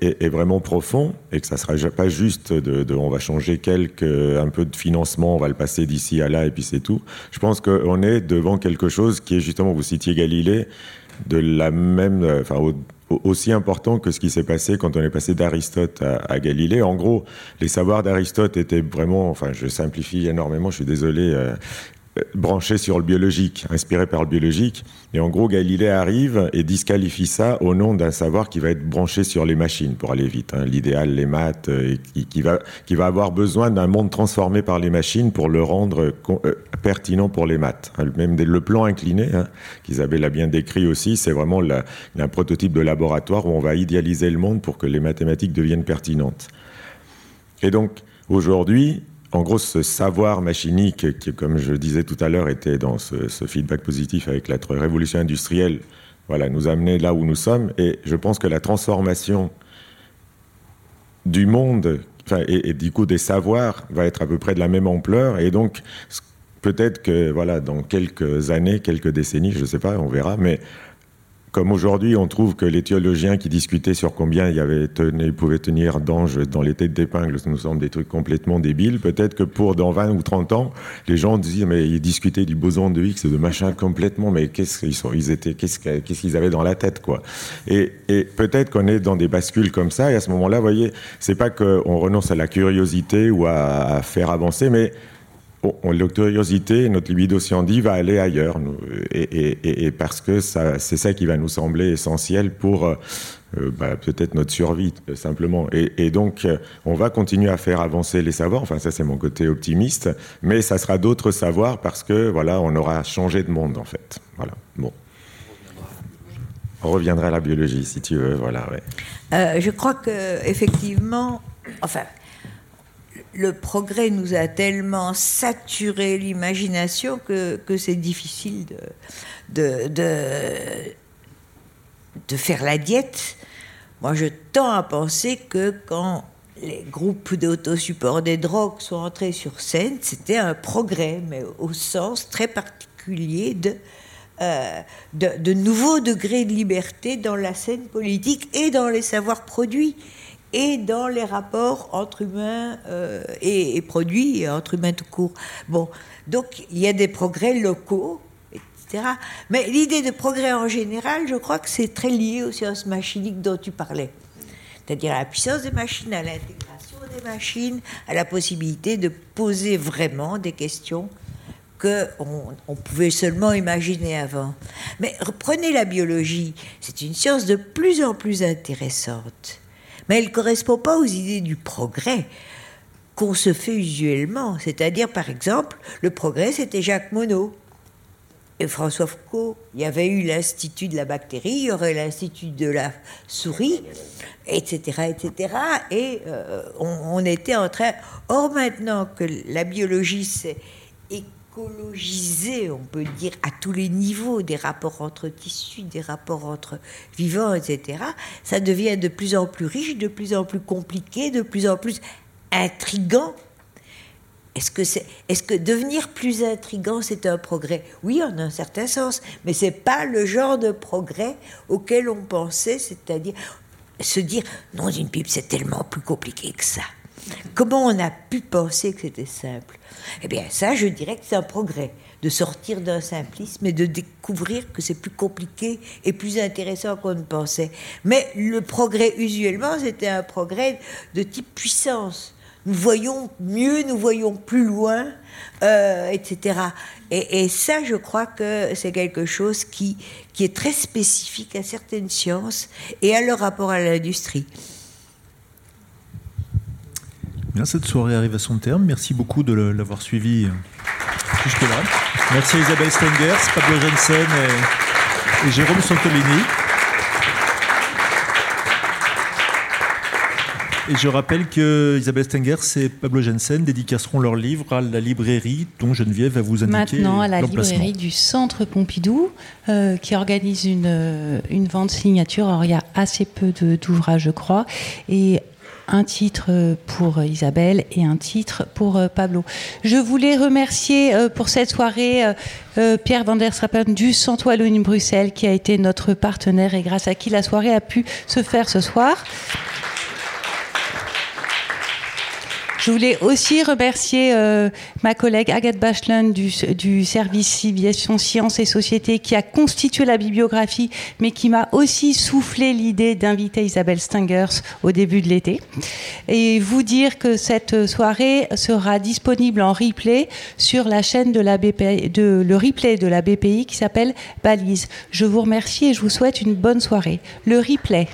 est, vraiment profond et que ça sera pas juste de, on va changer quelques un peu de financement, on va le passer d'ici à là et puis c'est tout. Je pense qu'on est devant quelque chose qui est justement, vous citiez Galilée, de la même, enfin aussi important que ce qui s'est passé quand on est passé d'Aristote à, Galilée. En gros, les savoirs d'Aristote étaient vraiment, enfin je simplifie énormément, je suis désolé. Euh, branché sur le biologique, inspiré par le biologique. Et en gros, Galilée arrive et disqualifie ça au nom d'un savoir qui va être branché sur les machines pour aller vite. Hein. L'idéal, les maths, et qui, va, qui va avoir besoin d'un monde transformé par les machines pour le rendre pertinent pour les maths. Hein. Même le plan incliné, hein, qu'Isabelle a bien décrit aussi, c'est vraiment un prototype de laboratoire où on va idéaliser le monde pour que les mathématiques deviennent pertinentes. Et donc, aujourd'hui, en gros, ce savoir machinique qui, comme je disais tout à l'heure, était dans ce, feedback positif avec la révolution industrielle, voilà, nous a amené là où nous sommes. Et je pense que la transformation du monde et, du coup des savoirs va être à peu près de la même ampleur. Et donc, peut-être que voilà, dans quelques années, quelques décennies, je ne sais pas, on verra, mais comme aujourd'hui, on trouve que les théologiens qui discutaient sur combien il y avait tenu, pouvaient tenir d'anges dans les têtes d'épingle, ça nous semble des trucs complètement débiles. Peut-être que pour dans 20 ou 30 ans, les gens disent mais ils discutaient du boson de Higgs, de machin complètement, mais qu'est-ce qu'ils étaient, qu'est-ce qu'ils avaient dans la tête, quoi. Et, et peut-être qu'on est dans des bascules comme ça, et à ce moment-là, vous voyez, c'est pas qu'on renonce à la curiosité ou à, à faire avancer, mais notre curiosité, notre libido scienti va aller ailleurs, et, parce que c'est ça qui va nous sembler essentiel pour euh, euh, bah, peut-être notre survie, simplement. Et, donc, euh, on va continuer à faire avancer les savoirs, enfin ça c'est mon côté optimiste, mais ça sera d'autres savoirs parce que, voilà, on aura changé de monde, en fait. Voilà, bon. On reviendra à la biologie, si tu veux, voilà, je crois que effectivement, enfin, le progrès nous a tellement saturé l'imagination que, c'est difficile de, faire la diète. Moi, je tends à penser que quand les groupes d'autosupport des drogues sont entrés sur scène, c'était un progrès, mais au sens très particulier de, euh, de, de nouveaux degrés de liberté dans la scène politique et dans les savoirs produits et dans les rapports entre humains euh, et, produits, entre humains tout court. Bon, donc il y a des progrès locaux, etc. Mais l'idée de progrès en général, je crois que c'est très lié aux sciences machiniques dont tu parlais. C'est-à-dire à la puissance des machines, à l'intégration des machines, à la possibilité de poser vraiment des questions qu'on on pouvait seulement imaginer avant. Mais reprenez la biologie, c'est une science de plus en plus intéressante mais elle ne correspond pas aux idées du progrès qu'on se fait usuellement. C'est-à-dire, par exemple, le progrès, c'était Jacques Monod. Et François Foucault, il y avait eu l'Institut de la bactérie, il y aurait l'Institut de la souris, etc., etc. Et euh, on, était en train... Or, maintenant que la biologie s'est on peut dire, à tous les niveaux, des rapports entre tissus, des rapports entre vivants, etc., ça devient de plus en plus riche, de plus en plus compliqué, de plus en plus intrigant. Est-ce que, est-ce que devenir plus intrigant, c'est un progrès? Oui, en un certain sens, mais c'est pas le genre de progrès auquel on pensait, c'est-à-dire se dire non, une pipe, c'est tellement plus compliqué que ça. Comment on a pu penser que c'était simple? Eh bien, ça, je dirais que c'est un progrès de sortir d'un simplisme et de découvrir que c'est plus compliqué et plus intéressant qu'on ne pensait. Mais le progrès, usuellement, c'était un progrès de type puissance. Nous voyons mieux, nous voyons plus loin, euh, etc. Et, et, ça, je crois que c'est quelque chose qui, qui est très spécifique à certaines sciences et à leur rapport à l'industrie cette soirée arrive à son terme. Merci beaucoup de l'avoir suivi euh, jusque-là. Merci à Isabelle Stengers, Pablo Jensen et, Jérôme Santolini. Et je rappelle que Isabelle Stengers et Pablo Jensen dédicaceront leur livre à la librairie dont Geneviève va vous indiquer Maintenant, à la librairie du Centre Pompidou, euh, qui organise une, euh, une vente signature. Alors, il y a assez peu d'ouvrages, je crois. Et un titre pour Isabelle et un titre pour euh, Pablo. Je voulais remercier euh, pour cette soirée euh, Pierre van der Strappen du Wallonie Bruxelles qui a été notre partenaire et grâce à qui la soirée a pu se faire ce soir. Je voulais aussi remercier euh, ma collègue Agathe Bachelin du, service Civilisation, Sciences et Société qui a constitué la bibliographie, mais qui m'a aussi soufflé l'idée d'inviter Isabelle Stingers au début de l'été. Et vous dire que cette soirée sera disponible en replay sur la chaîne de la BPI, le replay de la BPI qui s'appelle Balise. Je vous remercie et je vous souhaite une bonne soirée. Le replay.